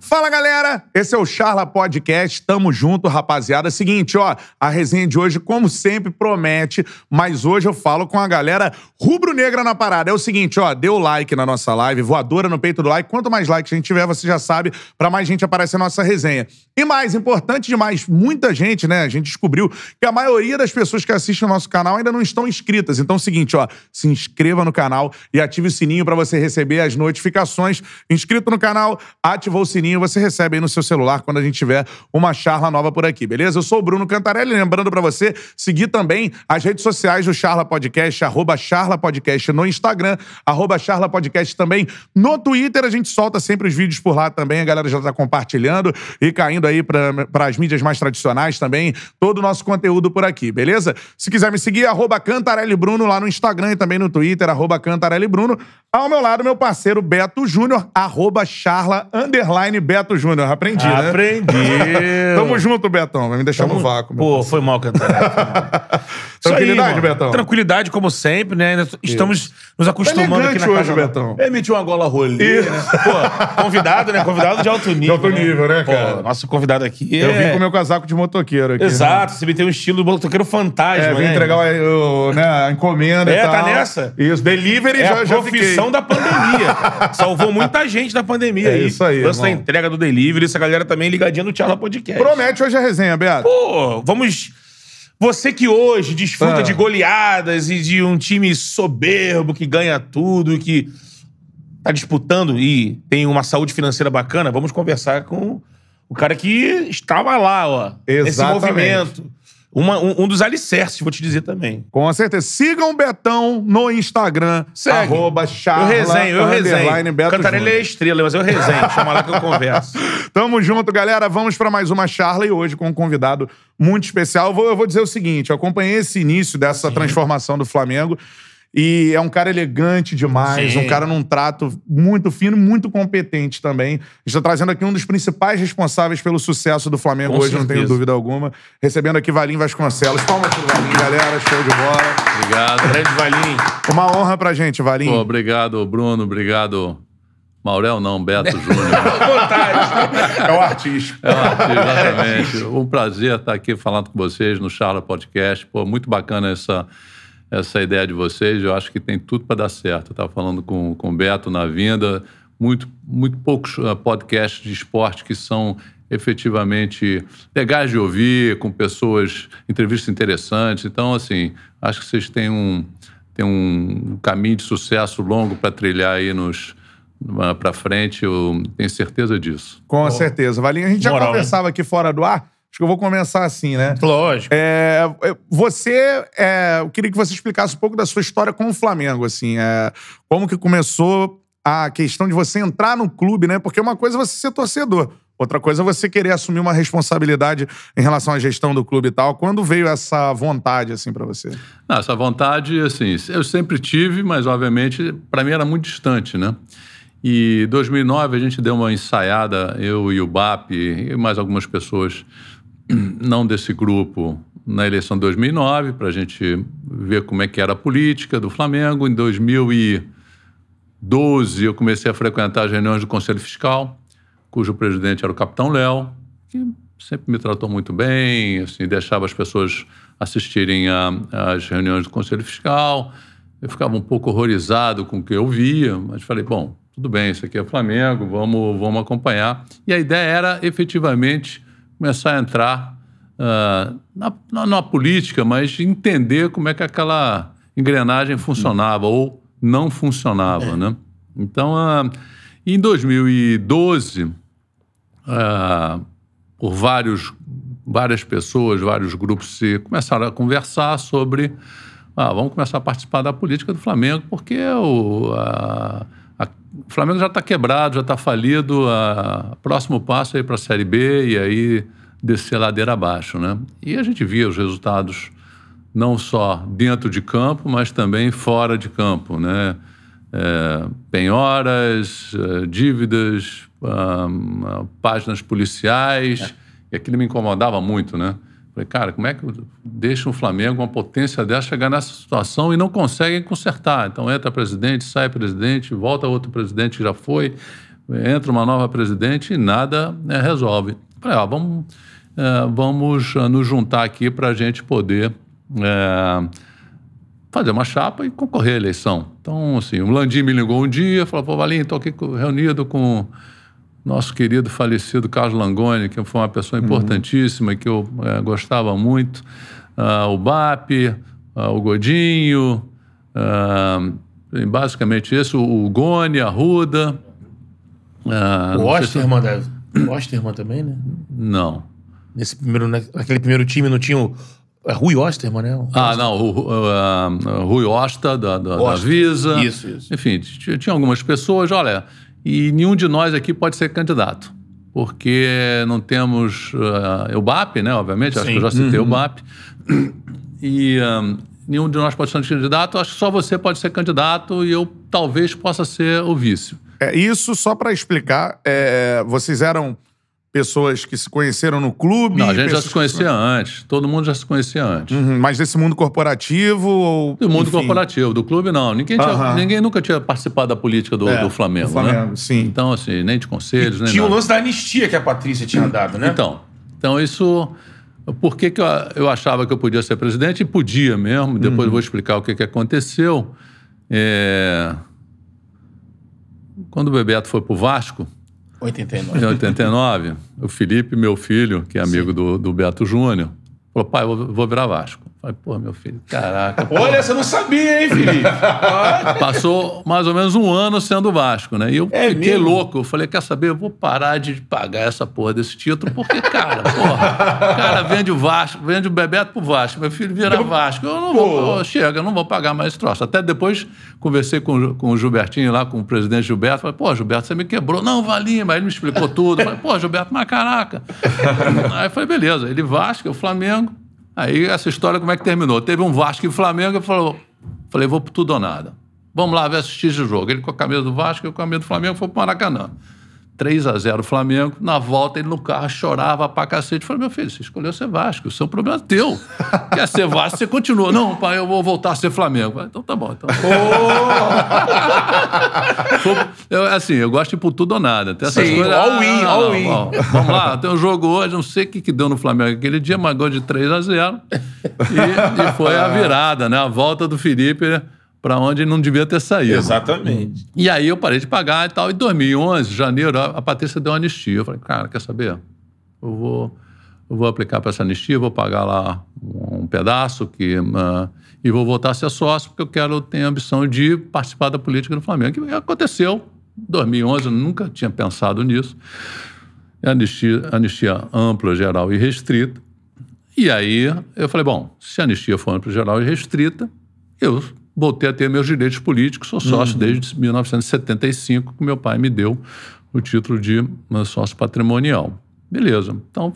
Fala galera, esse é o Charla Podcast, tamo junto rapaziada. Seguinte, ó, a resenha de hoje, como sempre, promete, mas hoje eu falo com a galera rubro-negra na parada. É o seguinte, ó, dê o like na nossa live, voadora no peito do like. Quanto mais likes a gente tiver, você já sabe, pra mais gente aparecer na nossa resenha. E mais, importante demais, muita gente, né, a gente descobriu que a maioria das pessoas que assistem o nosso canal ainda não estão inscritas. Então é o seguinte, ó, se inscreva no canal e ative o sininho pra você receber as notificações. Inscrito no canal, ativou o sininho você recebe aí no seu celular quando a gente tiver uma charla nova por aqui, beleza? Eu sou o Bruno Cantarelli, lembrando para você seguir também as redes sociais do Charla Podcast, arroba Charla Podcast no Instagram, arroba Charla Podcast também no Twitter. A gente solta sempre os vídeos por lá também, a galera já tá compartilhando e caindo aí para as mídias mais tradicionais também, todo o nosso conteúdo por aqui, beleza? Se quiser me seguir, arroba Cantarelli Bruno lá no Instagram e também no Twitter, arroba Cantarelli Bruno. Ao meu lado, meu parceiro Beto Júnior, arroba Charla, underline Beto Júnior. Aprendi, né? Aprendi. Tamo junto, Betão. Vai me deixar no vácuo. Pô, foi mal cantar. Tranquilidade, Betão? Tranquilidade, como sempre, né? Ainda Estamos nos acostumando Tá aqui na casa. hoje, Betão. Emitiu uma gola rolê, né? Pô, convidado, né? Convidado de alto nível. alto nível, né, Pô, cara? nosso convidado aqui Eu é... vim com o meu casaco de motoqueiro aqui. Exato, você tem um estilo do motoqueiro fantasma, Né? É, vim né? entregar o, né, a encomenda É, e tal. tá nessa? Isso, delivery É já, a já profissão fiquei. da pandemia. Salvou muita gente da pandemia. É aí. isso aí, Lance da irmão. entrega do delivery, essa galera também ligadinha no Tchala Podcast. Promete hoje a resenha, Beto. Pô, vamos. Você que hoje desfruta Ah. de goleadas e de um time soberbo que ganha tudo e que tá disputando e tem uma saúde financeira bacana, vamos conversar com o cara que estava lá, ó. Nesse Exatamente. movimento. Uma- um, um dos alicerces, vou te dizer também. Com certeza. Sigam o Betão no Instagram. Segue. Arroba charla, eu resenho, eu resenho. Beto Cantarelli é estrela, mas eu resenho. Chama lá que eu converso. Tamo junto, galera. Vamos pra mais uma charla e hoje com um convidado muito especial. Eu vou, eu vou dizer o seguinte: eu acompanhei esse início dessa transformação do Flamengo. E é um cara elegante demais, Sim. um cara num trato muito fino, muito competente também. A gente tá trazendo aqui um dos principais responsáveis pelo sucesso do Flamengo Com hoje, não tenho certeza. dúvida alguma. Recebendo aqui Valim Vasconcelos. Palmas pro Valim, galera. Show de bola. Obrigado. Grande Valim. Uma honra pra gente, Valim. Pô, obrigado, Bruno. Obrigado. Maurel não, Beto Júnior. É o artista. É um artista, exatamente. Um prazer estar aqui falando com vocês no Charla Podcast. Pô, muito bacana essa, essa ideia de vocês. Eu acho que tem tudo para dar certo. Eu estava falando com, com o Beto na vinda. Muito, muito poucos ah, podcasts de esporte que são efetivamente legais de ouvir, com pessoas, entrevistas interessantes. Então, assim, acho que vocês têm um, têm um caminho de sucesso longo para trilhar aí nos para frente, eu tenho certeza disso. Com certeza. Valim, a gente já Moral, né? conversava aqui fora do ar. Acho que eu vou começar assim, né? Lógico. É, você, é, eu queria que você explicasse um pouco da sua história com o Flamengo, assim, é, como que começou a questão de você entrar no clube, né? Porque uma coisa é você ser torcedor, outra coisa é você querer assumir uma responsabilidade em relação à gestão do clube e tal. Quando veio essa vontade, assim, pra você? Não, essa vontade, assim, eu sempre tive, mas obviamente para mim era muito distante, né? E em 2009 a gente deu uma ensaiada, eu e o BAP e mais algumas pessoas não desse grupo na eleição de 2009 para a gente ver como é que era a política do Flamengo. Em 2012 eu comecei a frequentar as reuniões do Conselho Fiscal, cujo presidente era o Capitão Léo, que sempre me tratou muito bem, assim, deixava as pessoas assistirem às reuniões do Conselho Fiscal. Eu ficava um pouco horrorizado com o que eu via, mas falei, bom, tudo bem, isso aqui é Flamengo, vamos, vamos acompanhar. E a ideia era, efetivamente, começar a entrar ah, na, na, na política, mas entender como é que aquela engrenagem funcionava ou não funcionava, né? Então, ah, em 2012, ah, por vários, várias pessoas, vários grupos se começaram a conversar sobre ah, vamos começar a participar da política do Flamengo, porque o, a- o Flamengo já está quebrado, já está falido, o próximo passo é ir para a Série B e aí descer a ladeira abaixo. Né? E a gente via os resultados não só dentro de campo, mas também fora de campo. Né? É, penhoras, eh, dívidas, ah, páginas policiais, e aquilo me incomodava muito, né? Falei, cara, como é que deixa um Flamengo, uma potência dessa, chegar nessa situação e não conseguem consertar? Então entra presidente, sai presidente, volta outro presidente que já foi. entra uma nova presidente e nada né, resolve. Falei, ó, vamos, é, vamos ah, nos juntar aqui para a gente poder é, fazer uma chapa e concorrer à eleição. Então, assim, o Landim me ligou um dia, falou, pô, Valinho, estou aqui reunido com nosso querido falecido Carlos Langoni, que foi uma pessoa importantíssima, que eu é, gostava muito, uh, o BAP, uh, o Godinho, uh, basicamente isso, o Goni, a Ruda. o Osterman, se... Osterman também, né? Não. Nesse primeiro, naquele primeiro time não tinha o é Rui Osterman, né? Ah, não, o, Rui Osta, da, da, da, Visa. Isso, isso. Enfim, tinha algumas pessoas, olha, e nenhum de nós aqui pode ser candidato, porque não temos uh, o BAP, né? Obviamente, Sim. acho que eu já citei uhum. o BAP. E um, nenhum de nós pode ser candidato, acho que só você pode ser candidato e eu talvez possa ser o vice. É, isso, só para explicar, é, vocês eram pessoas que se conheceram no clube? Não, a gente já se conhecia que... antes. Todo mundo já se conhecia antes. Uhum, mas desse mundo corporativo ou... Do mundo Enfim. corporativo. Do clube, não. Ninguém, tinha, ninguém nunca tinha participado da política do, é, do Flamengo, do Flamengo né? sim. Então, assim, nem de conselhos, e nem Tinha nada. o lance da anistia que a Patrícia tinha dado, né? Então, então isso... Por que, que eu, eu achava que eu podia ser presidente? E podia mesmo. Depois uhum. eu vou explicar o que, que aconteceu. É... Quando o Bebeto foi pro Vasco 89. Em 89, o Felipe, meu filho, que é amigo do, do Beto Júnior, falou: pai, eu vou, vou virar Vasco. Falei, pô, meu filho, caraca. Olha, você não sabia, hein, Felipe? Passou mais ou menos um ano sendo Vasco, né? E eu é fiquei mesmo? louco. Eu falei, quer saber? Eu vou parar de pagar essa porra desse título, porque, cara, porra, o cara vende o Vasco, vende o Bebeto pro Vasco, meu filho vira Vasco. Eu não vou, chega, eu não vou pagar mais esse troço. Até depois conversei com, com o Gilbertinho lá, com o presidente Gilberto, falei, pô, Gilberto, você me quebrou. Não, valia, mas ele me explicou tudo. Falei, pô, Gilberto, mas caraca. Aí eu falei, beleza, ele Vasco, o Flamengo. Aí essa história como é que terminou? Teve um Vasco e Flamengo, eu falou, falei, vou pro tudo ou nada. Vamos lá ver assistir esse jogo. Ele com a camisa do Vasco, eu com a camisa do Flamengo, foi pro Maracanã. 3 a 0 Flamengo. Na volta, ele no carro chorava pra cacete. Falei, meu filho, você escolheu ser Vasco, o seu problema é teu. Quer ser Vasco, você continua. Não, pai, eu vou voltar a ser Flamengo. Falei, então tá bom. Então. eu, assim, eu gosto de ir por tudo ou nada. Tem essas Sim, coisas. All in, ah, all in. Vamos lá, tem um jogo hoje, não sei o que, que deu no Flamengo aquele dia, mas gol de 3 a 0 e, e foi a virada, né? A volta do Felipe para onde não devia ter saído. Exatamente. E aí eu parei de pagar e tal. Em 2011, janeiro, a Patrícia deu uma anistia. Eu falei, cara, quer saber? Eu vou, eu vou aplicar para essa anistia, vou pagar lá um pedaço que, uh, e vou voltar a ser sócio, porque eu quero ter a ambição de participar da política do Flamengo. Que aconteceu em 2011, eu nunca tinha pensado nisso. Anistia, anistia ampla, geral e restrita. E aí eu falei, bom, se a anistia for ampla, geral e restrita, eu voltei a ter meus direitos políticos, sou sócio uhum. desde 1975, que meu pai me deu o título de sócio patrimonial. Beleza. Então,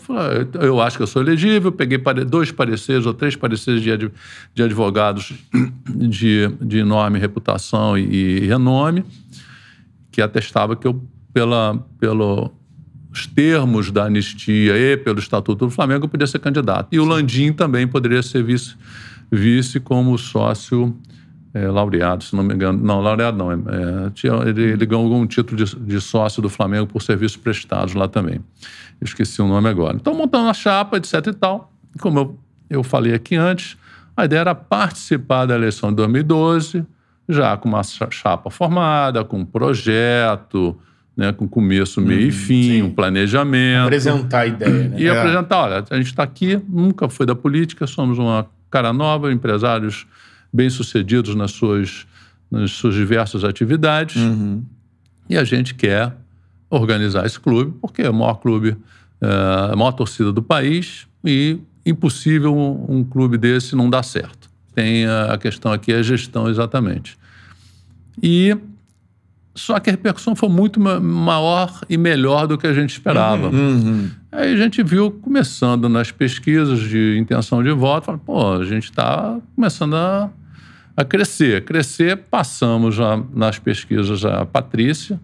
eu acho que eu sou elegível, peguei dois pareceres ou três pareceres de, de advogados de, de enorme reputação e, e renome, que atestava que eu, pela, pelo, os termos da anistia e pelo Estatuto do Flamengo, eu podia ser candidato. E o Landim também poderia ser vice, vice como sócio é, laureado, se não me engano. Não, laureado não. É, é tinha, ele, ele, ganhou algum título de, de, sócio do Flamengo por serviços prestados lá também. Eu esqueci o nome agora. Então, montando a chapa, etc e tal. Como eu, eu falei aqui antes, a ideia era participar da eleição de 2012, já com uma chapa formada, com um projeto, né, com começo, meio hum, e fim, sim. um planejamento. Apresentar a ideia, né? E é. apresentar, olha, a gente está aqui, nunca foi da política, somos uma cara nova, empresários bem-sucedidos nas suas, nas suas diversas atividades. Uhum. E a gente quer organizar esse clube, porque é o maior clube, é, a maior torcida do país e impossível um, um clube desse não dar certo. Tem a, a questão aqui, é a gestão exatamente. E só que a repercussão foi muito maior e melhor do que a gente esperava. Uhum. uhum. Aí a gente viu, começando nas pesquisas de intenção de voto, falou, pô, a gente está começando a a crescer. Crescer, passamos já nas pesquisas a Patrícia.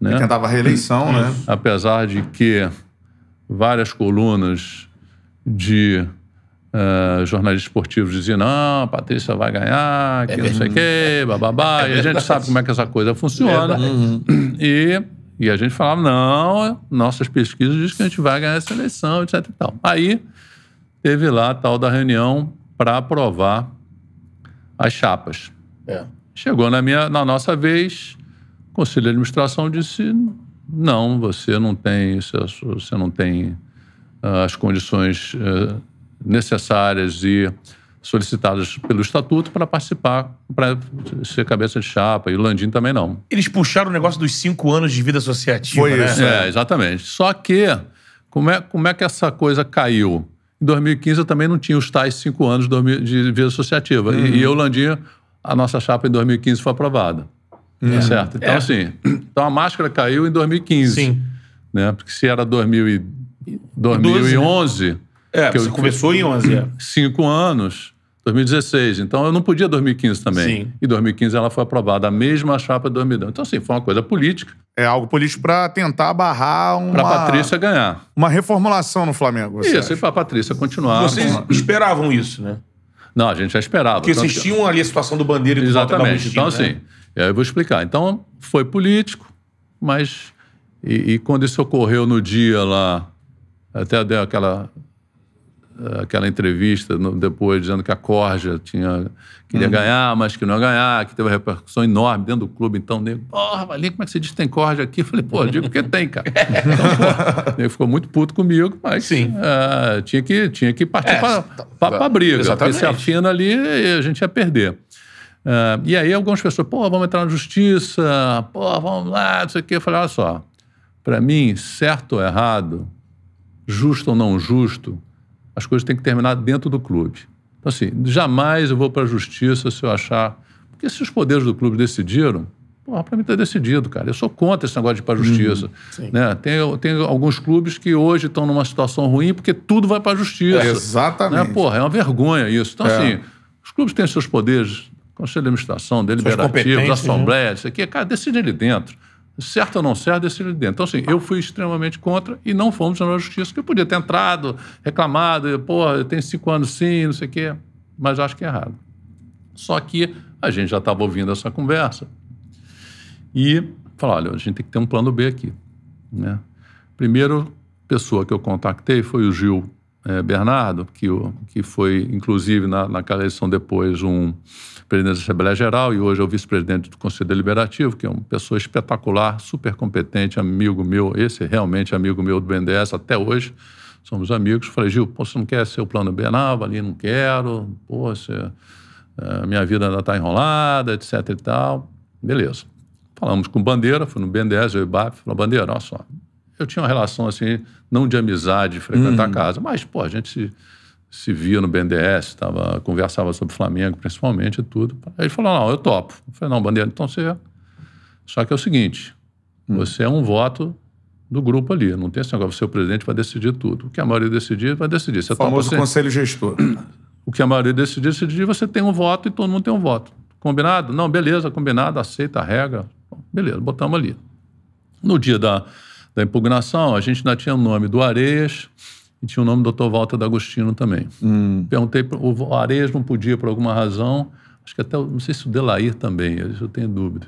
Né? Que tentava a reeleição, né? Apesar de que várias colunas de uh, jornalistas esportivos diziam não, a Patrícia vai ganhar, que é não sei o quê, bababá. É e a gente sabe como é que essa coisa funciona. É e, E a gente falava, não, nossas pesquisas dizem que a gente vai ganhar essa eleição, etc e tal. Aí teve lá a tal da reunião para aprovar as chapas. É. Chegou na, minha, na nossa vez, o Conselho de Administração disse, não, você não tem, você não tem uh, as condições uh, necessárias e solicitadas pelo Estatuto para participar, para ser cabeça de chapa, e o Landim também não. Eles puxaram o negócio dos cinco anos de vida associativa, Foi né? isso, É, exatamente. Só que, como é, como é que essa coisa caiu? Em 2015 eu também não tinha os tais cinco anos de vida associativa. Uhum. E, e eu, Landim, a nossa chapa em 2015 foi aprovada. Tá certo? Então, É. assim, então a máscara caiu em 2015. Sim. Né? Porque se era 2000 e, 2011, É, que você eu- começou em 11, é. cinco anos, 2016. Então eu não podia 2015 também. Sim. E 2015 ela foi aprovada, a mesma chapa de 2012. Então, assim, foi uma coisa política É algo político pra tentar barrar uma, para a Patrícia ganhar. uma reformulação no Flamengo. Você Isso, e acha? para a Patrícia continuar. Vocês esperavam isso, né? Não, a gente já esperava. Porque Tanto vocês que- tinham ali a situação do Bandeira e do Exatamente. Então, né? assim, eu vou explicar. Então, foi político, mas. E, e quando isso ocorreu no dia lá, até deu aquela, aquela entrevista no- depois dizendo que a Corja tinha, queria Uhum. ganhar, mas que não ia ganhar, que teve uma repercussão enorme dentro do clube. Então, nego, porra, Valinho, como é que você diz que tem Corja aqui? Eu falei, pô, digo porque tem, cara. Então, pô, ele ficou muito puto comigo, mas Sim. eh, tinha, que, tinha que partir É, para tá- a briga. exatamente. Porque se afina ali, a gente ia perder. Ah, e aí algumas pessoas, pô, vamos entrar na justiça, pô, vamos lá, não sei o quê. Eu falei, olha só, para mim, certo ou errado, justo ou não justo, as coisas têm que terminar dentro do clube. Então, assim, jamais eu vou para a justiça se eu achar... Porque se os poderes do clube decidiram, porra, para mim está decidido, cara. Eu sou contra esse negócio de ir para a justiça. né? tem, tem alguns clubes que hoje estão numa situação ruim porque tudo vai para a justiça. É, exatamente. Né? Porra, é uma vergonha isso. Então, É. assim, os clubes têm seus poderes, conselho de administração, deliberativos, competências, né? assembleia, isso aqui, cara, decide ali dentro. Certo ou não certo, decide ali dentro. Então, assim, eu fui extremamente contra e não fomos na justiça, que eu podia ter entrado, reclamado, pô, tenho cinco anos sim, não sei o quê, mas acho que é errado. Só que a gente já estava ouvindo essa conversa e falou, olha, a gente tem que ter um plano B aqui. Né? Primeiro pessoa que eu contactei foi o Gil eh, Bernardo, que, o- que foi, inclusive, na, naquela eleição depois, um presidente da Assembleia Geral e hoje é o vice-presidente do Conselho Deliberativo, que é uma pessoa espetacular, super competente, amigo meu, esse é realmente amigo meu do BNDES até hoje, somos amigos. Falei, Gil, pô, você não quer ser o plano B? Não, ali não quero, pô, você, eh, minha vida ainda está enrolada, etc e tal. Beleza. Falamos com Bandeira, fui no BNDES, eu e o BAP, falou, Bandeira, olha só, eu tinha uma relação assim, não de amizade, de frequentar a casa, mas, pô, a gente se, se via no BNDES, tava, conversava sobre o Flamengo, principalmente, e tudo. Aí ele falou, não, eu topo. Eu falei, não, Bandeira, então você... Só que é o seguinte, você é um voto do grupo ali, não tem esse negócio, você é o presidente, vai decidir tudo. O que a maioria decidir, vai decidir. Você O famoso topa, você- conselho gestor. o que a maioria decidir, decidir, você tem um voto e todo mundo tem um voto. Combinado? Não, beleza, combinado, aceita a regra. Beleza, botamos ali. No dia da, da impugnação, a gente ainda tinha o nome do Areias e tinha o nome do Dr. Walter D'Agostino também. Perguntei, pro- o Areias não podia por alguma razão, acho que até, o- não sei se o Delair também, isso eu tenho dúvida.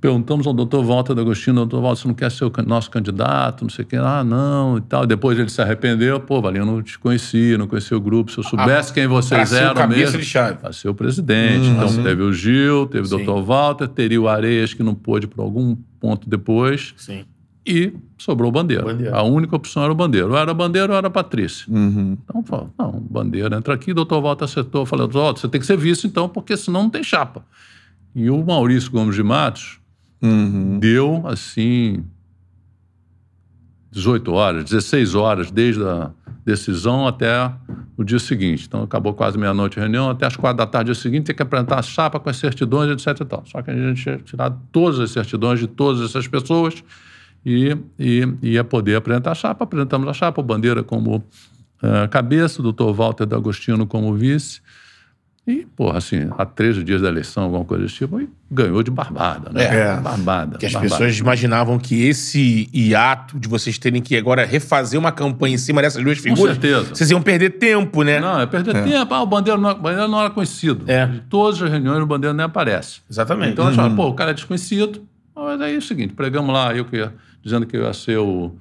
Perguntamos ao doutor Walter D'Agostino, doutor Walter, você não quer ser o nosso candidato, não sei o quê? Ah, não, e tal. Depois ele se arrependeu, pô, Valinho, eu não te conhecia, não conhecia o grupo, se eu soubesse quem pra vocês eram cabeça mesmo... de chave. Para ser o presidente. então, teve o Gil, teve o doutor Walter, teria o Areias, que não pôde por algum ponto depois, Sim. E sobrou o Bandeira. Bandeira. A única opção era o Bandeira. Ou era Bandeira ou era a Patrícia. Uhum. Então, falou, não, Bandeira entra aqui, o doutor Walter acertou. Eu falei, doutor Walter, você tem que ser vice, então, porque senão não tem chapa. E o Maurício Gomes de Matos Uhum. deu, assim, 18 horas, 16 horas, desde a decisão até o dia seguinte. Então, acabou quase meia-noite a reunião, até as quatro da tarde do dia seguinte, tem que apresentar a chapa com as certidões, etc e tal. Só que a gente tinha tirado todas as certidões de todas essas pessoas e, e ia poder apresentar a chapa. Apresentamos a chapa, o Bandeira como eh, cabeça, o doutor Walter D'Agostino como vice. E, porra, assim, há 13 dias da eleição, alguma coisa desse tipo, e ganhou de barbada, né? É. Barbada. Que as barbada. pessoas imaginavam que esse hiato de vocês terem que agora refazer uma campanha em cima dessas duas figuras, certeza. vocês iam perder tempo, né? Não, é perder tempo. Ah, o Bandeira não, o Bandeira não era conhecido. É. De todas as reuniões, o Bandeira nem aparece. Exatamente. Então, eles falam, pô, o cara é desconhecido, Mas aí é o seguinte, pregamos lá, eu que ia, dizendo que eu ia ser o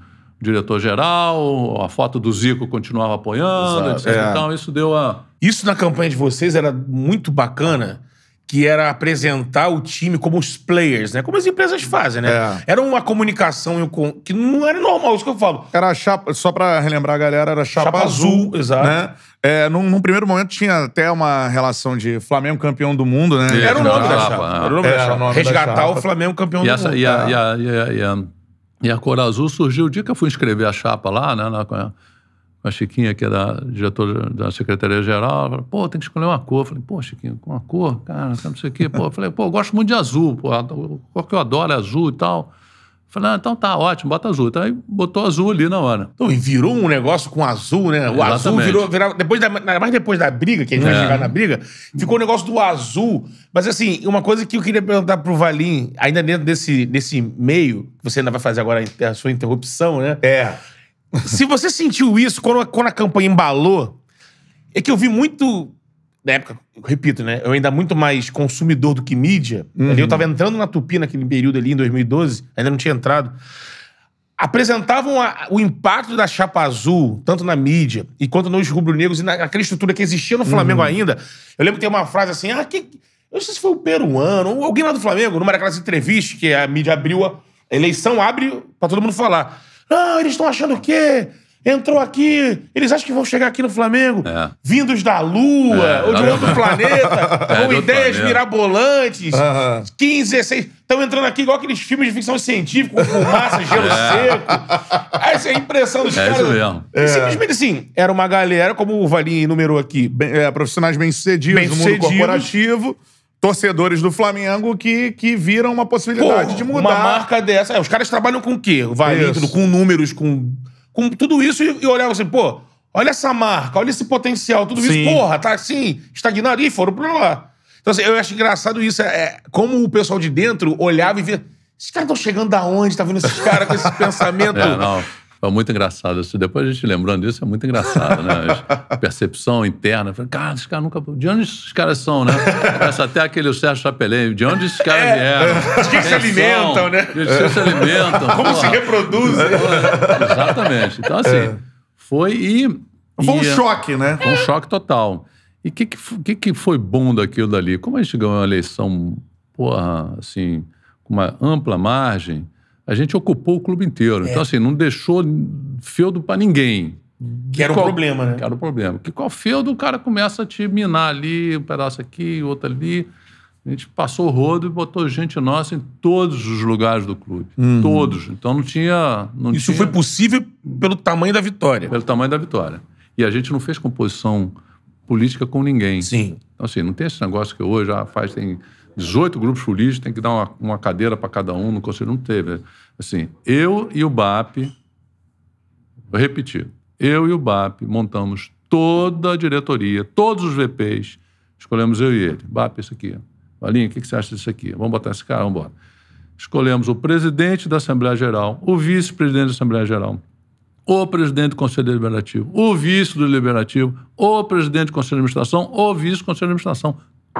diretor-geral, a foto do Zico continuava apoiando, Exato, etc. é. Então, isso deu a... Isso na campanha de vocês era muito bacana, que era apresentar o time como os players, né? Como as empresas fazem, né? É. Era uma comunicação que não era normal, isso que eu falo. Era a chapa, só pra relembrar a galera, era chapa, Chapa azul, azul, exato. Né? É, num, num primeiro momento tinha até uma relação de Flamengo campeão do mundo, né? Era o nome da chapa. Era o nome da Resgatar o Flamengo campeão E, do essa, mundo. e, a, É. e, a, e, a, e, a, Cor Azul surgiu o dia que eu fui inscrever a chapa lá, né? lá com, a, Chiquinha, que era diretora da Secretaria-Geral. Pô, tem que escolher uma cor. Eu falei, pô, Chiquinha, com uma cor? Cara, não sei o quê. Pô, eu falei, pô, eu gosto muito de azul. Pô, a cor que eu adoro é azul e tal. Falei, ah, então tá, ótimo, bota azul. Então aí botou azul ali na hora. Então, e virou um negócio com azul, né? O azul Exatamente. virou. virava- depois da, mais depois da briga, que a gente vai É. chegar na briga, ficou o negócio do azul. Mas assim, uma coisa que eu queria perguntar pro Valim, ainda dentro desse, desse meio, que você ainda vai fazer agora a sua interrupção, né? É. Se você sentiu isso quando, quando a campanha embalou, é que eu vi muito. Na época, repito, né? Eu ainda muito mais consumidor do que mídia. Ali eu tava entrando na Tupi naquele período ali, em 2012, ainda não tinha entrado. Apresentavam a- o impacto da chapa azul, tanto na mídia e quanto nos rubro-negros e na- naquela estrutura que existia no Flamengo ainda. Eu lembro que tem uma frase assim: ah, que. Eu não sei se foi o peruano ou alguém lá do Flamengo, numa daquelas entrevistas que a mídia abriu, a eleição abre pra todo mundo falar. Não, eles estão achando o quê? Entrou aqui, eles acham que vão chegar aqui no Flamengo, É. vindos da Lua, É, ou de é. outro planeta, É, com ideias planeta. mirabolantes, Aham. 15, 16. Estão entrando aqui igual aqueles filmes de ficção científica, com fumaça, gelo seco. Essa é a impressão dos É caras. isso mesmo. E Simplesmente assim, era uma galera, como o Valim enumerou aqui, Bem- é, profissionais bem-sucedidos no mundo corporativo, torcedores do Flamengo que, que viram uma possibilidade Pô, de mudar. Uma marca dessa. é, os caras trabalham com o quê? Tudo, com números, com, com tudo isso e, e olhavam assim, pô, olha essa marca, olha esse potencial, tudo Sim. isso, porra, tá assim, estagnado. E foram pra lá. Então, assim, eu acho engraçado isso, é, é, como o pessoal de dentro olhava e via. Esses caras estão chegando da onde? Tá vendo esses caras com esse pensamento? É, não. Foi muito engraçado. Isso. Depois a gente lembrando disso, é muito engraçado, né? A percepção interna. Falei, Cara, esses caras nunca. De onde esses caras são, né? Parece até aquele o Sérgio Chapelin. De onde esses caras É. vieram? De que se alimentam, né? De que se alimentam? Como se porra. reproduzem? Exatamente. Então, assim, foi e. Foi um choque, né? Foi um choque total. E o que, que, que foi bom daquilo dali? Como a gente ganhou uma eleição, porra, assim, com uma ampla margem, a gente ocupou o clube inteiro. Então, assim, não deixou feudo para ninguém. Que era um Qual- problema, né? Que era o problema. Que qual feudo o cara começa a te minar ali, um pedaço aqui, outro ali. A gente passou o rodo e botou gente nossa em todos os lugares do clube. Todos. Então não tinha. Não Isso tinha- foi possível pelo tamanho da vitória. pelo tamanho da vitória. E a gente não fez composição política com ninguém. Sim. Então, assim, não tem esse negócio que hoje já faz, tem 18 grupos políticos, tem que dar uma, uma cadeira para cada um, no conselho não teve. Assim, eu e o BAP, vou repetir, eu e o BAP montamos toda a diretoria, todos os VPs, escolhemos eu e ele. BAP, esse aqui. Valinho, o que que você acha disso aqui? Vamos botar esse cara? Vamos embora. Escolhemos o presidente da Assembleia Geral, o vice-presidente da Assembleia Geral, o presidente do Conselho Deliberativo, o vice do Deliberativo, o presidente do Conselho de Administração, o vice do Conselho de Administração.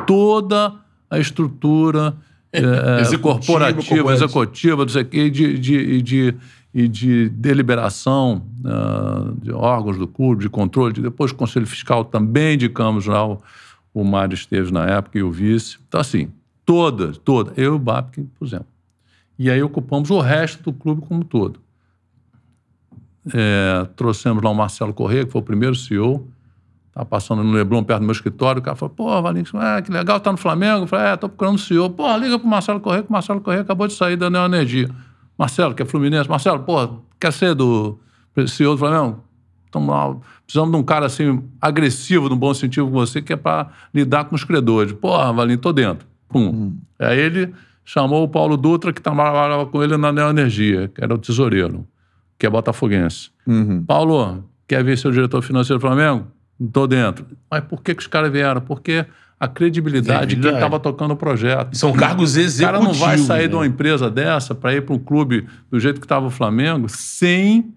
Toda a estrutura Executiva, corporativa, executiva, não sei o quê, de, de, de, e de deliberação ah, de órgãos do clube, de controle, de, depois o Conselho Fiscal também indicamos lá, o, o Mário Esteves na época e o vice. Então, assim, toda, toda, eu e o BAP que pusemos. E aí ocupamos o resto do clube como um todo. É, trouxemos lá o Marcelo Corrêa, que foi o primeiro CEO, estava passando no Leblon, perto do meu escritório, o cara falou, pô, Valinho, ah, que legal, tá no Flamengo. Eu falei, é, tô procurando um CEO. Pô, liga pro Marcelo Corrêa, que o Marcelo Corrêa acabou de sair da Neo Energia. Marcelo, que é Fluminense. Marcelo, pô, quer ser do CEO do Flamengo? Tamo lá, precisamos de um cara assim, agressivo, no bom sentido com você, que é para lidar com os credores. Pô, Valinho, tô dentro. Pum. Aí ele chamou o Paulo Dutra, que trabalhava com ele na Neo Energia, que era o tesoureiro, que é botafoguense. Paulo, quer ver seu diretor financeiro do Flamengo? Não tô dentro. Mas por que, que os caras vieram? Porque a credibilidade de quem estava tocando o projeto. São cargos O executivos. cara não vai sair de uma né? empresa dessa para ir para um clube do jeito que estava o Flamengo sem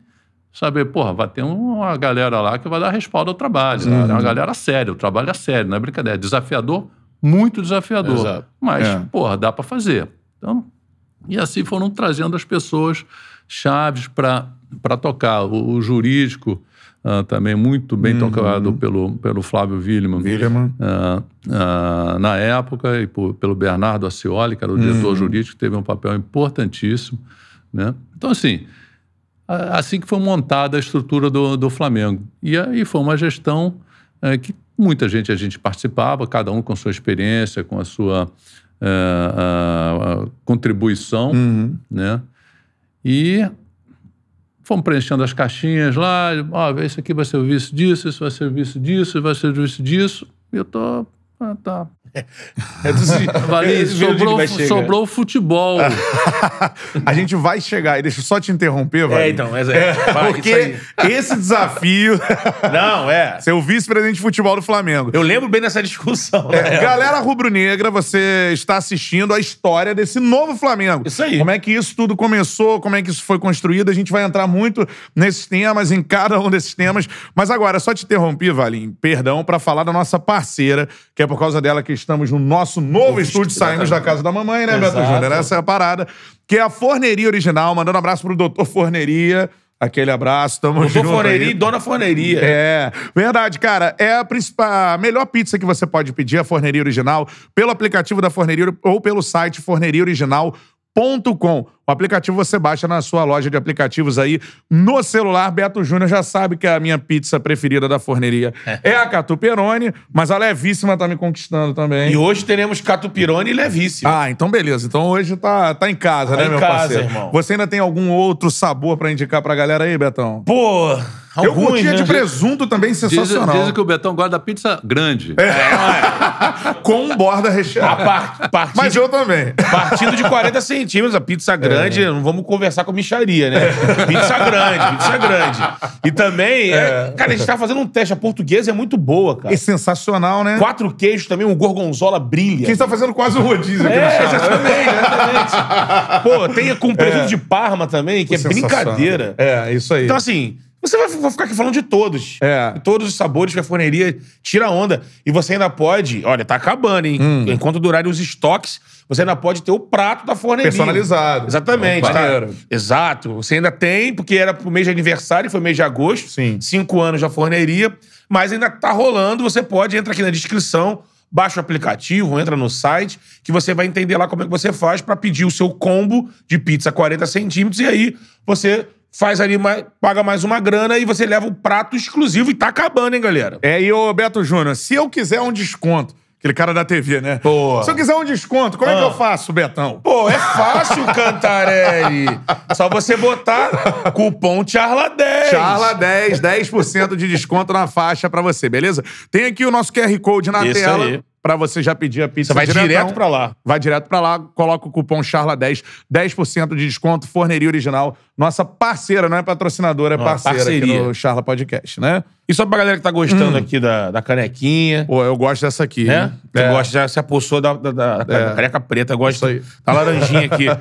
saber, porra, vai ter uma galera lá que vai dar respaldo ao trabalho. É uma galera séria, o trabalho é sério, não é brincadeira. É desafiador, muito desafiador. Exato. Mas, É. porra, dá para fazer. Então, E assim foram trazendo as pessoas chaves para tocar. O, o jurídico, ah, também muito bem tocado pelo, pelo Flávio Willeman. Willeman. Ah, ah, na época, e por- pelo Bernardo Ascioli, que era o diretor jurídico, que teve um papel importantíssimo. Né? Então, assim, assim que foi montada a estrutura do, do Flamengo. E aí foi uma gestão eh, que muita gente a gente participava, cada um com sua experiência, com a sua eh, contribuição, né? E fomos preenchendo as caixinhas lá, ó, esse aqui vai ser o vice disso, esse vai ser o vice disso, vai ser o vice disso. E eu tô... Ah, tá. É do se- Valim, é, sobrou, sobrou o futebol. A gente vai chegar, deixa eu só te interromper, vai. É, então, é, é, vai, Porque esse desafio, Não, é. ser o vice-presidente de futebol do Flamengo. Eu lembro bem dessa discussão. É, né? galera rubro-negra, você está assistindo a história desse novo Flamengo. Isso aí. Como é que isso tudo começou, como é que isso foi construído. A gente vai entrar muito nesses temas, em cada um desses temas. Mas agora, só te interrompi, Valim, perdão, para falar da nossa parceira, que é por causa dela que estamos no nosso novo estúdio, saímos da casa da mamãe, né, Beto. Júnior? Essa é a parada. Que é a Forneria Original, mandando um abraço pro doutor Forneria. Aquele abraço, tamo Doutor junto Forneria aí. e Dona Forneria. É, verdade, cara. É a, a melhor pizza que você pode pedir, a Forneria Original, pelo aplicativo da Forneria ou pelo site forneriaoriginal.com. O aplicativo você baixa na sua loja de aplicativos aí no celular. Beto Júnior já sabe que a minha pizza preferida da forneria é, a Catuperone, mas a levíssima tá me conquistando também. E hoje teremos Catupirone e Levíssimo. Ah, então beleza. Então hoje tá, tá em casa, Tá né, em meu casa, parceiro? irmão. Você ainda tem algum outro sabor pra indicar pra galera aí, Betão? Pô, Eu alguns, curtia né? de presunto também, Dizem, sensacional. dizem que o Betão gosta da pizza grande. Com borda A recheada. par- partindo, Mas eu também. partindo de 40 centímetros, a pizza grande, não vamos conversar com micharia, né? Pizza grande, pizza grande. E também, é, cara, a gente tá fazendo um teste. A portuguesa é muito boa, cara. É sensacional, né? Quatro queijos também, o gorgonzola brilha. Quem tá fazendo quase o rodízio aqui É, no chat. exatamente, exatamente. Pô, tem com presunto de Parma também, que é brincadeira. É, isso aí. Então, assim, você vai, vai ficar aqui falando de todos. É. De todos os sabores que a forneria tira onda. E você ainda pode. Olha, tá acabando, hein? Hum. Enquanto durarem os estoques, você ainda pode ter o prato da forneria. Personalizado. Exatamente. Opa. Tá? Exato. Você ainda tem, porque era pro mês de aniversário, foi mês de agosto. Sim. Cinco anos da forneria. Mas ainda tá rolando. Você pode, entra aqui na descrição. Baixa o aplicativo, entra no site, que você vai entender lá como é que você faz pra pedir o seu combo de pizza 40 centímetros. E aí você faz ali, paga mais uma grana e você leva o prato exclusivo e tá acabando, hein, galera? É, e ô Beto Júnior, se eu quiser um desconto, aquele cara da TV, né? Pô. Se eu quiser um desconto, como é que Ah. eu faço, Betão? Pô, é fácil, Cantarelli. Só você botar cupom CHARLA10. Charla 10, 10% de desconto na faixa pra você, beleza? Tem aqui o nosso QR Code na Isso tela aí. pra você já pedir a pizza Você vai diretão. direto pra lá. Vai direto pra lá, coloca o cupom CHARLA10, 10% de desconto, Forneria Original. Nossa parceira, não é patrocinadora, é parceira aqui parceria. no Charla Podcast, né? E só pra galera que tá gostando aqui da, da canequinha, Pô, eu gosto dessa aqui. né? Que É. gosta, já se apossou da, da, da- da É. caneca preta, gosta da laranjinha aqui.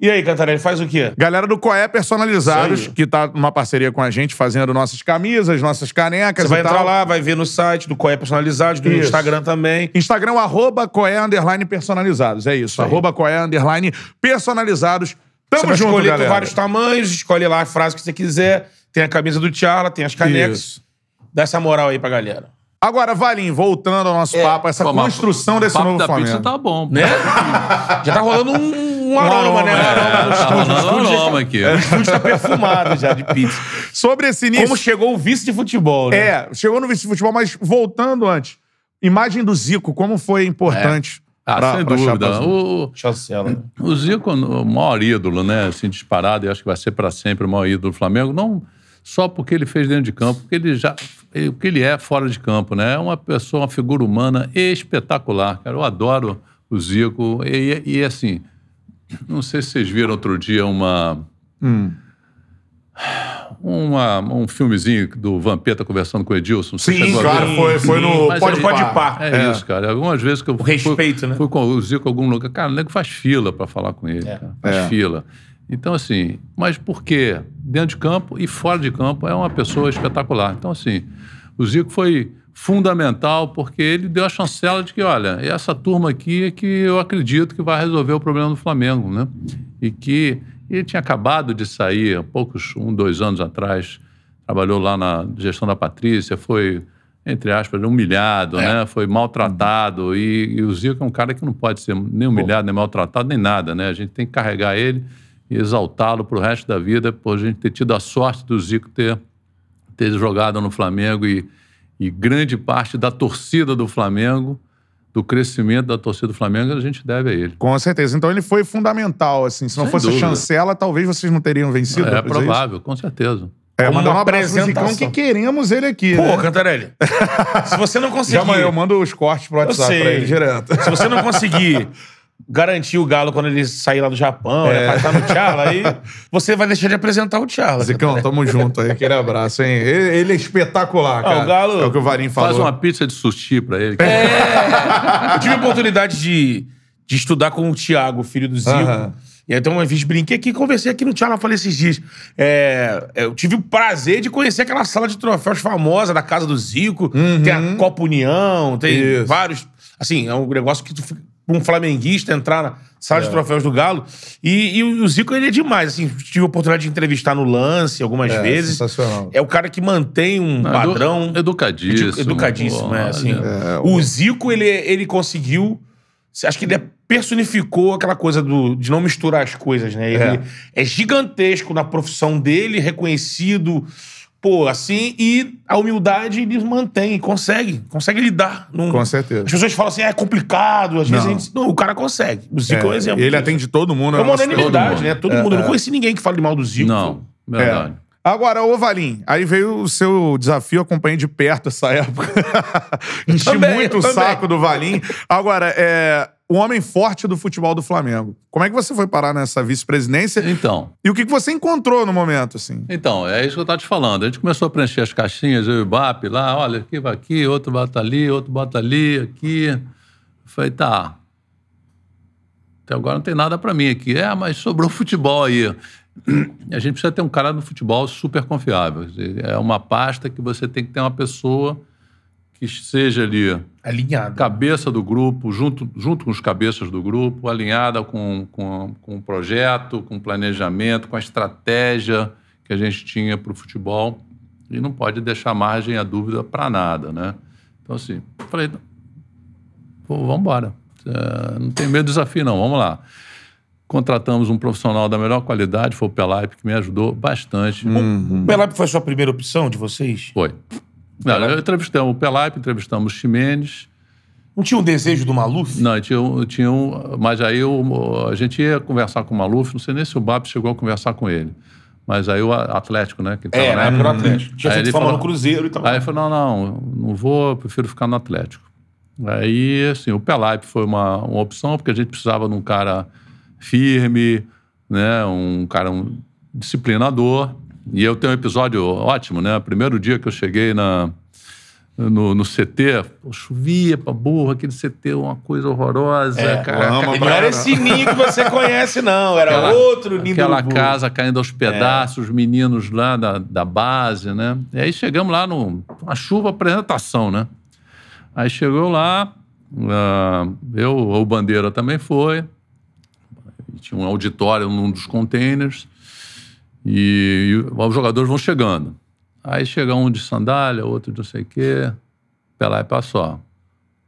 E aí, Cantarelli, faz o quê? Galera do Coé Personalizados, que tá numa parceria com a gente, fazendo nossas camisas, nossas canecas Você vai entrar tal. lá, vai ver no site do Coé Personalizados, do Isso. Instagram também. Instagram, arroba Coé Underline Personalizados. É isso, aí. arroba Coé Underline Personalizados. Você Tamo vai junto, escolher galera. vários tamanhos, escolhe lá a frase que você quiser. Tem a camisa do Tchala, tem as canecas. Isso. Dá essa moral aí pra galera. Agora, Valim, voltando ao nosso papo, essa Pô, construção desse papo novo da Flamengo. pizza tá bom. Né? já tá rolando um, um aroma, né? Um aroma no Tá rolando já aroma aqui. O estúdio tá perfumado já de pizza. Sobre esse início... Como chegou o vice de futebol, né? É, chegou no vice de futebol, mas voltando antes. Imagem do Zico, como foi importante Ah, pra, sem pra dúvida. O, Chancela. né? o Zico, o maior ídolo, né? Assim, disparado, e acho que vai ser para sempre o maior ídolo do Flamengo. Não só porque ele fez dentro de campo, porque ele já. O que ele é fora de campo, né? É uma pessoa, uma figura humana espetacular, cara. Eu adoro o Zico. E, e assim, não sei se vocês viram outro dia uma. Uma, um filmezinho do Vampeta conversando com o Edilson. Você Sim, claro, ver? foi, foi no Mas Pode aí- Pode Pá. Pá. É, isso, cara. Algumas vezes que eu fui, respeito, né? fui com o Zico em algum lugar, cara, o nego faz fila para falar com ele. cara. Faz É. fila. Então, assim, mas por quê? Dentro de campo e fora de campo é uma pessoa espetacular. Então, assim, o Zico foi fundamental porque ele deu a chancela de que, olha, essa turma aqui é que eu acredito que vai resolver o problema do Flamengo, né? e que ele tinha acabado de sair, há poucos, um, dois anos atrás, trabalhou lá na gestão da Patrícia, foi, entre aspas, humilhado, É. né? Foi maltratado. E, e o Zico é um cara que não pode ser nem humilhado, nem maltratado, nem nada, né? A gente tem que carregar ele e exaltá-lo para o resto da vida, por a gente ter tido a sorte do Zico ter, ter jogado no Flamengo e, e grande parte da torcida do Flamengo, do crescimento da torcida do Flamengo, a gente deve a ele. Com certeza. Então ele foi fundamental, assim. Se não Sem fosse dúvida. chancela, talvez vocês não teriam vencido. É disso. provável, com certeza. É, mandar um uma apresentação. que queremos ele aqui. Pô, né? Cantarelli, se você não conseguir... Já eu mando os cortes pro WhatsApp pra ele direto. Se você não conseguir garantir o Galo quando ele sair lá do Japão, É. é. pra estar no Tchala, aí você vai deixar de apresentar o Tchala. Zicão, tamo junto aí. Aquele abraço, hein? Ele, ele é espetacular, cara. o Galo- É o que o Varim falou. Faz uma pizza de sushi para ele. Eu tive a oportunidade de, de estudar com o Thiago, filho do Zico. Aham. E aí, então, uma vez brinquei aqui, conversei aqui no Tchala, falei esses dias. É, eu tive o prazer de conhecer aquela sala de troféus famosa da casa do Zico. Tem a Copa União, tem Uhum. Isso. vários. Assim, é um negócio que tu fica- um flamenguista entrar na sala É. de troféus do Galo. E, e o Zico, ele é demais. Assim, tive a oportunidade de entrevistar no lance algumas É, vezes. sensacional. É o cara que mantém um Não, padrão. edu- educadíssimo. Educadíssimo, Pô, é, assim. olha. O Zico, ele, ele conseguiu. Acho que ele personificou aquela coisa do, de não misturar as coisas, né? Ele é. gigantesco na profissão dele, reconhecido, pô, assim, e a humildade ele mantém, consegue, consegue lidar. Num- Com certeza. As pessoas falam assim, "Ah, é complicado, às vezes Não. a gente. Não, o cara consegue. O Zico é, um É, exemplo. ele disso. atende todo mundo. É uma nosso- unanimidade, todo né? mundo. Todo É, mundo. Eu não é. conheci ninguém que fale mal do Zico. Não, verdade. É. Agora, ô Valim, aí veio o seu desafio, acompanhei de perto essa época. Enchi Também, muito o saco do Valim. Agora, é o homem forte do futebol do Flamengo. Como é que você foi parar nessa vice-presidência? Então, E o que você encontrou no momento, assim? então, é isso que eu estava te falando. A gente começou a preencher as caixinhas, eu e o BAP lá, olha, aqui vai aqui, outro bota ali, outro bota ali, aqui. Eu falei, tá. Até agora não tem nada para mim aqui. É, mas sobrou futebol aí. A gente precisa ter um cara no futebol super confiável. É uma pasta que você tem que ter uma pessoa que seja ali Alinhado. cabeça do grupo, junto, junto com os cabeças do grupo, alinhada com, com, com o projeto, com o planejamento, com a estratégia que a gente tinha para o futebol. E não pode deixar margem a dúvida para nada, né? Então, assim, falei, pô, vamos embora. É, não tem medo do desafio, não. Vamos lá. Contratamos um profissional da melhor qualidade, foi o Pelaipe, que me ajudou bastante. O Pelap foi a sua primeira opção de vocês? Foi. Não, eu entrevistamos o Pelaipe, entrevistamos o Ximenes, Não tinha um desejo do Maluf? Não, tinha, tinha um, mas aí o- a gente ia conversar com o Maluf, não sei nem se o BAP chegou a conversar com ele. Mas aí o Atlético, né? Que É, na época do Atlético. Tinha Aí feito fama falou- no Cruzeiro e tal. Aí ele falou, não, não, não vou, eu prefiro ficar no Atlético. Aí, assim, o Pelaipe foi uma, uma opção, porque a gente precisava de um cara firme, né? Um cara um disciplinador. E eu tenho um episódio ótimo, né? Primeiro dia que eu cheguei na, no, no CT, pô, chovia pra burro, aquele CT, uma coisa horrorosa, É, cara. Não pra era caramba. esse ninho que você conhece, não. Era Aquela- outro ninho Aquela do casa caindo aos pedaços, os meninos lá da, da base, né? E aí chegamos lá no uma chuva apresentação, né? Aí chegou lá, ah, eu, o Bandeira também foi, tinha um auditório num dos containers, e, e os jogadores vão chegando. Aí chega um de sandália, outro de não sei o quê, Pelé passou.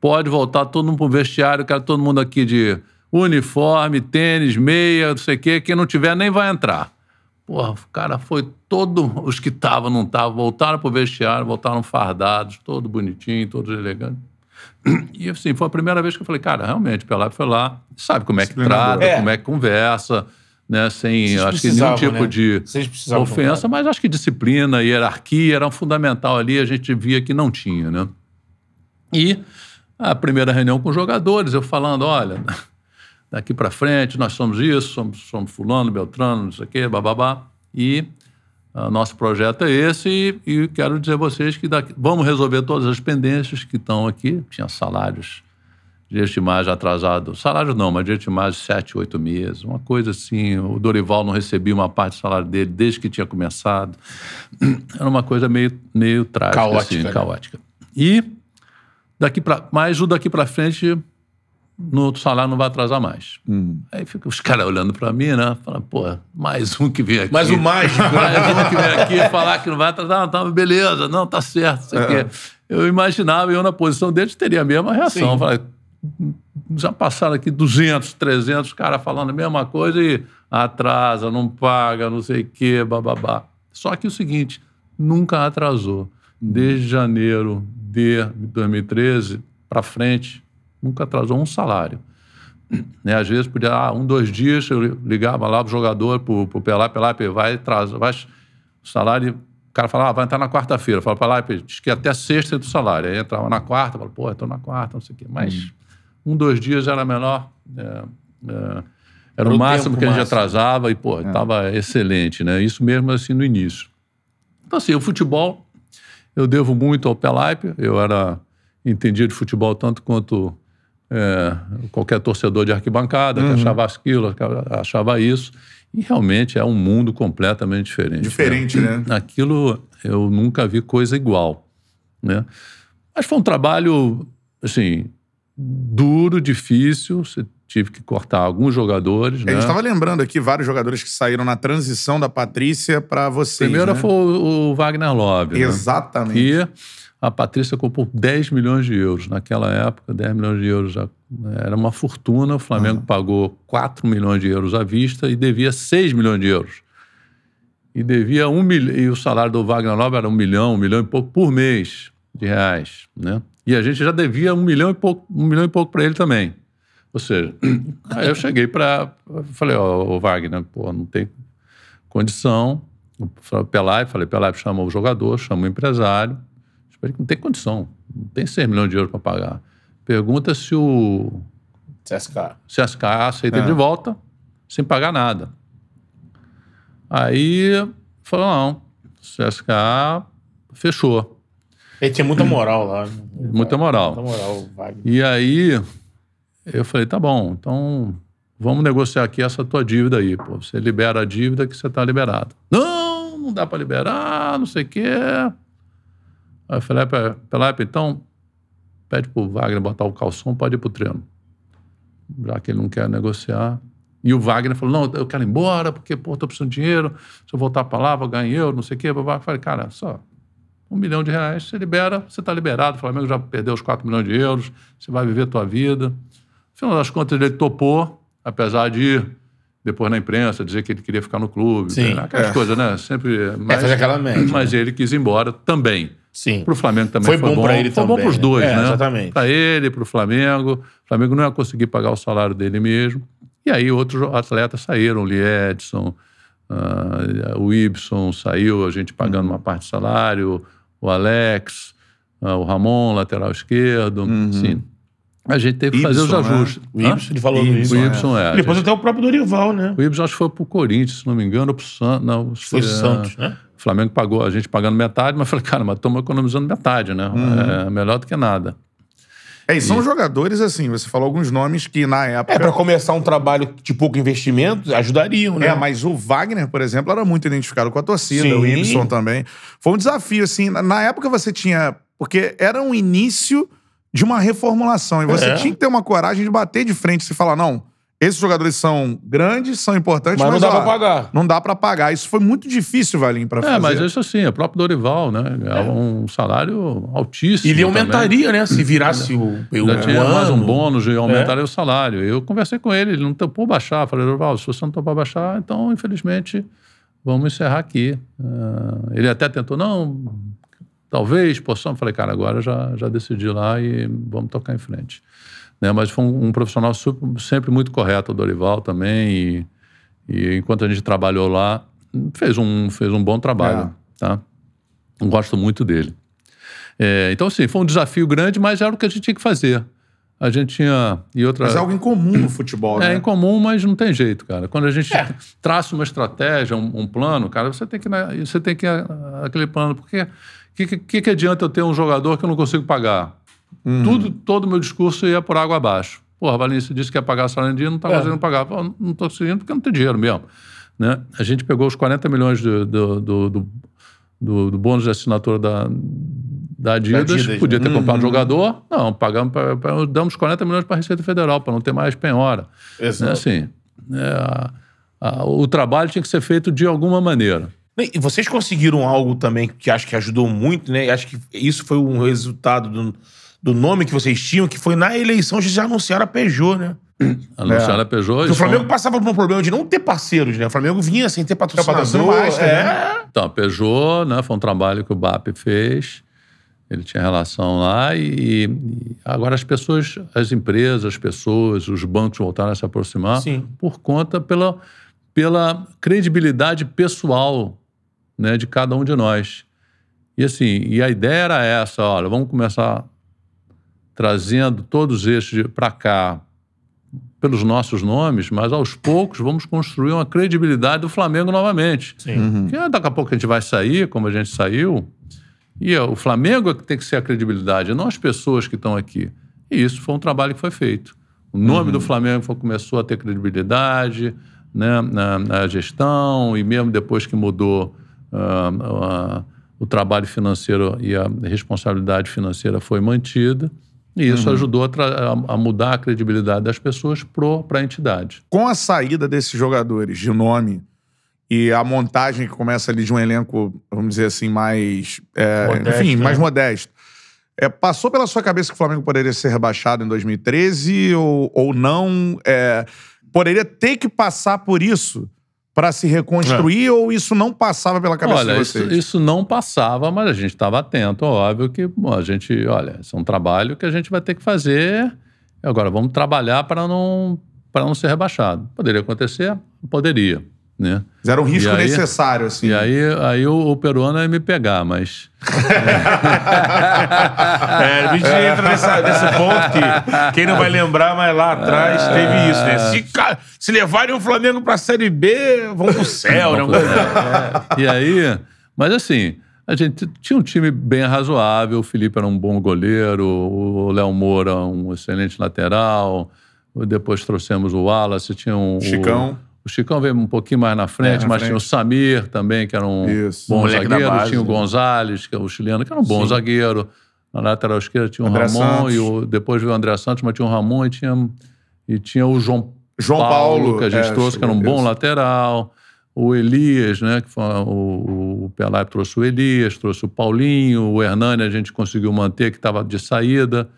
Pode voltar todo mundo pro vestiário, quero todo mundo aqui de uniforme, tênis, meia, não sei o quê. Quem não tiver nem vai entrar. Porra, o cara foi todo. Os que estavam, não estavam, voltaram pro vestiário, voltaram fardados, todo bonitinho, todos elegantes. E assim, foi a primeira vez que eu falei, cara, realmente, Pelé foi lá, sabe como é que trata, É. como é que conversa, né? Sem, Vocês acho que nenhum tipo né? de ofensa, mas acho que disciplina, hierarquia eram fundamental ali, a gente via que não tinha, né? E a primeira reunião com os jogadores, eu falando, olha, daqui para frente nós somos isso, somos, somos fulano, beltrano, não sei o quê, bababá. E ah, nosso projeto é esse e, e quero dizer a vocês que daqui, vamos resolver todas as pendências que estão aqui. Tinha salários de estimagem atrasado, salário não, mas de estimagem sete, oito meses, uma coisa assim. O Dorival não recebia uma parte do salário dele desde que tinha começado. Era uma coisa meio, meio trágica, Caótica, assim, né? caótica. E daqui para, mas o daqui para frente no salário não vai atrasar mais. Aí fica os caras olhando pra mim, né? Falando, pô, mais um que vem aqui. Mas o mágico, né? Mais um que vem aqui falar que não vai atrasar. Não, tá, beleza, não, tá certo. Isso aqui. Eu imaginava, eu na posição deles teria a mesma reação. Sim. Falei, já passaram aqui 200, 300 caras falando a mesma coisa e atrasa, não paga, não sei o quê, bababá. Só que o seguinte, nunca atrasou. Desde janeiro de 2013 para frente, nunca atrasou um salário. Né? Às vezes podia, ah, um, dois dias, eu ligava lá pro jogador, pro, pro Pelá, Pelá, vai, atrasa, vai, o salário, o cara falava, ah, vai entrar na quarta-feira. Fala, Pelá, diz que até sexta é do salário. Aí entrava na quarta, falava, pô, estou na quarta, não sei o quê. Mas um, dois dias era menor, é, é, era o máximo que a gente máximo. atrasava e, pô, estava excelente, né? Isso mesmo assim no início. Então, assim, o futebol, eu devo muito ao Pelaipe. Eu era entendia de futebol tanto quanto é, qualquer torcedor de arquibancada, que achava aquilo, que achava isso. E realmente é um mundo completamente diferente. Diferente, né? Aquilo eu nunca vi coisa igual, né? Mas foi um trabalho, assim, duro, difícil. Você tive que cortar alguns jogadores, A né? gente estava lembrando aqui vários jogadores que saíram na transição da Patrícia para vocês. Primeiro né? foi o, Wagner Love, né? Exatamente. E a Patrícia comprou 10 milhões de euros. Naquela época, 10 milhões de euros já era uma fortuna. O Flamengo pagou 4 milhões de euros à vista e devia 6 milhões de euros. E devia um milhão. E o salário do Wagner Love era um milhão, um milhão e pouco por mês de reais. Né? E a gente já devia um milhão e pouco, um milhão e pouco para ele também. Ou seja, aí eu cheguei para. Falei, ó, ô Wagner, pô, não tem condição. Falei, Pelai, falei, Pelai chama o jogador, chama o empresário. Não tem condição, não tem 6 milhões de euros para pagar. Pergunta se o CSK. CSK aceita ele de volta, sem pagar nada. Aí falou, não, o CSK fechou. Ele tinha muita moral lá. Muita moral. Muita moral, Wagner. E aí eu falei, tá bom, então vamos negociar aqui essa tua dívida aí. Pô, você libera a dívida que você tá liberado. Não, não dá para liberar, não sei o quê. Aí eu falei, "É, Pelaipe, então pede pro Wagner botar o calção, pode ir pro treino. Já que ele não quer negociar. E o Wagner falou, não, eu quero ir embora, porque, pô, tô precisando de dinheiro, se eu voltar pra lá, vou ganhar euro, não sei o quê. Eu falei, cara, só um milhão de reais, você libera, você está liberado. O Flamengo já perdeu os 4 milhões de euros, você vai viver a tua vida. No final das contas, ele topou, apesar de depois na imprensa dizer que ele queria ficar no clube. Sim, né? Aquelas é. coisas, né? Sempre. Mas, fazer aquela média, Mas ele quis ir embora também. Sim. Para o Flamengo também Foi foi, bom pra ele foi bom também, para os né? dois, É, né? exatamente. Para ele, para o Flamengo. O Flamengo não ia conseguir pagar o salário dele mesmo. E aí outros atletas saíram, o Edson, ah, o Ibson saiu, a gente pagando uma parte do salário, o Alex, ah, o Ramon, lateral esquerdo, sim. A gente teve que fazer os né? ajustes. O Hã? Ibson, ele falou Ibson, O é. a Depois gente- até o próprio Dorival, né? o Ibson acho que foi pro Corinthians, se não me engano, ou pro Santos. Não, Foi é, Santos, né? O Flamengo pagou, a gente pagando metade, mas falei, cara, mas estamos economizando metade, né? É melhor do que nada. É, e são jogadores assim, você falou alguns nomes que na época. É, pra começar um trabalho de pouco investimento, ajudariam, né? É, mas o Wagner, por exemplo, era muito identificado com a torcida, Sim. o Ibson também. Foi um desafio, assim. Na- Na época você tinha. Porque era um início de uma reformulação. E você É. tinha que ter uma coragem de bater de frente e falar: não, esses jogadores são grandes, são importantes, Mas mas, não dá ó, pra pagar. Não dá pra pagar. Isso foi muito difícil, Valim, pra fazer. É, mas isso assim, é próprio Dorival, né? Ganhava um salário altíssimo. Ele também. aumentaria, né? Se virasse o, o, Já tinha ano. mais um bônus e aumentaria o salário. Eu conversei com ele, ele não topou baixar. Falei, Dorival, se você não topar baixar, então, infelizmente, vamos encerrar aqui. Ah, ele até tentou, não, talvez possamos. Falei, cara, agora já, já decidi lá e vamos tocar em frente. Né? Mas foi um, um profissional super- sempre muito correto, o Dorival também. E, e enquanto a gente trabalhou lá, fez um, fez um bom trabalho. Tá? Gosto muito dele. É, então, assim, foi um desafio grande, mas era o que a gente tinha que fazer. A gente tinha. E outra, Mas é algo em comum no futebol, é né? incomum, mas não tem jeito, cara. Quando a gente traça uma estratégia, um, um plano, cara, você tem que né, você tem que aquele plano, porque o que, que, que adianta eu ter um jogador que eu não consigo pagar? Tudo, todo o meu discurso ia por água abaixo. Porra, Valência disse que ia pagar salário em dia, não está É. conseguindo pagar. Pô, não estou conseguindo porque não tem dinheiro mesmo. Né? A gente pegou os 40 milhões do, do, do, do, do- do bônus de assinatura da, da Adidas, Adidas, podia né? ter comprado um jogador. Não, pagamos pra, pra- damos 40 milhões para a Receita Federal, para não ter mais penhora. Exato. Né, assim, é, a- a- o trabalho tinha que ser feito de alguma maneira. E vocês conseguiram algo também que acho que ajudou muito, né? Acho que isso foi um resultado do, do nome que vocês tinham, que foi na eleição, vocês já anunciaram a Peugeot, né? A Luciana Peugeot. Porque o eles Flamengo são- passava por um problema de não ter parceiros, né? O Flamengo vinha sem ter patrocinador. patrocínio master, é. Então, a Peugeot, né, foi um trabalho que o BAP fez. Ele tinha relação lá e, e agora as pessoas, as empresas, as pessoas, os bancos voltaram a se aproximar Sim. por conta pela, pela credibilidade pessoal né, de cada um de nós. E assim, e a ideia era essa, olha, vamos começar trazendo todos estes para cá pelos nossos nomes, mas aos poucos vamos construir uma credibilidade do Flamengo novamente. Sim. Porque daqui a pouco a gente vai sair, como a gente saiu, e é, o Flamengo é que tem que ser a credibilidade, não as pessoas que estão aqui. E isso foi um trabalho que foi feito. O nome do Flamengo foi- começou a ter credibilidade né, na, na gestão, e mesmo depois que mudou ah, ah, o trabalho financeiro e a responsabilidade financeira foi mantida, e isso ajudou a, tra- a- a mudar a credibilidade das pessoas para a entidade. Com a saída desses jogadores de nome e a montagem que começa ali de um elenco, vamos dizer assim, mais. é, Modesto, enfim, né? mais modesto. É, passou pela sua cabeça que o Flamengo poderia ser rebaixado em 2013 ou, ou não? É, poderia ter que passar por isso para se reconstruir ou isso não passava pela cabeça Olha, de isso, vocês? isso não passava, mas a gente estava atento, óbvio que bom, a gente, olha, isso é um trabalho que a gente vai ter que fazer. Agora, vamos trabalhar para não, para não ser rebaixado. Poderia acontecer? Poderia, né? Mas Era um risco aí- necessário, assim. E aí, aí o, o peruano ia me pegar, mas... É, a gente entra nessa- nesse ponto que quem não vai lembrar, mas lá atrás teve isso, né? Se, se levarem o Flamengo pra Série B, vão pro céu, né? Pro E aí, mas assim, a gente tinha um time bem razoável. O Felipe era um bom goleiro, o Léo Moura um excelente lateral. Depois trouxemos o Wallace, tinha um, Chicão. O, Chicão veio um pouquinho mais na frente, É, na mas frente. tinha o Samir também, que era um Isso. bom Moleque zagueiro. base, tinha o né? Gonzalez, que é o chileno, que era um bom zagueiro. Na lateral esquerda tinha o André Ramon, Santos. e o, depois veio o André Santos, mas tinha o Ramon e tinha, e tinha o João João Paulo, Paulo, que a gente é, trouxe, que era um bom isso. lateral. O Elias, né? Que foi, o, o Pelé trouxe o Elias, trouxe o Paulinho, o Hernani a gente conseguiu manter, que estava de saída.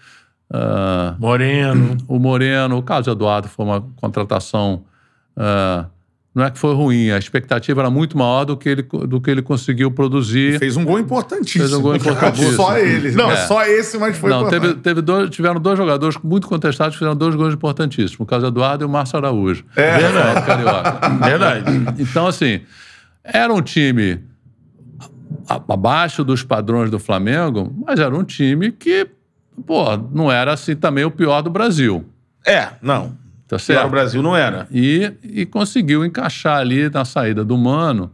Ah, Moreno. o Moreno, o Carlos Eduardo foi uma contratação. Ah, não é que foi ruim, a expectativa era muito maior do que ele, do que ele conseguiu produzir. Fez um gol importantíssimo. Fez um gol importantíssimo. Só ele. Não, é. só esse, mas foi Não, importante. teve, teve dois, tiveram dois jogadores muito contestados que fizeram dois gols importantíssimos. O Carlos Eduardo e o Márcio Araújo. É, verdade. Carioca. Verdade. Então, assim, era um time abaixo dos padrões do Flamengo, mas era um time que, pô, não era assim também o pior do Brasil. É, não. Tá certo? o Brasil não era. E, e conseguiu encaixar ali na saída do Mano.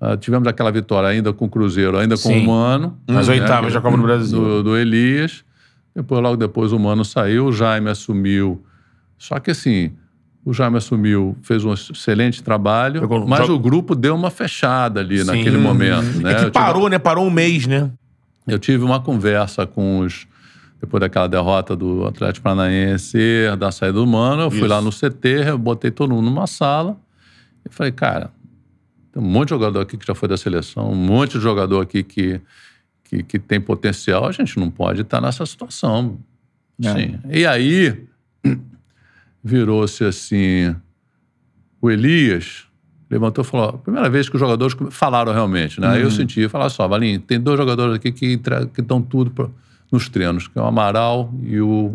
Ah, tivemos aquela vitória ainda com o Cruzeiro, ainda com Sim. o Mano. Nas né, oitavas da Copa do Brasil. Do, do Elias. Depois, logo depois, o Mano saiu, o Jaime assumiu. Só que assim, o Jaime assumiu, fez um excelente trabalho, no mas o grupo deu uma fechada ali Sim. naquele momento. Né? É que tive- parou, né? Parou um mês, né? eu tive uma conversa com os. Depois daquela derrota do Atlético Paranaense, da saída do Mano, eu fui Isso. lá no CT, eu botei todo mundo numa sala e falei, cara, tem um monte de jogador aqui que já foi da seleção, um monte de jogador aqui que, que, que tem potencial, a gente não pode estar nessa situação. É. Sim. E aí virou-se assim, o Elias levantou e falou, primeira vez que os jogadores falaram realmente, né? Aí eu senti, falar só, Valinho, tem dois jogadores aqui que, que dão tudo nos treinos, que é o Amaral e o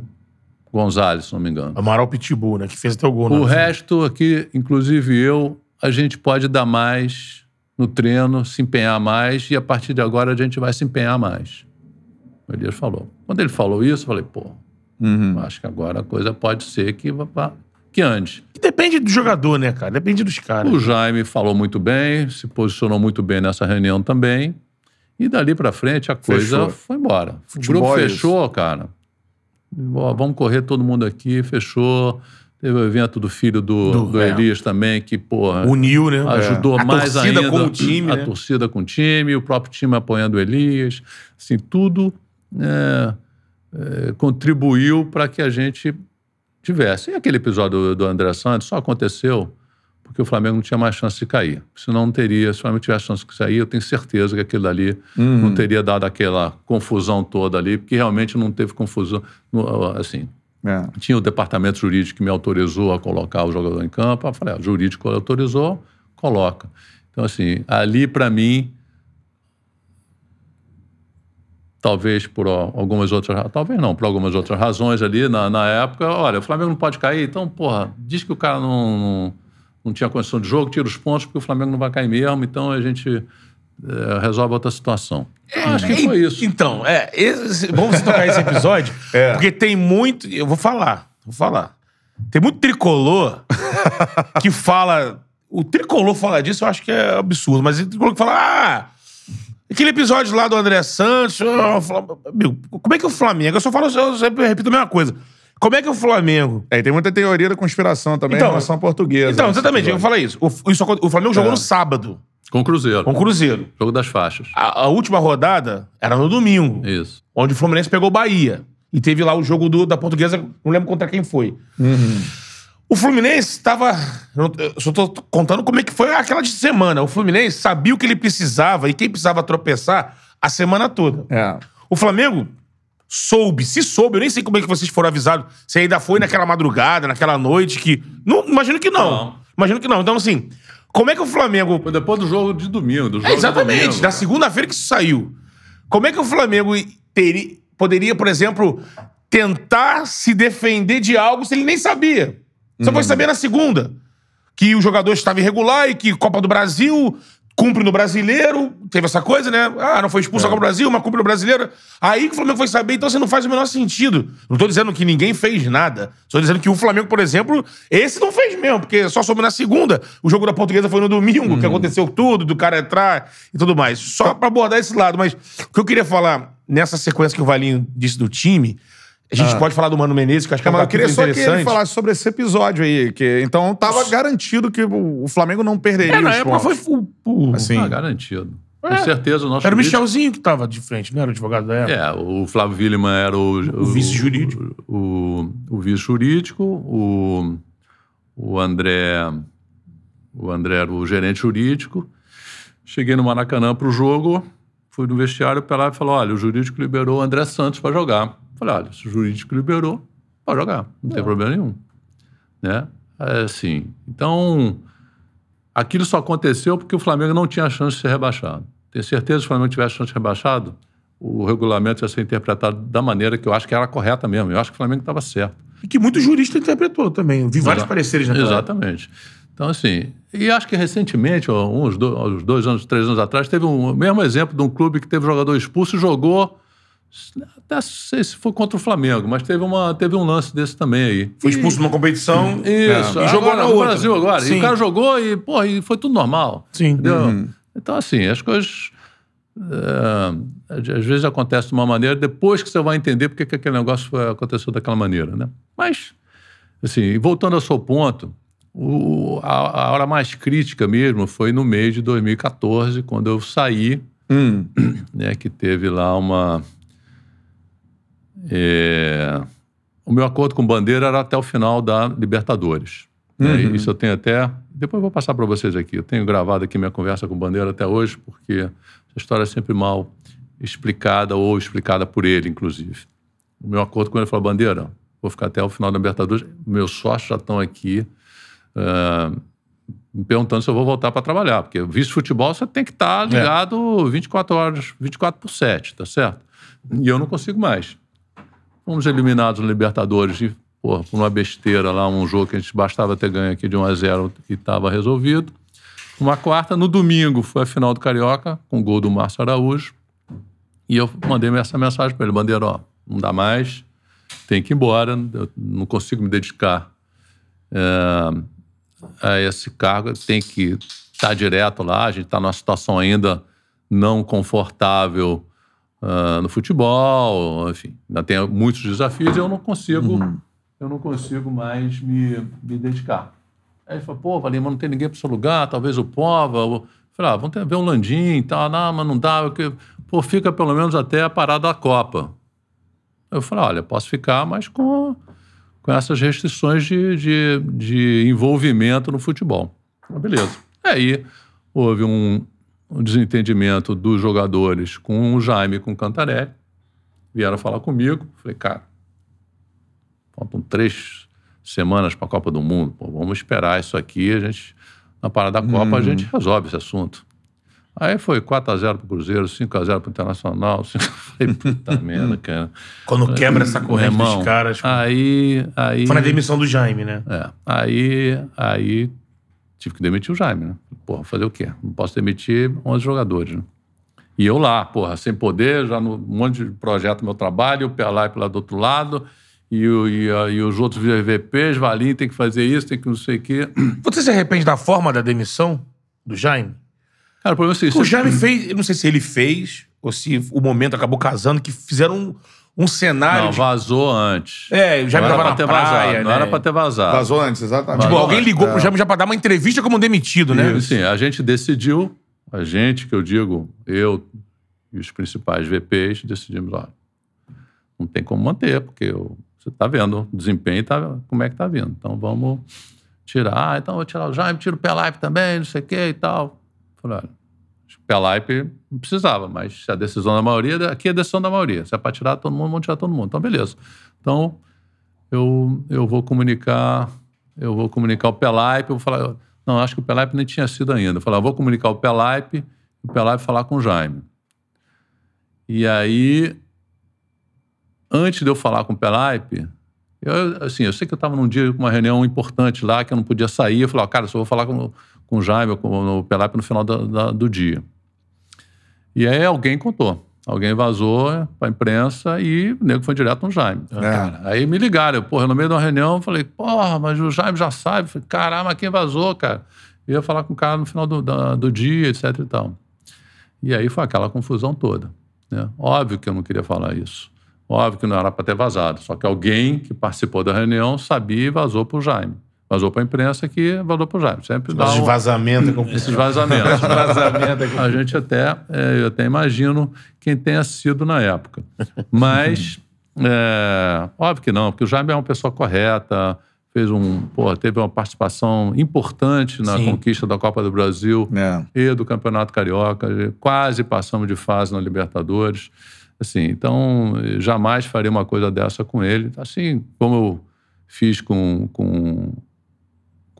Gonzalez, se não me engano. Amaral Pitbull, né? Que fez até o gol. O né? resto aqui, inclusive eu, a gente pode dar mais no treino, se empenhar mais, e a partir de agora a gente vai se empenhar mais. O Elias falou. Quando ele falou isso, eu falei, pô, Uhum. acho que agora a coisa pode ser que, vá que. Que Depende do jogador, né, cara? Depende dos caras. O Jaime falou muito bem, se posicionou muito bem nessa reunião também. E dali pra frente a coisa Fechou. foi embora. Futebol o grupo é fechou, cara. Ó, vamos correr todo mundo aqui, fechou. Teve o evento do filho do, Do- do, é. Elias também, que, porra, Uniu, né? ajudou A mais torcida ainda. com o time, A né? torcida com o time, o próprio time apoiando o Elias. Assim, tudo é, é, contribuiu para que a gente tivesse. E aquele episódio do, do André Santos só aconteceu porque o Flamengo não tinha mais chance de cair. Senão não teria, se o Flamengo tivesse chance de cair, eu tenho certeza que aquilo ali não teria dado aquela confusão toda ali, porque realmente não teve confusão. Assim, É. tinha o departamento jurídico que me autorizou a colocar o jogador em campo. Eu falei, ah, o jurídico autorizou, coloca. Então, assim, ali para mim, talvez por algumas outras, ra- talvez não, por algumas outras razões ali na, na época, olha, o Flamengo não pode cair, então, porra, diz que o cara não, não, não tinha condição de jogo, tira os pontos porque o Flamengo não vai cair mesmo, então a gente eh, resolve outra situação. Eu acho que foi isso. Então, é, esse, vamos tocar esse episódio, É. porque tem muito. Eu vou falar, vou falar. Tem muito tricolor que fala. O tricolor falar disso eu acho que é absurdo, mas o tricolor que fala. Ah, aquele episódio lá do André Santos. o Flam- Meu, como é que o Flamengo. Eu só falo, eu sempre repito a mesma coisa. Como é que o Flamengo. É, tem muita teoria da conspiração também Então, em relação à portuguesa. Então, nesse exatamente, eu falei isso. O, isso o Flamengo jogou É. no sábado, Com o Cruzeiro, com o Cruzeiro. jogo das faixas. A, a última rodada era no domingo. Isso. onde o Fluminense pegou o Bahia. E teve lá o jogo do- da portuguesa, não lembro contra quem foi. O Fluminense estava. Só tô contando como é que foi aquela de semana. O Fluminense sabia o que ele precisava e quem precisava tropeçar a semana toda. É. O Flamengo soube, se soube, eu nem sei como é que vocês foram avisados. Se ainda foi naquela madrugada, naquela noite que. Não, imagino que não. Não. Imagino que não. Então, assim, como é que o Flamengo Foi depois do jogo de domingo, do jogo é, exatamente, de domingo. da segunda-feira que isso saiu. Como é que o Flamengo teria, poderia, por exemplo, tentar se defender de algo se ele nem sabia? Só foi saber na segunda. Que o jogador estava irregular e que Copa do Brasil cumpre no brasileiro. Teve essa coisa, né? Ah, não foi expulso Copa do Brasil, mas cumpre no brasileiro. Aí que o Flamengo foi saber, então você não faz o menor sentido. Não tô dizendo que ninguém fez nada. Estou dizendo que o Flamengo, por exemplo, esse não fez mesmo, porque só soube na segunda. O jogo da portuguesa foi no domingo, que aconteceu tudo, do cara entrar e tudo mais. Só pra abordar esse lado. Mas o que eu queria falar nessa sequência que o Valinho disse do time. A gente pode falar do Mano Menezes, que eu acho que é um Mas eu queria só que ele interessante. falasse sobre esse episódio aí. Que, então tava garantido que o o Flamengo não perderia É, na os época pontos. foi o, o- Assim. Ah, garantido. Com certeza o nosso Era o jurídico- Michelzinho que tava de frente, não era o advogado da época? É, o Flávio Williman era o... O, vice-jurídico. O, o vice-jurídico, o, o André... O André era o gerente jurídico. Cheguei no Maracanã pro jogo, fui no vestiário, o Pelé falou, olha, o jurídico liberou o André Santos para jogar. Falei, olha, se o jurídico liberou, pode jogar, não tem problema nenhum. Né? É, assim, então, aquilo só aconteceu porque o Flamengo não tinha chance de ser rebaixado. Tenho certeza que se o Flamengo tivesse chance de ser rebaixado, o regulamento ia ser interpretado da maneira que eu acho que era correta mesmo. Eu acho que o Flamengo estava certo. E que muito jurista interpretou também. Eu vi vários pareceres época. Exatamente. Então, assim, e acho que recentemente, uns dois, uns dois anos, três anos atrás, teve um o mesmo exemplo de um clube que teve jogador expulso e jogou, até não sei se foi contra o Flamengo, mas teve, uma, teve um lance desse também aí. Foi expulso numa competição. Isso, E jogou agora, na no outra. Brasil agora. E Sim. o cara jogou e, pô, e foi tudo normal. Sim. Entendeu? Então, assim, as coisas. é, às vezes acontece de uma maneira, depois que você vai entender porque que aquele negócio foi, aconteceu daquela maneira, né? Mas, assim, voltando ao seu ponto, o- a, a hora mais crítica mesmo foi no mês de 2014, quando eu saí, Hum. né, que teve lá uma. É, o meu acordo com Bandeira era até o final da Libertadores. né? Uhum. Isso eu tenho até. Depois eu vou passar para vocês aqui. Eu tenho gravado aqui minha conversa com Bandeira até hoje, porque essa história é sempre mal explicada ou explicada por ele, inclusive. O meu acordo com ele falou: Bandeira, vou ficar até o final da Libertadores. Meus sócios já estão aqui. ah, me perguntando se eu vou voltar para trabalhar, porque vice-futebol você tem que estar ligado 24 horas, 24 por 7, tá certo? E eu não consigo mais. Fomos eliminados no Libertadores e, por uma besteira lá, um jogo que a gente bastava ter ganho aqui de 1 a 0 e estava resolvido. Uma quarta, no domingo, foi a final do Carioca, com gol do Márcio Araújo. E eu mandei essa mensagem para ele, Bandeira, ó, não dá mais, tem que ir embora, eu não consigo me dedicar é, a esse cargo, tem que estar direto lá, a gente está numa situação ainda não confortável ah, no futebol, enfim, ainda tem muitos desafios e eu não consigo eu não consigo mais me, me dedicar. Aí ele falou, pô, mas não tem ninguém para o seu lugar, talvez o Pova. Eu falei, ah, vamos ter, ver um Landim e tal. Não, mas não dá. Eu, pô, fica pelo menos até a parada da Copa. Eu falei, olha, posso ficar, mas com, com essas restrições de, de, de envolvimento no futebol. Beleza. Aí houve um, um desentendimento dos jogadores com o Jaime e com o Cantarelli. Vieram falar comigo. Falei, cara, faltam três semanas para a Copa do Mundo. Pô, vamos esperar isso aqui. A gente, na parada da Copa, a uhum. gente resolve esse assunto. Aí foi 4x0 pro Cruzeiro, 5x0 pro Internacional. 5... Falei, puta merda, cara. Quando quebra essa corrente irmão, dos caras. Aí, aí. Foi na demissão do Jaime, né? É. Aí, aí tive que demitir o Jaime, né? Porra, fazer o quê? Não posso demitir 11 jogadores, né? E eu lá, porra, sem poder, já no um monte de projeto meu trabalho, o Pelai lá do outro lado, e, o, e, e, os outros VPs, Valim tem que fazer isso, tem que não sei o quê. Você se arrepende da forma da demissão do Jaime? Cara, o problema é assim, O Jaime fez, eu não sei se ele fez, ou se o momento acabou casando, que fizeram um, um cenário. Não, de... vazou antes. É, o Jaime não tava na ter praia, vazado, né? Não era pra ter vazado. Vazou antes, exatamente. Tipo, Vazou alguém ligou é. pro Jaime já pra dar uma entrevista como demitido, né? E, sim, a gente decidiu, a gente, que eu digo, eu e os principais VPs, decidimos, olha, não tem como manter, porque eu, você está vendo o desempenho, tá, como é que está vindo. Então vamos tirar. Ah, então vou tirar o Jaime, tiro o Pelaipe também, não sei o quê e tal. Falei, olha, Pelaipe não precisava, mas a decisão da maioria, aqui é a decisão da maioria. Se é para tirar todo mundo, vamos tirar todo mundo. Então, beleza. Então, eu, eu vou comunicar, eu vou comunicar o Pelaipe, eu vou falar, não, acho que o Pelaipe nem tinha sido ainda. Eu eu vou comunicar o Pelaipe, o Pelaipe falar com o Jaime. E aí, antes de eu falar com o Pelaipe, eu, assim, eu sei que eu estava num dia com uma reunião importante lá, que eu não podia sair. Eu falei, cara, só vou falar com, com o Jaime, com o Pelaipe no final do, da, do dia. E aí alguém contou. Alguém vazou para a imprensa e o nego foi direto no Jaime. É. Cara, aí me ligaram. Eu, porra, no meio de uma reunião, eu falei, porra, mas o Jaime já sabe. Falei, caramba, mas quem vazou, cara? Eu ia falar com o cara no final do, da, do dia, etc e tal. E aí foi aquela confusão toda. Né? Óbvio que eu não queria falar isso. Óbvio que não era para ter vazado. Só que alguém que participou da reunião sabia e vazou para o Jaime. Vazou para a imprensa que vazou para o Jaime. Sempre dá um... vazamento. É Esses vazamentos. vazamento é a gente até, é, eu até imagino quem tenha sido na época. Mas, é, óbvio que não, porque o Jaime é uma pessoa correta, fez um, pô, teve uma participação importante na Sim. conquista da Copa do Brasil é. e do Campeonato Carioca. Quase passamos de fase na Libertadores. Assim, então, jamais faria uma coisa dessa com ele. Assim como eu fiz com, com,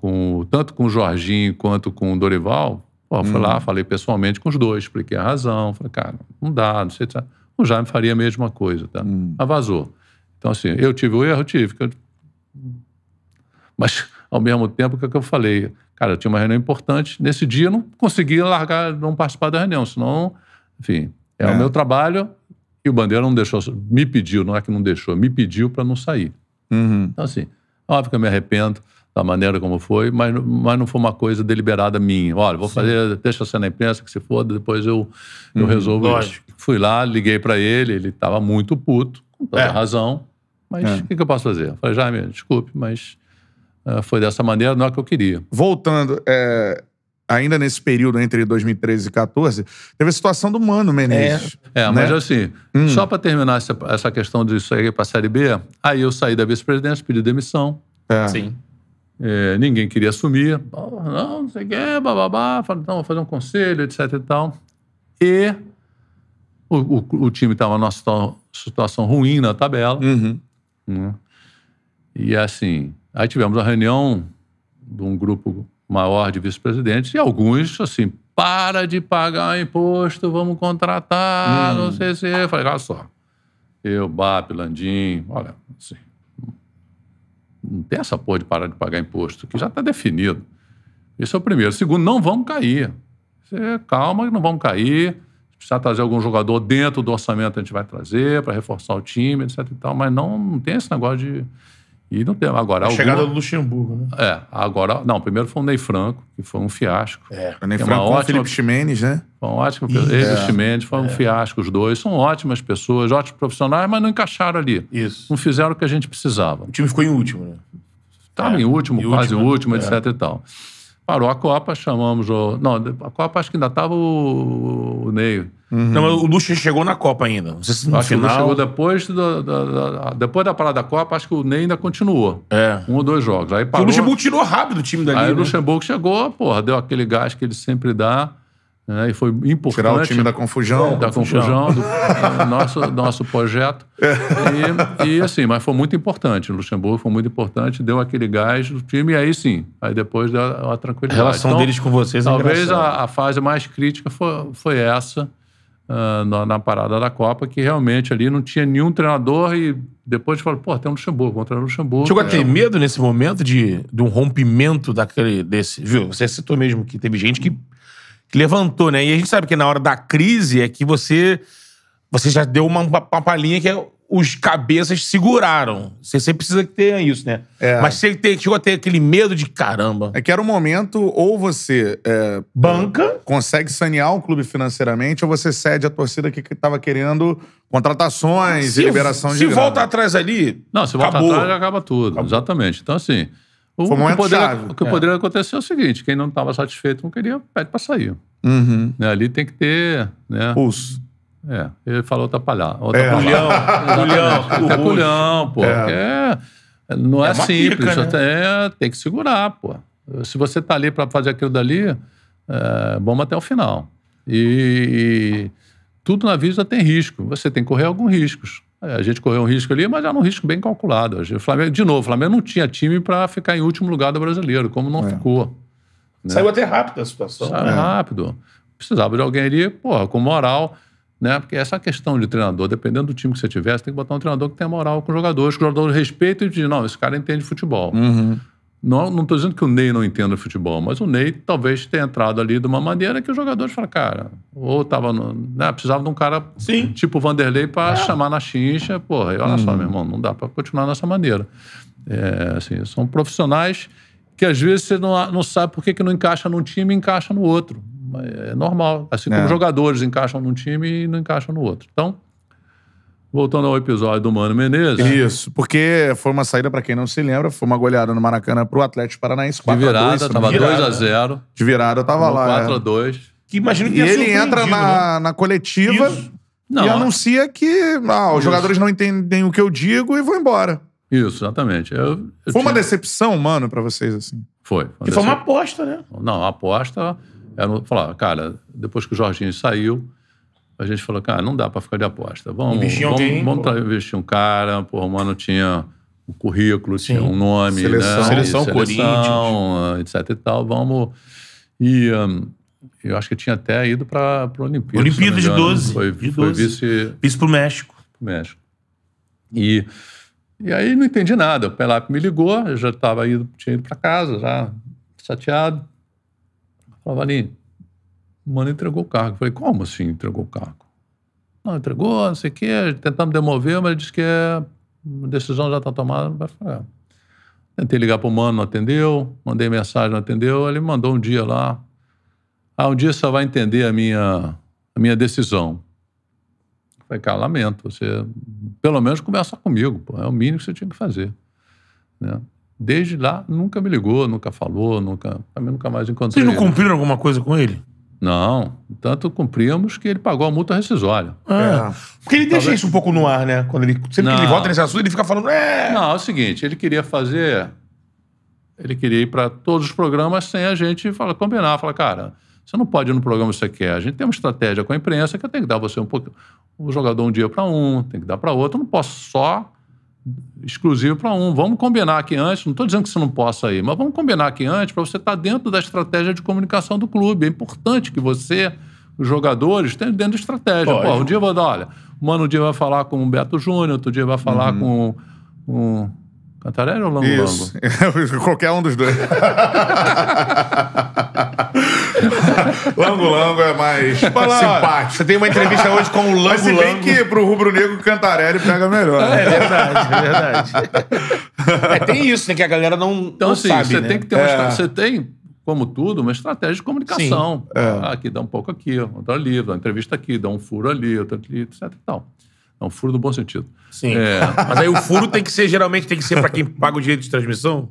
com tanto com o Jorginho quanto com o Dorival, pô, fui hum. lá, falei pessoalmente com os dois, expliquei a razão. Falei, cara, não dá, não sei. O Jaime faria a mesma coisa, tá? Hum. Mas vazou. Então, assim, eu tive o erro, tive. Mas, ao mesmo tempo, o que eu falei? Cara, eu tinha uma reunião importante. Nesse dia, eu não conseguia largar, não participar da reunião. Senão, enfim, é, é. o meu trabalho. E o Bandeira não deixou, me pediu, não é que não deixou, me pediu para não sair. Uhum. Então, assim, óbvio que eu me arrependo da maneira como foi, mas, mas não foi uma coisa deliberada minha. Olha, vou Sim. fazer, deixa ser na imprensa que se foda, depois eu, eu uhum, resolvo lógico. isso. Fui lá, liguei para ele, ele estava muito puto, com toda é. razão, mas é. o que, que, eu posso fazer? Eu falei, Jaime, desculpe, mas uh, foi dessa maneira, não é o que eu queria. Voltando, é, ainda nesse período entre 2013 e 2014, teve a situação do Mano Menezes. É, é né? mas assim, hum. só para terminar essa, essa questão disso aí para a Série B, aí eu saí da vice-presidência, pedi demissão. É. Sim. É, ninguém queria assumir. Oh, não, não sei o que, bababá. Falei, não, vou fazer um conselho, etc e tal. E o, o, o time estava numa situação ruim na tabela. Uhum. Né? E assim, Aí tivemos a reunião de um grupo maior de vice-presidentes e alguns, assim, para de pagar imposto, vamos contratar, hum. não sei se... Eu falei, olha só, eu, BAP, Landim, olha, assim, não tem essa porra de parar de pagar imposto, que já está definido. Esse é o primeiro. Segundo, não vamos cair. Você, calma, não vamos cair. Se precisar trazer algum jogador dentro do orçamento, a gente vai trazer para reforçar o time, etc e tal, mas não, não tem esse negócio de E não tem agora. A alguma- chegada do Luxemburgo, né? É, agora. Não, primeiro foi o Ney Franco, que foi um fiasco. É. O Ney É uma Franco com o ótima- Felipe Ximenes, né? Foi um ótimo. Ele e o Chimenez foi um fiasco, os dois. São ótimas pessoas, ótimos profissionais, mas não encaixaram ali. Isso. Não fizeram o que a gente precisava. O time ficou em último, né? Estava em último, em quase último, último, é. etc e tal. Parou a Copa, chamamos o. Não, a Copa acho que ainda estava o, o Ney. Não, mas o Luxemburgo chegou na Copa ainda. Não sei se no Acho que ele final... chegou depois, do- da, da- depois da parada da Copa, acho que o Ney ainda continuou. É. Um ou dois jogos. Aí O parou. Luxemburgo tirou rápido o time dali, Aí o né? Luxemburgo chegou, porra, deu aquele gás que ele sempre dá. Né, e foi importante. Tirar o time da confusão. da confusão do, do nosso, do nosso projeto. E, e, assim, mas foi muito importante. O Luxemburgo foi muito importante, deu aquele gás no time, e aí sim, aí depois deu a, a A tranquilidade. relação Então, deles com vocês é Talvez a, a fase mais crítica foi, foi essa, ah, na, na parada da Copa, que realmente ali não tinha nenhum treinador e depois falou, pô, tem um Luxemburgo, vamos treinar o Luxemburgo. Chegou a É, ter medo nesse momento de, de um rompimento daquele, desse... Viu? Você citou mesmo que teve gente que levantou, né? E a gente sabe que na hora da crise é que você... Você já deu uma, uma palhinha que é os cabeças seguraram. Você sempre precisa que tenha isso, né? É. Mas você tem- chegou a ter aquele medo de caramba. É que era um momento, ou você é, Banca. consegue sanear o clube financeiramente, ou você cede a torcida que estava querendo contratações e liberação de Se grana. volta atrás ali. Não, se volta acabou. atrás, acaba tudo. Exatamente. Então, assim. O, Foi um que momento poderia, chave. o que poderia acontecer é o seguinte: quem não estava satisfeito, não queria, pede para sair. Uhum. Né? Ali tem que ter. Né? Pulso. É, ele falou outra palhaça. Outra É. Culhão, Tem que ter o culhão, pô. É. é- não é, É simples. pica, né? tem, é, tem que segurar, pô. Se você tá ali para fazer aquilo dali, é, vamos até o final. E, e tudo na vida tem risco. Você tem que correr alguns riscos. É, a gente correu um risco ali, mas era um risco bem calculado. O Flamengo, de novo, o Flamengo não tinha time para ficar em último lugar do brasileiro, como não ficou. Saiu até rápido a situação. Sabe, rápido. Precisava de alguém ali, porra, com moral, né? Porque essa questão de treinador, dependendo do time que você tiver, você tem que botar um treinador que tenha moral com os jogadores, que os jogadores respeitem e dizem, não, esse cara entende futebol. Não estou dizendo que o Ney não entenda futebol, mas o Ney talvez tenha entrado ali de uma maneira que os jogadores falam, cara, ou tava no, né, precisava de um cara Sim. tipo Vanderlei para chamar na chincha, porra, e olha só, meu irmão, não dá para continuar dessa maneira. É, assim, são profissionais que às vezes você não, não sabe por que, que não encaixa num time e encaixa no outro. É normal. Assim como É. jogadores encaixam num time e não encaixam no outro. Então, voltando ao episódio do Mano Menezes, Isso, porque foi uma saída, pra quem não se lembra, foi uma goleada no Maracanã pro Atlético Paranaense. de 4 a 2, virada, tava engano. 2 a 0 De virada eu tava lá. 4 é. a 2 Que imagino que E ele entra surpreendido, né? na, na coletiva Isso. E a- anuncia que ah, os Isso. jogadores não entendem o que eu digo e vão embora. Isso, exatamente. Eu, eu Foi uma tinha- decepção, mano, pra vocês, assim. Foi. Que foi uma aposta, né? Não, a aposta era falar, cara, depois que o Jorginho saiu, a gente falou, cara, não dá pra ficar de aposta. Vamos Investir em vamos, alguém, vamos pô. investir um cara, pô, o mano tinha um currículo, Sim. tinha um nome, Seleção. né? Seleção, seleção, etc e tal. Vamos. E hum, eu acho que tinha até ido para a Olimpíada. Olimpíada de não me engano. 12, Foi, de foi 12. vice Isso pro México. pro México. E, e aí não entendi nada. O Pelap me ligou, eu já estava indo, tinha ido para casa, já chateado. Falei, Valinho, o mano entregou o cargo. Eu falei, como assim entregou o cargo? Não, entregou, não sei o quê, tentamos demover, mas ele disse que é, a decisão já está tomada. Vai falar. Tentei ligar para o mano, não atendeu, mandei mensagem, não atendeu. Ele mandou um dia lá. Ah, um dia você vai entender a minha, a minha decisão. Eu Falei, cara, lamento. Você, pelo menos, conversa comigo. Pô, é o mínimo que você tinha que fazer. Né? Desde lá, nunca me ligou, nunca falou, nunca, também nunca mais encontrei. Vocês não ele. cumpriram alguma coisa com ele? Não, tanto cumprimos que ele pagou a multa rescisória. Ah. Porque ele deixa isso um pouco no ar, né? Quando ele, sempre Não. que ele volta nesse assunto, ele fica falando, é. Não, é o seguinte, ele queria fazer. Ele queria ir para todos os programas sem a gente falar, combinar. Falar, cara, você não pode ir no programa que você quer. A gente tem uma estratégia com a imprensa que eu tenho que dar você um pouco. O jogador um dia para um, tem que dar para outro. Eu não posso só exclusivo para um. Vamos combinar aqui antes. Não estou dizendo que você não possa ir, mas vamos combinar aqui antes para você estar dentro da estratégia de comunicação do clube. É importante que você, os jogadores, estejam dentro da estratégia. Pô, um dia eu vou dar, olha, mano um dia vai falar com o Beto Júnior, outro dia vai falar Uhum. com, com Cantarelli ou Lango Isso. Lango? Qualquer um dos dois. Lango Lango é mais simpático. Você tem uma entrevista hoje com o Lango Mas se bem Lango. que pro Rubro Negro Cantarelli pega melhor. É né? verdade, é verdade. É, tem isso, né? Que a galera não, Então, não assim, sabe, você né? tem que ter uma É. Você tem, como tudo, uma estratégia de comunicação. É. Ah, Aqui dá um pouco aqui, outra ali, dá uma entrevista aqui, dá um furo ali, outra ali, etc e tal. É um furo no bom sentido. Sim. É. Mas aí o furo tem que ser, geralmente, tem que ser pra quem paga o direito de transmissão?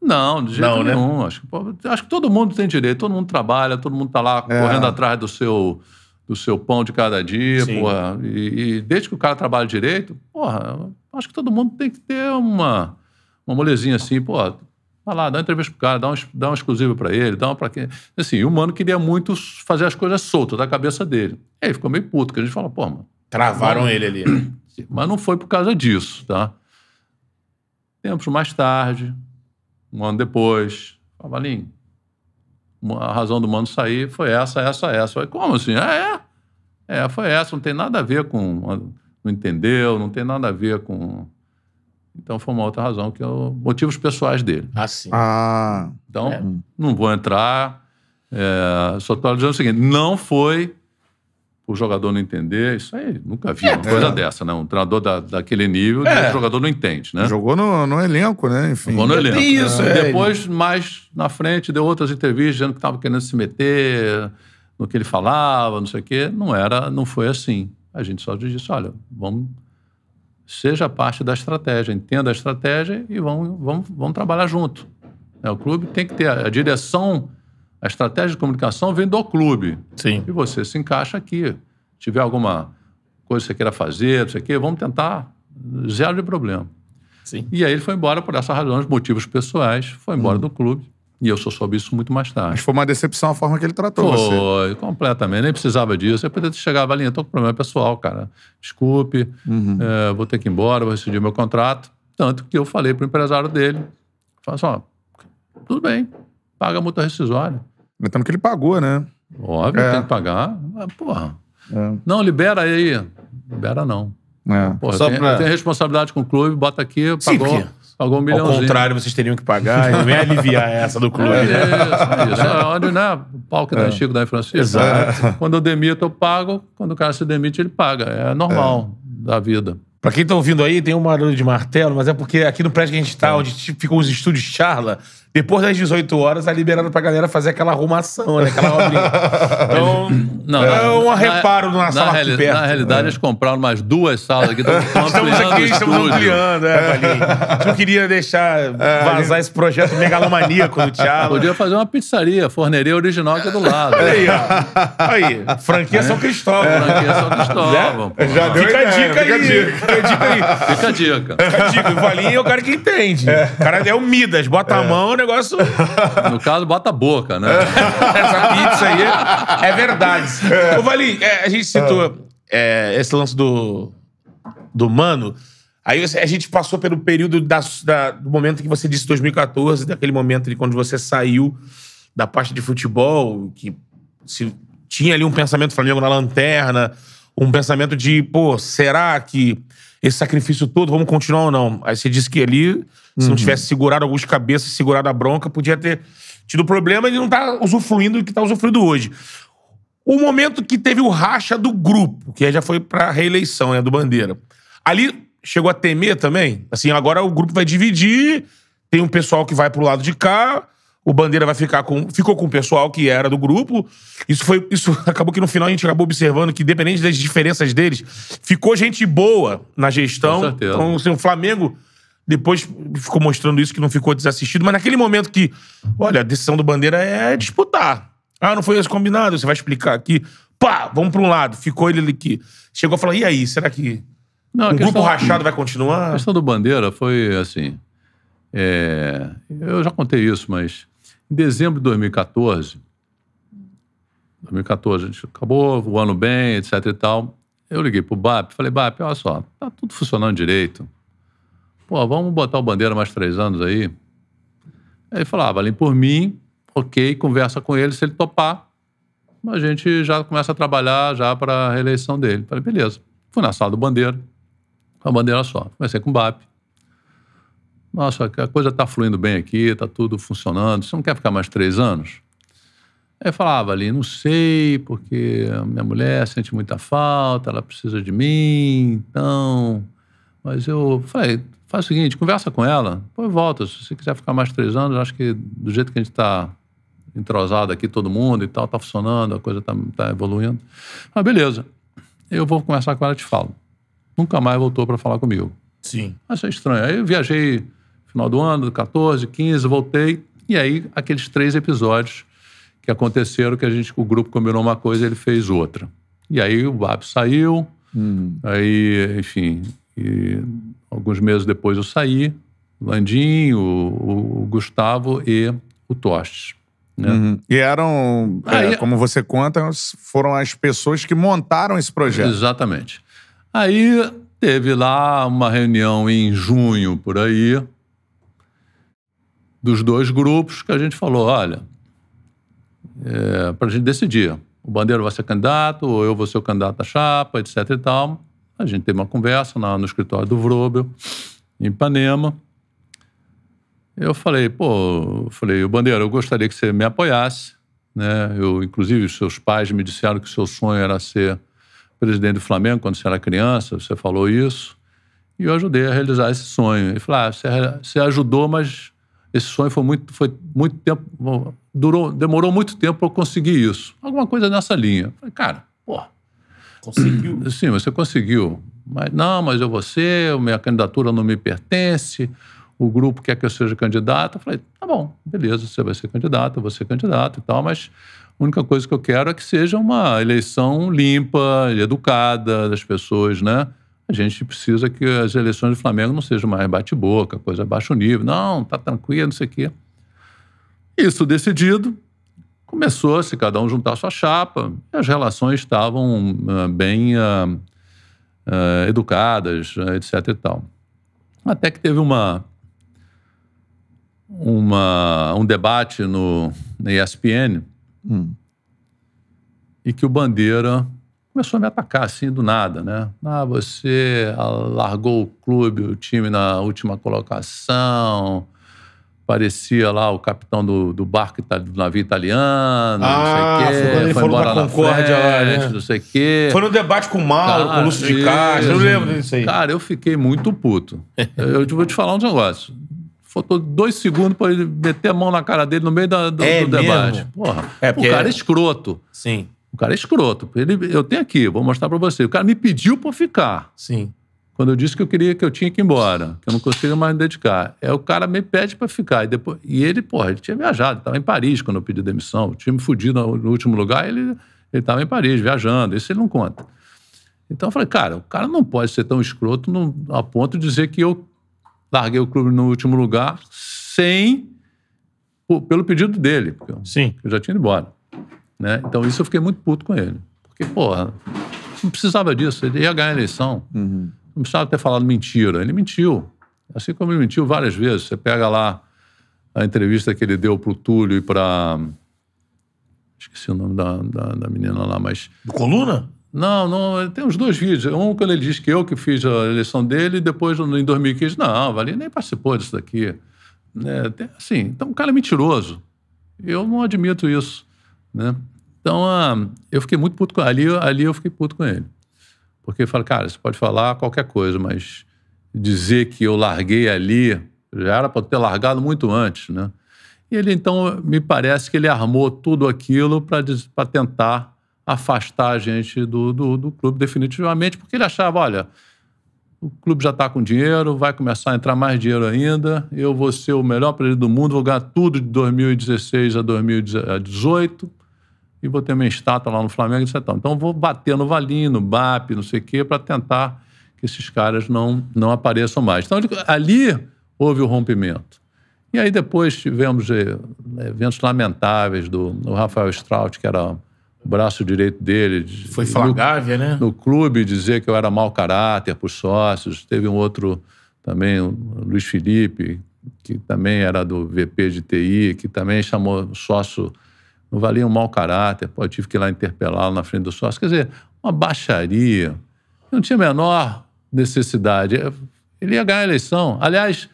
Não, de jeito Não, né? nenhum. Acho, que, pô, acho que todo mundo tem direito, todo mundo trabalha, todo mundo tá lá É. correndo atrás do seu, do seu pão de cada dia, Sim. porra. E, e desde que o cara trabalha direito, porra, acho que todo mundo tem que ter uma, uma molezinha assim, pô. Vai lá, dá uma entrevista pro cara, dá um, dá um exclusivo pra ele, dá uma pra quem. Assim, o mano queria muito fazer as coisas soltas da cabeça dele. Aí ele ficou meio puto, que a gente fala, pô, mano, Travaram ele ali. mas não foi por causa disso, tá? Tempos mais tarde, um ano depois, falava, Valinho, a razão do mano sair foi essa, essa, essa. Falei, como assim? É, é. É, foi essa, não tem nada a ver com. Não entendeu, não tem nada a ver com. Então foi uma outra razão, que é o, motivos pessoais dele. Assim. Ah, Então, É. não vou entrar. é, só estou dizendo o seguinte: não foi o jogador não entender. Isso aí, nunca vi uma coisa dessa, né? Um treinador da, daquele nível, É. o jogador não entende, né? jogou no, no elenco, né? Enfim. Jogou no elenco. Isso, é. Depois, mais na frente, deu outras entrevistas dizendo que estava querendo se meter no que ele falava, não sei o quê. Não era, não foi assim. A gente só disse, olha, vamos... Seja parte da estratégia, entenda a estratégia e vamos, vamos, vamos trabalhar junto. É, o clube tem que ter a direção, a estratégia de comunicação vem do clube. Sim. E você se encaixa aqui. Se tiver alguma coisa que você queira fazer, não sei o quê, vamos tentar zero de problema. Sim. E aí ele foi embora por essas razões, motivos pessoais, foi embora do clube. E eu só soube isso muito mais Mas tarde. foi uma decepção a forma que ele tratou você. Foi, completamente. Nem precisava disso. Eu poderia ter chegado ali, tô com problema pessoal, cara. Desculpe, é, vou ter que ir embora, vou rescindir meu contrato. Tanto que eu falei pro empresário dele, falei assim, ó, tudo bem, paga a multa rescisória. Lembrando que ele pagou, né? Óbvio, É. tem que pagar. Mas, porra, É. não, libera aí. Libera não. É. Porra, Só tem, pra- tem responsabilidade com o clube, bota aqui, Sim, pagou, porque- pagou um Ao milhãozinho. contrário, vocês teriam que pagar e não vem aliviar essa do clube. É isso, é isso. É onde, né? O pau que dá em Chico, dá em Francisco. Exato. Quando eu demito, eu pago. Quando o cara se demite, ele paga. É normal da vida. Pra quem tá ouvindo aí, tem um barulho de martelo, mas é porque aqui no prédio que a gente tá, onde t- ficam os estúdios Charla, depois das 18 horas, tá liberando pra galera fazer aquela arrumação, né? Aquela obrinha. Então, Não, é um na- reparo na, na, sala aqui reali- perto. na realidade, eles compraram mais duas salas aqui. Estamos ampliando aqui, estamos ampliando, é, Valinho. A gente não queria deixar vazar esse projeto megalomaníaco do Charla. Podia fazer uma pizzaria, forneria original aqui do lado. Olha aí, ó. Aí, franquia São Cristóvão. Franquia São Cristóvão. pô. Já deu Fica a ideia, dica aí. dica. Fica a dica aí. Fica a dica. Fica a dica. O Valinho é o cara que entende. O cara é o Midas. Bota a mão, o negócio... No caso, bota a boca, né? Essa pizza aí é, é verdade. Ô, Valinho, é, a gente citou é, esse lance do, do Mano. Aí a gente passou pelo período da- da- do momento que você disse 2014, daquele momento de quando você saiu da parte de futebol, que se, tinha ali um pensamento Flamengo na lanterna, um pensamento de, pô, será que esse sacrifício todo, vamos continuar ou não? Aí você disse que ali, se não tivesse segurado alguns cabeças, segurado a bronca, podia ter tido problema e não tá usufruindo do que tá usufruindo hoje. O momento que teve o racha do grupo, que aí já foi pra reeleição, né, do Bandeira. Ali chegou a temer também? Assim, agora o grupo vai dividir, tem um pessoal que vai pro lado de cá, o Bandeira vai ficar com. Ficou com o pessoal que era do grupo. Isso foi. Isso acabou que no final a gente acabou observando que, independente das diferenças deles, ficou gente boa na gestão. Com certeza. Então, assim, o Flamengo depois ficou mostrando isso que não ficou desassistido, mas naquele momento que, olha, a decisão do Bandeira é disputar. Ah, não foi esse combinado, você vai explicar aqui. Pá, vamos para um lado. Ficou ele ali que chegou a falar: "E aí, será que Não, a o grupo rachado vai A continuar?" questão do Bandeira foi assim. é, eu já contei isso, mas em dezembro de 2014, 2014, a gente acabou o ano bem, etc e tal. Eu liguei pro BAP, falei, BAP, olha só, tá tudo funcionando direito. Pô, vamos botar o Bandeira mais três anos aí. Aí ele falava, ali por mim, ok, conversa com ele, se ele topar, a gente já começa a trabalhar já para a reeleição dele. Falei, beleza. Fui na sala do Bandeira, com a bandeira só. Comecei com o BAP. Nossa, a coisa está fluindo bem aqui, está tudo funcionando, você não quer ficar mais três anos? Aí eu falava ali, não sei, porque a minha mulher sente muita falta, ela precisa de mim, então. Mas eu falei, faz o seguinte, conversa com ela, depois volta. Se você quiser ficar mais três anos, acho que do jeito que a gente está entrosado aqui, todo mundo e tal, está funcionando, a coisa está tá evoluindo. Ah, beleza. Eu vou conversar com ela e te falo. Nunca mais voltou para falar comigo. Sim. Achei estranho. Aí eu viajei final do ano, 14, 15, voltei. E aí, aqueles três episódios que aconteceram que a gente, o grupo combinou uma coisa e ele fez outra. E aí o BAP saiu, aí, enfim, alguns meses depois eu saí, o Landim, o, o Gustavo e o Tostes. Né? Uhum. E eram, é, Aí- como você conta, foram as pessoas que montaram esse projeto. Exatamente. Aí teve lá uma reunião em junho, por aí, dos dois grupos, que a gente falou: olha, é, para a gente decidir. O Bandeira vai ser candidato, ou eu vou ser o candidato à chapa, etc e tal. A gente teve uma conversa na- no escritório do Vrobel, em Ipanema. Eu falei, pô, falei, o Bandeira, eu gostaria que você me apoiasse, né? Eu, inclusive, os seus pais me disseram que o seu sonho era ser presidente do Flamengo quando você era criança, você falou isso. E eu ajudei a realizar esse sonho. Ele falou, ah, você, você ajudou, mas esse sonho foi muito, foi muito tempo, durou, demorou muito tempo para eu conseguir isso. Alguma coisa nessa linha. Falei, cara, porra, Conseguiu. Sim, você conseguiu. Mas não, mas eu vou ser, minha candidatura não me pertence, o grupo quer que eu seja candidato. Eu falei, tá bom, beleza, você vai ser candidato, eu vou ser candidato e tal, mas a única coisa que eu quero é que seja uma eleição limpa, educada das pessoas, né? A gente precisa que as eleições do Flamengo não sejam mais bate-boca, coisa baixo nível. Não, tá tranquilo, não sei o quê. Isso decidido, começou-se cada um juntar sua chapa, e as relações estavam ah, bem ah, ah, educadas, etc e tal. Até que teve uma, uma um debate no, na ESPN e que o Bandeira começou a me atacar assim do nada, né? Ah, você largou o clube, o time na última colocação, parecia lá o capitão do, do barco do navio italiano, Ah, não sei o foi quando quê, ele foi falou embora na Concórdia lá, frente, não sei o quê. Foi no debate com o Mauro, com o Lúcio de Castro. Eu lembro disso aí. Cara, eu fiquei muito puto. eu vou te falar um negócio. Faltou dois segundos para ele meter a mão na cara dele no meio da- do, É do debate. Porra, É, o cara é escroto. Sim, O cara é escroto. Ele, eu tenho aqui, vou mostrar para você. O cara me pediu para ficar. sim. Quando eu disse que eu queria que eu tinha que ir embora, que eu não conseguia mais me dedicar. É o cara me pede para ficar. E, depois, e ele, porra, ele tinha viajado, estava em Paris quando eu pedi demissão. O time fudido no, no último lugar, ele estava em Paris, viajando. Isso ele não conta. Então eu falei, cara, o cara não pode ser tão escroto no- a ponto de dizer que eu larguei o clube no último lugar sem. pelo pedido dele, porque Sim. eu já tinha ido embora. Né? Então isso eu fiquei muito puto com ele. Porque, porra, não precisava disso. Ele ia ganhar a eleição. Não precisava ter falado mentira. Ele mentiu. Assim como ele mentiu várias vezes. Você pega lá a entrevista que ele deu para o Túlio e para. Esqueci o nome da, da, da menina lá, mas. Do Coluna? Não, não, tem os dois vídeos. Um quando ele diz que eu que fiz a eleição dele, e depois em 2015, não, o Valinho nem participou disso daqui. Né? Tem- Assim, então o cara é mentiroso. Eu não admito isso. Né? Então, ah, eu fiquei muito puto com ali, ali eu fiquei puto com ele. Porque eu falei, cara, você pode falar qualquer coisa, mas dizer que eu larguei ali, já era para ter largado muito antes, né? E ele, então, me parece que ele armou tudo aquilo para tentar afastar a gente do, do, do clube definitivamente, porque ele achava, olha, o clube já está com dinheiro, vai começar a entrar mais dinheiro ainda, eu vou ser o melhor presidente do mundo, vou ganhar tudo de 2016 a 2018 e vou ter minha estátua lá no Flamengo, etc. Então, vou bater no Valinho, no BAP, não sei o quê, para tentar que esses caras não, não apareçam mais. Então, ali houve o rompimento. E aí depois tivemos eh, eventos lamentáveis do, do Rafael Straut, que era o braço direito dele. de- Foi Flagávia, né? no clube dizer que eu era mau caráter para os sócios. Teve um outro também, o Luiz Felipe, que também era do VP de TI, que também chamou sócio, não valia um mau caráter. Pô, eu tive que ir lá interpelá-lo na frente do sócio. Quer dizer, uma baixaria. Não tinha a menor necessidade. Ele ia ganhar a eleição. Aliás,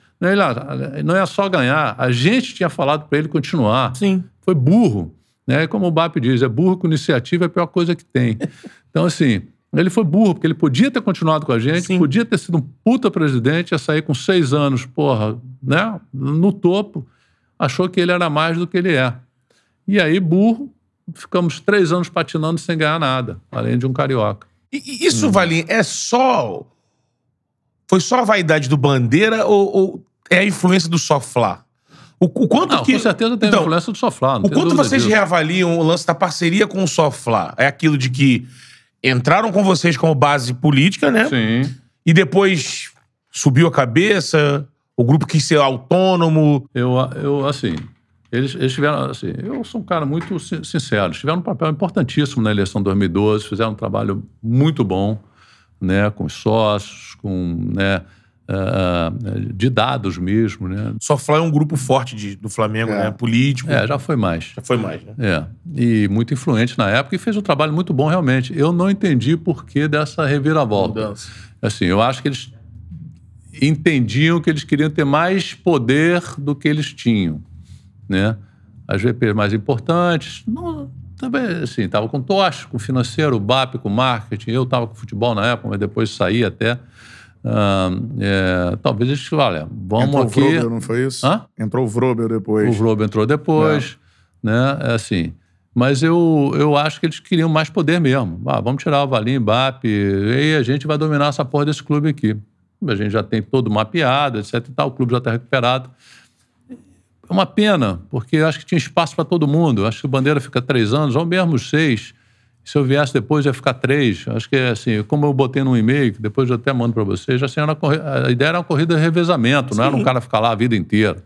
Não é, é só ganhar. A gente tinha falado para ele continuar. Sim. Foi burro. Né? Como o BAP diz, é burro com iniciativa é a pior coisa que tem. Então, assim, ele foi burro, porque ele podia ter continuado com a gente, Sim. podia ter sido um puta presidente, ia sair com seis anos, porra, né? No topo. Achou que ele era mais do que ele é. E aí, burro, ficamos três anos patinando sem ganhar nada, além de um carioca. E, e isso, Valim, é só. Foi só a vaidade do Bandeira ou, ou é a influência do Soflá? O, o quanto Não, que. com certeza tem Então, influência do Soflá. O quanto vocês disso. reavaliam o lance da parceria com o Soflá? É aquilo de que entraram com vocês como base política, né? Sim. E depois subiu a cabeça, o grupo quis ser autônomo. Eu, eu assim, eles, eles tiveram, assim, eu sou um cara muito sin- sincero, eles tiveram um papel importantíssimo na eleição de 2012, fizeram um trabalho muito bom, né, com os sócios, com, né, ah, de dados mesmo, né. Soflá é um grupo forte de- do Flamengo, É. né? Político. É, já foi mais. Já foi mais, né? É, e muito influente na época e fez um trabalho muito bom realmente. Eu não entendi por que dessa reviravolta. Mudança. Assim, eu acho que eles entendiam que eles queriam ter mais poder do que eles tinham, né? As VPs mais importantes, não, também, assim, estava com tocha, com financeiro, o BAP, com marketing, eu estava com futebol na época, mas depois saí até. Ah, é, talvez eles, olha, vamos Entrou aqui... o Vrobel, não foi isso? Hã? Entrou o Vrobel depois. O Vrobo entrou depois, né? É assim. Mas eu, eu acho que eles queriam mais poder mesmo. Ah, vamos tirar o Valim, Bap, e a gente vai dominar essa porra desse clube aqui. A gente já tem todo mapeado, etc e tal, o clube já está recuperado. É uma pena, porque eu acho que tinha espaço para todo mundo. Acho que o Bandeira fica três anos, ou mesmo seis. Se eu viesse depois, ia ficar três. Acho que é assim, como eu botei num e-mail, que depois eu até mando para vocês, assim, a ideia era uma corrida de revezamento, não era um cara ficar lá a vida inteira.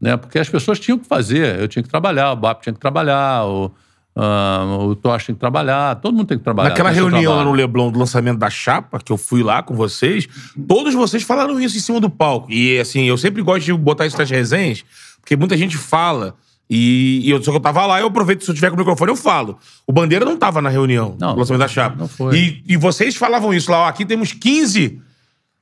Né? Porque as pessoas tinham que fazer. Eu tinha que trabalhar, o BAP tinha que trabalhar, o, ah, o Tosh que trabalhar, todo mundo tem que trabalhar. Naquela reunião lá no Leblon do lançamento da chapa, que eu fui lá com vocês, todos vocês falaram isso em cima do palco. E assim, eu sempre gosto de botar isso nas resenhas, porque muita gente fala. E, e eu, só que eu tava lá, eu aproveito, se eu tiver com o microfone, eu falo. O Bandeira não tava na reunião Não, do lançamento da chapa. não foi. E, e vocês falavam isso lá, ó, aqui temos 15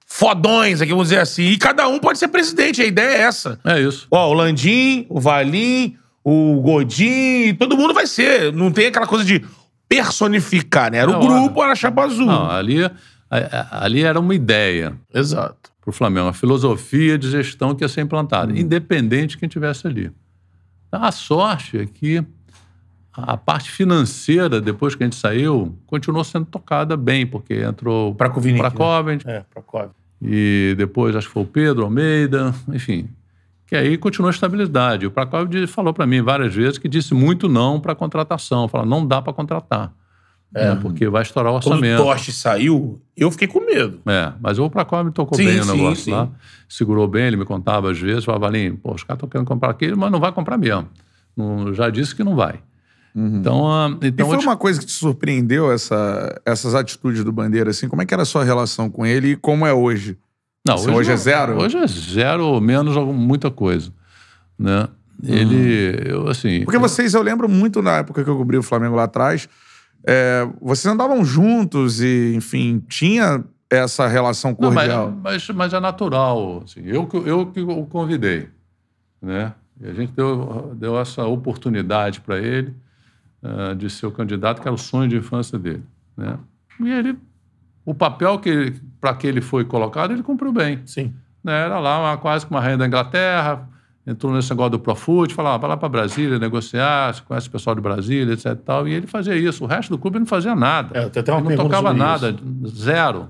fodões, aqui, vamos dizer assim, e cada um pode ser presidente, a ideia é essa. É isso. Ó, o Landim, o Valim, o Godin, todo mundo vai ser. Não tem aquela coisa de personificar, né? Era o É grupo, era a chapa azul. Não, ali, ali era uma ideia Exato. Para o Flamengo, uma filosofia de gestão que ia ser implantada, independente de quem estivesse ali. A sorte é que a parte financeira, depois que a gente saiu, continuou sendo tocada bem, porque entrou Prakovic, né? Prakovic, É, Procópio. e depois acho que foi o Pedro Almeida, enfim. Que aí continuou a estabilidade. O Prakovic falou para mim várias vezes que disse muito não para contratação. Falou, não dá para contratar. Né, porque vai estourar o Quando orçamento. o Toste saiu, eu fiquei com medo. É, mas o Prakovic tocou Sim, bem o negócio sim. lá. Segurou bem, ele me contava às vezes. Falava, Valim, pô, os caras estão querendo comprar aquilo, mas não vai comprar mesmo. Não- já disse que não vai. Então, ah, E então foi eu te- uma coisa que te surpreendeu, essa, essas atitudes do Bandeira, assim? Como é que era a sua relação com ele e como é hoje? Não, Assim, hoje é zero? Hoje é zero ou menos muita coisa. Né? Ele, eu assim... Porque vocês, eu lembro muito na época que eu cobri o Flamengo lá atrás, é, vocês andavam juntos e, enfim, tinha essa relação Não, mas, cordial. mas, mas é natural. Assim, eu, que- eu que o convidei. Né? E a gente deu, deu essa oportunidade para ele ah, de ser o candidato, que era o sonho de infância dele. Né? E ele, o papel que para que ele foi colocado, ele cumpriu bem. Sim. né? Era lá uma, quase que uma rainha da Inglaterra, entrou nesse negócio do Profut, falava, vai lá para Brasília negociar, conhece o pessoal de Brasília, etc. e Tal, e ele fazia isso. O resto do clube ele não fazia nada. É, até uma ele não tocava nada, zero.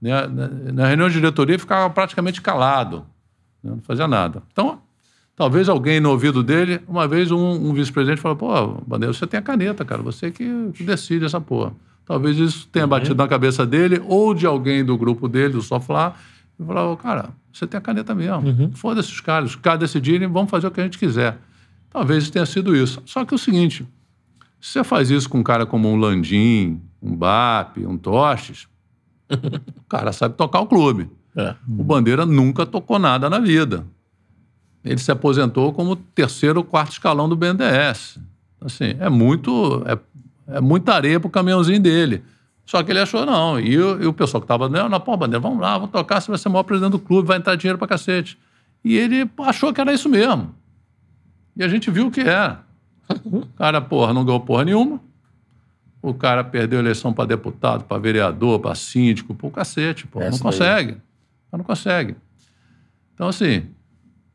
Né? Na, na reunião de diretoria ficava praticamente calado, né? não fazia nada. Então, talvez alguém no ouvido dele, uma vez um, um vice-presidente falou, pô, Bandeira, você tem a caneta, cara, você que decide essa porra. Talvez isso tenha batido na cabeça dele ou de alguém do grupo dele, do Soflá, e falou, cara, você tem a caneta mesmo. Foda-se os caras, os caras decidirem, vamos fazer o que a gente quiser. Talvez tenha sido isso. Só que é o seguinte, se você faz isso com um cara como um Landim, um BAP, um Tostes, o cara sabe tocar o clube. É. O Bandeira nunca tocou nada na vida. Ele se aposentou como terceiro ou quarto escalão do BNDES. Assim, é muito é, é muita areia pro caminhãozinho dele. Só que ele achou não. E, o- e o pessoal que estava, não, pô, Bandeira, vamos lá, vamos tocar, você vai ser o maior presidente do clube, vai entrar dinheiro pra cacete. E ele achou que era isso mesmo. E a gente viu o que era. O cara, porra, não ganhou porra nenhuma. O cara perdeu a eleição para deputado, para vereador, para síndico, pro cacete, pô. Essa não consegue. Não consegue. Então, assim,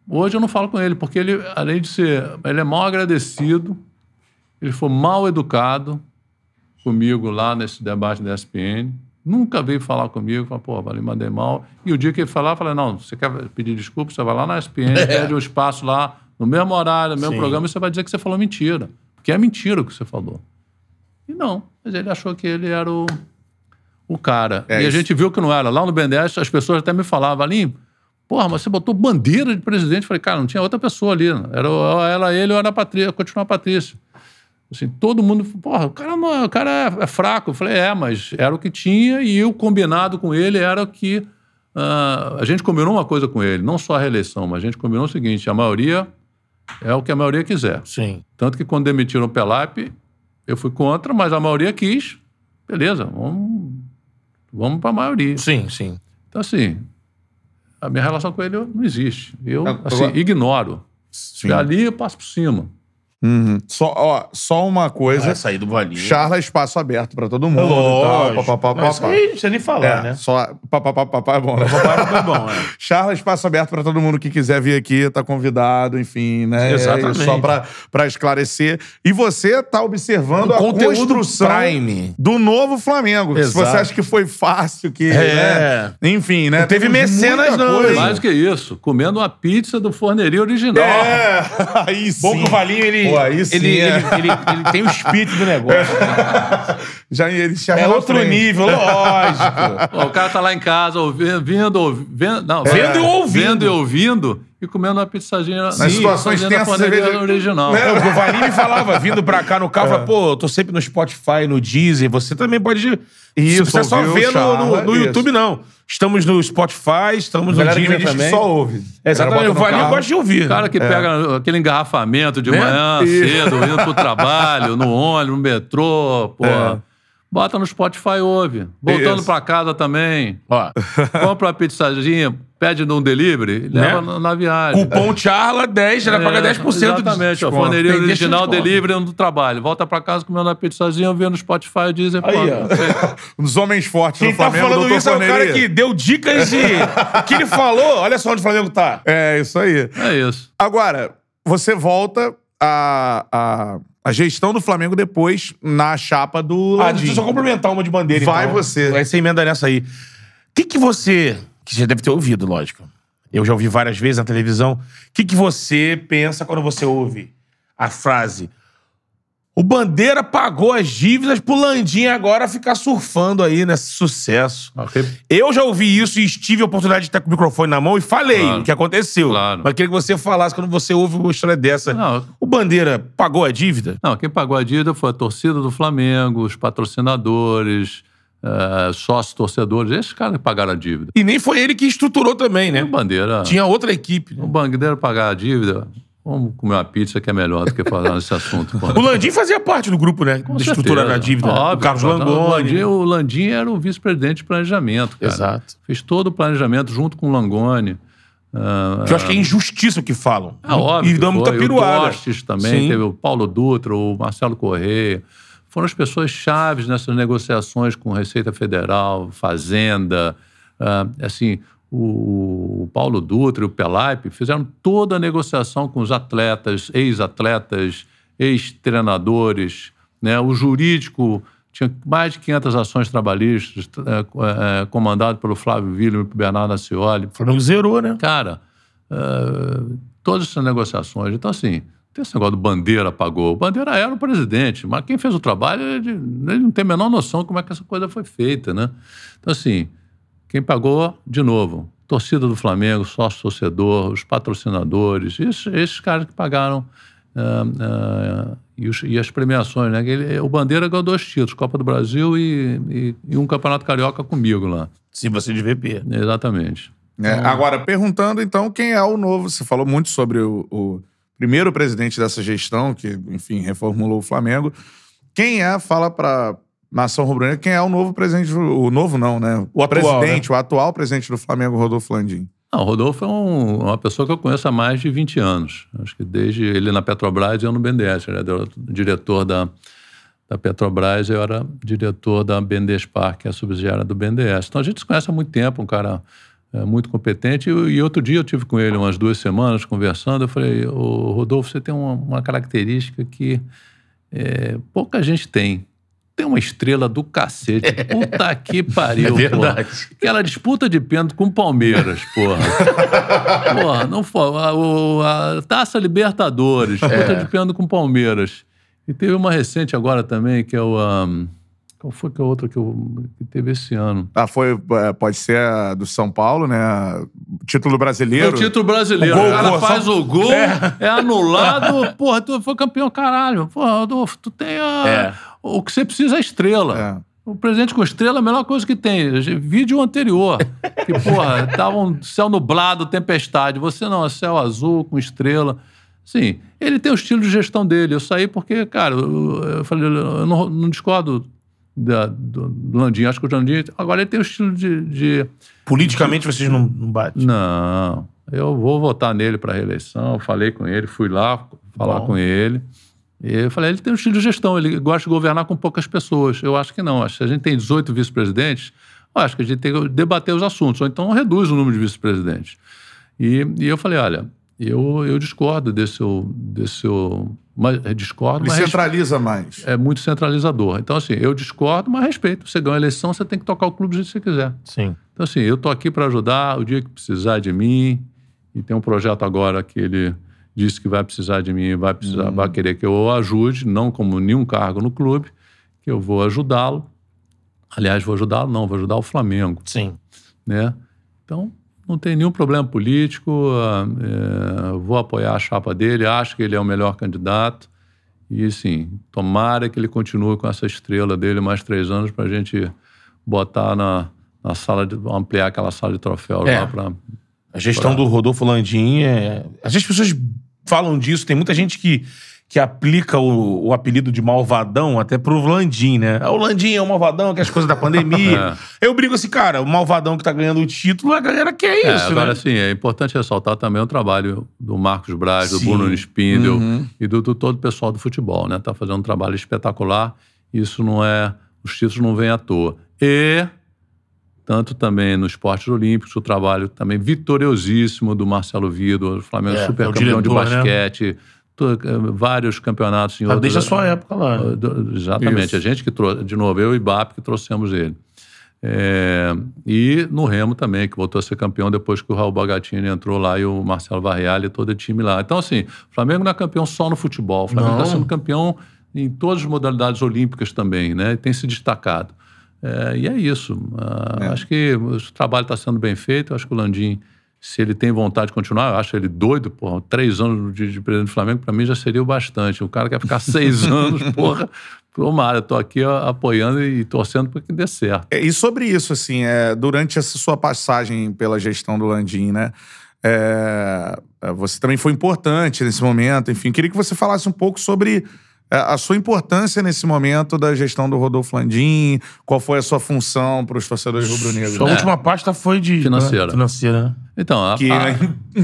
hoje eu não falo com ele, porque ele, além de ser. Ele é mal agradecido, ele foi mal educado comigo lá nesse debate da ESPN. Nunca veio falar comigo, falou, pô, valeu, mandei mal. E o dia que ele falar, eu falei, não, você quer pedir desculpa, você vai lá na ESPN, pede o espaço lá, no mesmo horário, no mesmo Sim. programa, e você vai dizer que você falou mentira. Porque é mentira o que você falou. E não, mas ele achou que ele era o, o cara. É e a isso. gente viu que não era. Lá no Ben 10, as pessoas até me falavam, ali, porra, mas você botou bandeira de presidente. Falei, cara, não tinha outra pessoa ali. Era, ou era ele ou era a Patrícia, continuar a Patrícia. Assim, todo mundo, porra, o cara, não, o cara é, é fraco. Eu falei, é, mas era o que tinha e eu combinado com ele era o que. ah, a gente combinou uma coisa com ele, não só a reeleição, mas a gente combinou o seguinte: a maioria é o que a maioria quiser. Sim. Tanto que quando demitiram o Pelap, eu fui contra, mas a maioria quis. Beleza, vamos, vamos para a maioria. Sim, sim. Então, assim, a minha relação com ele não existe. Eu, assim, ignoro. Se Sim. ali, eu passo por cima. Uhum. Só, ó, só uma coisa. Vai sair do valinho. Charla é espaço aberto pra todo mundo. Lógico. E tal, pá, pá, pá, Não, isso pá, pá. aí não precisa nem falar, É, né? só papapá, papá é bom, né? É bom, é. Charla, espaço aberto para todo mundo que quiser vir aqui, tá convidado, enfim, né? Exatamente. É Só pra, pra esclarecer. E você tá observando a Conteúdo construção Prime. do novo Flamengo. Se Exato. você acha que foi fácil, que. É. né? Enfim, né? Não teve Temos mecenas, não, coisa. hein? Mais que isso, comendo uma pizza do forneria original. É, aí sim. Bom que o Valinho, ele, Pô, aí sim, ele, é. ele, ele, ele tem o espírito do negócio. Já ele É na outro frente. nível, lógico. Pô, o cara tá lá em casa ouvindo, vendo, ouvi- vendo, não, Vendo e ouvindo. Vendo e ouvindo e comendo uma pizzazinha Nas situações fazendo a tensas, cerveja- original. Né? É, o Valinho me falava, vindo pra cá no carro, falava, pô, eu tô sempre no Spotify, no Deezer, você também pode... Isso, você só vê no, no, no. YouTube, não. Estamos no Spotify, estamos no Galera que só ouve. É, Exatamente, o Valinho carro. gosta de ouvir. O cara que pega aquele engarrafamento de Né? manhã cedo, indo pro trabalho, no ônibus, no metrô, pô. É. Bota no Spotify, ouve. Voltando pra casa também. Ó, Compra uma pizzazinha, pede num delivery, leva na, na viagem. cupom Charla 10, já É, paga 10% de Exatamente, ó, desconto. forneria original, desconto. delivery no trabalho. Volta pra casa comendo uma pizzazinha, vendo no Spotify, Deezer. Aí, pô, ó. Um dos homens fortes Quem do tá Flamengo, falando doutor isso é o cara que deu dicas de... O que ele falou, olha só onde o Flamengo tá. É, isso aí. É isso. Agora, você volta a, a, a gestão do Flamengo depois na chapa do Ah, deixa eu só complementar uma de bandeira, Vai então. você. Vai ser emenda nessa aí. O que que você... Que você deve ter ouvido, lógico. Eu já ouvi várias vezes na televisão. O que que você pensa quando você ouve a frase... O Bandeira pagou as dívidas pro Landim agora ficar surfando aí nesse sucesso. Ok. Eu já ouvi isso e tive a oportunidade de estar com o microfone na mão e falei Claro. o que aconteceu. Claro. Mas queria que você falasse quando você ouve uma história dessa. Não. O Bandeira pagou a dívida? Não, quem pagou a dívida foi a torcida do Flamengo, os patrocinadores, eh, sócios torcedores, esses caras pagaram a dívida. E nem foi ele que estruturou também, né? E o Bandeira. Tinha outra equipe. né? O Bandeira pagar a dívida, vamos comer uma pizza que é melhor do que falar nesse assunto. pô. O Landim fazia parte do grupo, né? Com de estruturar certeza. a dívida. né? Óbvio, o Carlos. Langoni. O Landim, era o vice-presidente de planejamento, cara. Exato. Fez todo o planejamento junto com o Langoni. Ah, Que eu acho que é injustiça o que falam. É óbvio. E dão muita piruada. O Tostes também, Sim. teve o Paulo Dutra, o Marcelo Correia. Foram as pessoas chaves nessas negociações com Receita Federal, Fazenda. ah, assim, o, Paulo Dutra e o Pelaipe fizeram toda a negociação com os atletas, ex-atletas, ex-treinadores. Né? O jurídico tinha mais de 500 ações trabalhistas, eh, eh, comandado pelo Flávio Villa e pelo Bernardo Acioli. O Flamengo zerou, né? Cara, eh, todas essas negociações. Então, assim, tem esse negócio do Bandeira pagou. O Bandeira era o presidente, mas quem fez o trabalho, ele, ele não tem a menor noção de como é que essa coisa foi feita, né? Então, assim, quem pagou, de novo, torcida do Flamengo, sócio torcedor, os patrocinadores, esses, esses caras que pagaram. ah, ah, e, os- e as premiações, né? Ele- o Bandeira ganhou dois títulos, Copa do Brasil e, e- e um Campeonato Carioca comigo lá. Se você de VP. Exatamente. É, agora, perguntando então quem é o novo. Você falou muito sobre o, o primeiro presidente dessa gestão, que, enfim, reformulou o Flamengo. Quem é, fala pra nação rubro-negra, quem é o novo presidente, o novo não, né? O atual, presidente, o atual presidente do Flamengo, Rodolfo Landim. Não, o Rodolfo é um, uma pessoa que eu conheço há mais de 20 anos. Acho que desde ele na Petrobras e eu no BNDES. Ele era diretor da, da Petrobras, eu era diretor da BNDESPAR, que é a subsidiária do BNDES. Então a gente se conhece há muito tempo, um cara é, muito competente. E, e, outro dia eu tive com ele umas duas semanas conversando. Eu falei, o Rodolfo, você tem uma, uma característica que é, pouca gente tem tem uma estrela do cacete. Puta que pariu, É verdade. Porra. Aquela disputa de pênalti com o Palmeiras, porra. porra, não foi. A, a Taça Libertadores, disputa de pênalti com o Palmeiras. E teve uma recente agora também, que é o. ahm, qual foi que é a outra que, eu, que teve esse ano? Ah, foi, é, pode ser a do São Paulo, né? Título É brasileiro. o título brasileiro. O gol, o cara faz só- o gol, é, anulado. Porra, tu foi campeão, caralho. Porra, Rodolfo, tu tem a. É. O que você precisa é estrela. É. O presente com estrela é a melhor coisa que tem. Vídeo anterior. Que, porra, tava um céu nublado, tempestade. Você não, é céu azul com estrela. Sim, ele tem o estilo de gestão dele. Eu saí porque, cara, eu, eu falei, eu não, não discordo da- do, do Landim. Acho que o Landim. Agora ele tem o estilo de- de Politicamente vocês não, não batem. não, eu vou votar nele para reeleição. Falei com ele, fui lá falar Bom. com ele. E eu falei, ele tem um estilo de gestão, ele gosta de governar com poucas pessoas. Eu acho que não. Acho que se a gente tem 18 vice-presidentes, eu acho que a gente tem que debater os assuntos, ou então reduz o número de vice-presidentes. E, e eu falei, olha, eu, eu discordo desse seu. Desse seu mas, discordo, Ele mas centraliza mais. é muito centralizador. Então, assim, eu discordo, mas respeito. Você ganha a eleição, você tem que tocar o clube do jeito que você quiser. Sim. Então, assim, eu tô aqui para ajudar o dia que precisar de mim. E tem um projeto agora que ele disse que vai precisar de mim, vai precisar, vai querer que eu o ajude, não como nenhum cargo no clube, que eu vou ajudá-lo. Aliás, vou ajudá-lo, não, vou ajudar o Flamengo, Sim. né? Então, não tem nenhum problema político, ah, é, vou apoiar a chapa dele, acho que ele é o melhor candidato. E, sim, tomara que ele continue com essa estrela dele mais três anos para a gente botar na, na sala de. ampliar aquela sala de troféus É. lá para. A gestão do Rodolfo Landim é. Às vezes as pessoas falam disso, tem muita gente que, que aplica o, o apelido de malvadão até pro Landim, né? Ah, O Landim é o malvadão, que é as coisas da pandemia. Eu brigo assim, cara, o malvadão que tá ganhando o título, a galera quer É, isso, agora, né? assim, é importante ressaltar também o trabalho do Marcos Braz, do Sim. Bruno Spindel e do, do todo o pessoal do futebol, né? Tá fazendo um trabalho espetacular. Isso não é... Os títulos não vêm à toa. E tanto também nos esportes olímpicos, o trabalho também vitoriosíssimo do Marcelo Vido, o Flamengo É, super é o campeão de diretor, né? basquete, eh, vários campeonatos em Ah, outros... desde a sua época lá. Uh, do- Exatamente. Isso. A gente que trouxe, de novo, eu e Bap que trouxemos ele. É, e no Remo também, que voltou a ser campeão depois que o Raul Bagatini entrou lá e o Marcelo Varrialli e todo o time lá. Então, assim, o Flamengo não é campeão só no futebol. O Flamengo está sendo campeão em todas as modalidades olímpicas também, né? E tem se destacado. É, e é isso. Ah, Acho que o trabalho está sendo bem feito. Acho que o Landim, se ele tem vontade de continuar, eu acho ele doido, porra. Três anos de, de presidente do Flamengo, para mim já seria o bastante. O cara quer ficar seis anos, porra. Tomara, estou aqui ó, apoiando e torcendo para que dê certo. É, E sobre isso, assim, é, durante essa sua passagem pela gestão do Landim, né? é, é, você também foi importante nesse momento, enfim. Queria que você falasse um pouco sobre a sua importância nesse momento da gestão do Rodolfo Landim, qual foi a sua função para os torcedores rubro-negros. Sua última pasta foi de. Financeira. Financeira. né? Então, a, Que a-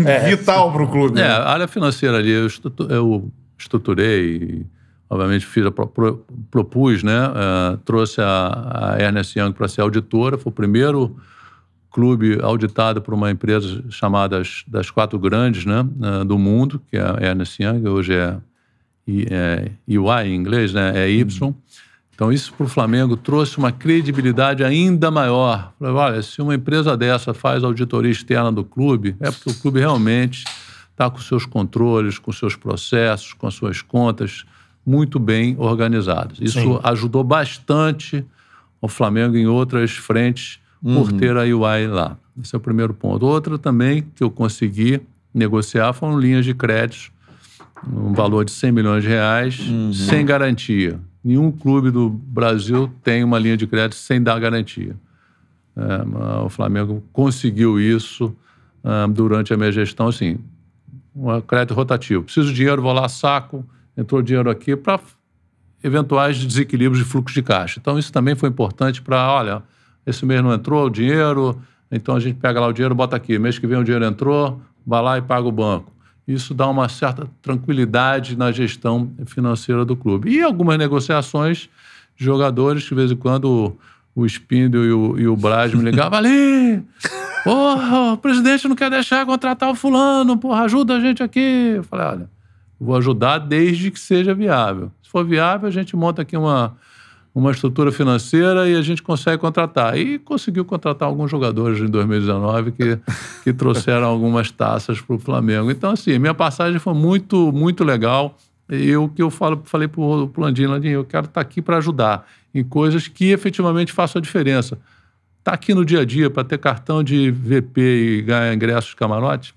é vital para o clube. É, né? a área financeira ali, eu, estrutu- eu estruturei, obviamente fiz a, pro- pro- propus, né? eh, trouxe a, a Ernest Young para ser auditora, foi o primeiro clube auditado por uma empresa chamada as- das quatro grandes né, eh, do mundo, que é a Ernest Young, hoje é, I- é EY em inglês, né? É Y. Então, isso para o Flamengo trouxe uma credibilidade ainda maior. Falei, olha, se uma empresa dessa faz auditoria externa do clube, é porque o clube realmente está com seus controles, com seus processos, com as suas contas muito bem organizadas. Isso Sim. ajudou bastante o Flamengo em outras frentes por ter a UI lá. Esse é o primeiro ponto. Outra também que eu consegui negociar foram linhas de crédito um valor de 100 milhões de reais, sem garantia. Nenhum clube do Brasil tem uma linha de crédito sem dar garantia. É, o Flamengo conseguiu isso ah, durante a minha gestão, assim, um crédito rotativo. Preciso de dinheiro, vou lá, saco, entrou dinheiro aqui para eventuais desequilíbrios de fluxo de caixa. Então, isso também foi importante para, olha, esse mês não entrou o dinheiro, Então a gente pega lá o dinheiro, bota aqui. Mês que vem o dinheiro entrou, vai lá e paga o banco. Isso dá uma certa tranquilidade na gestão financeira do clube. E algumas negociações jogadores, que de vez em quando o, o Spindle e o, e o Braz me ligavam ali. Porra, o presidente não quer deixar contratar o fulano, porra, ajuda a gente aqui. Eu falei, olha, vou ajudar desde que seja viável. Se for viável, a gente monta aqui uma, uma estrutura financeira e a gente consegue contratar. E conseguiu contratar alguns jogadores em 2019 que, que trouxeram algumas taças para o Flamengo. Então, assim, minha passagem foi muito, muito legal. E o que eu falo, falei para o Landim, Landim, eu quero estar tá aqui para ajudar em coisas que efetivamente façam a diferença. Estar tá aqui no dia a dia para ter cartão de VP e ganhar ingressos de camarote,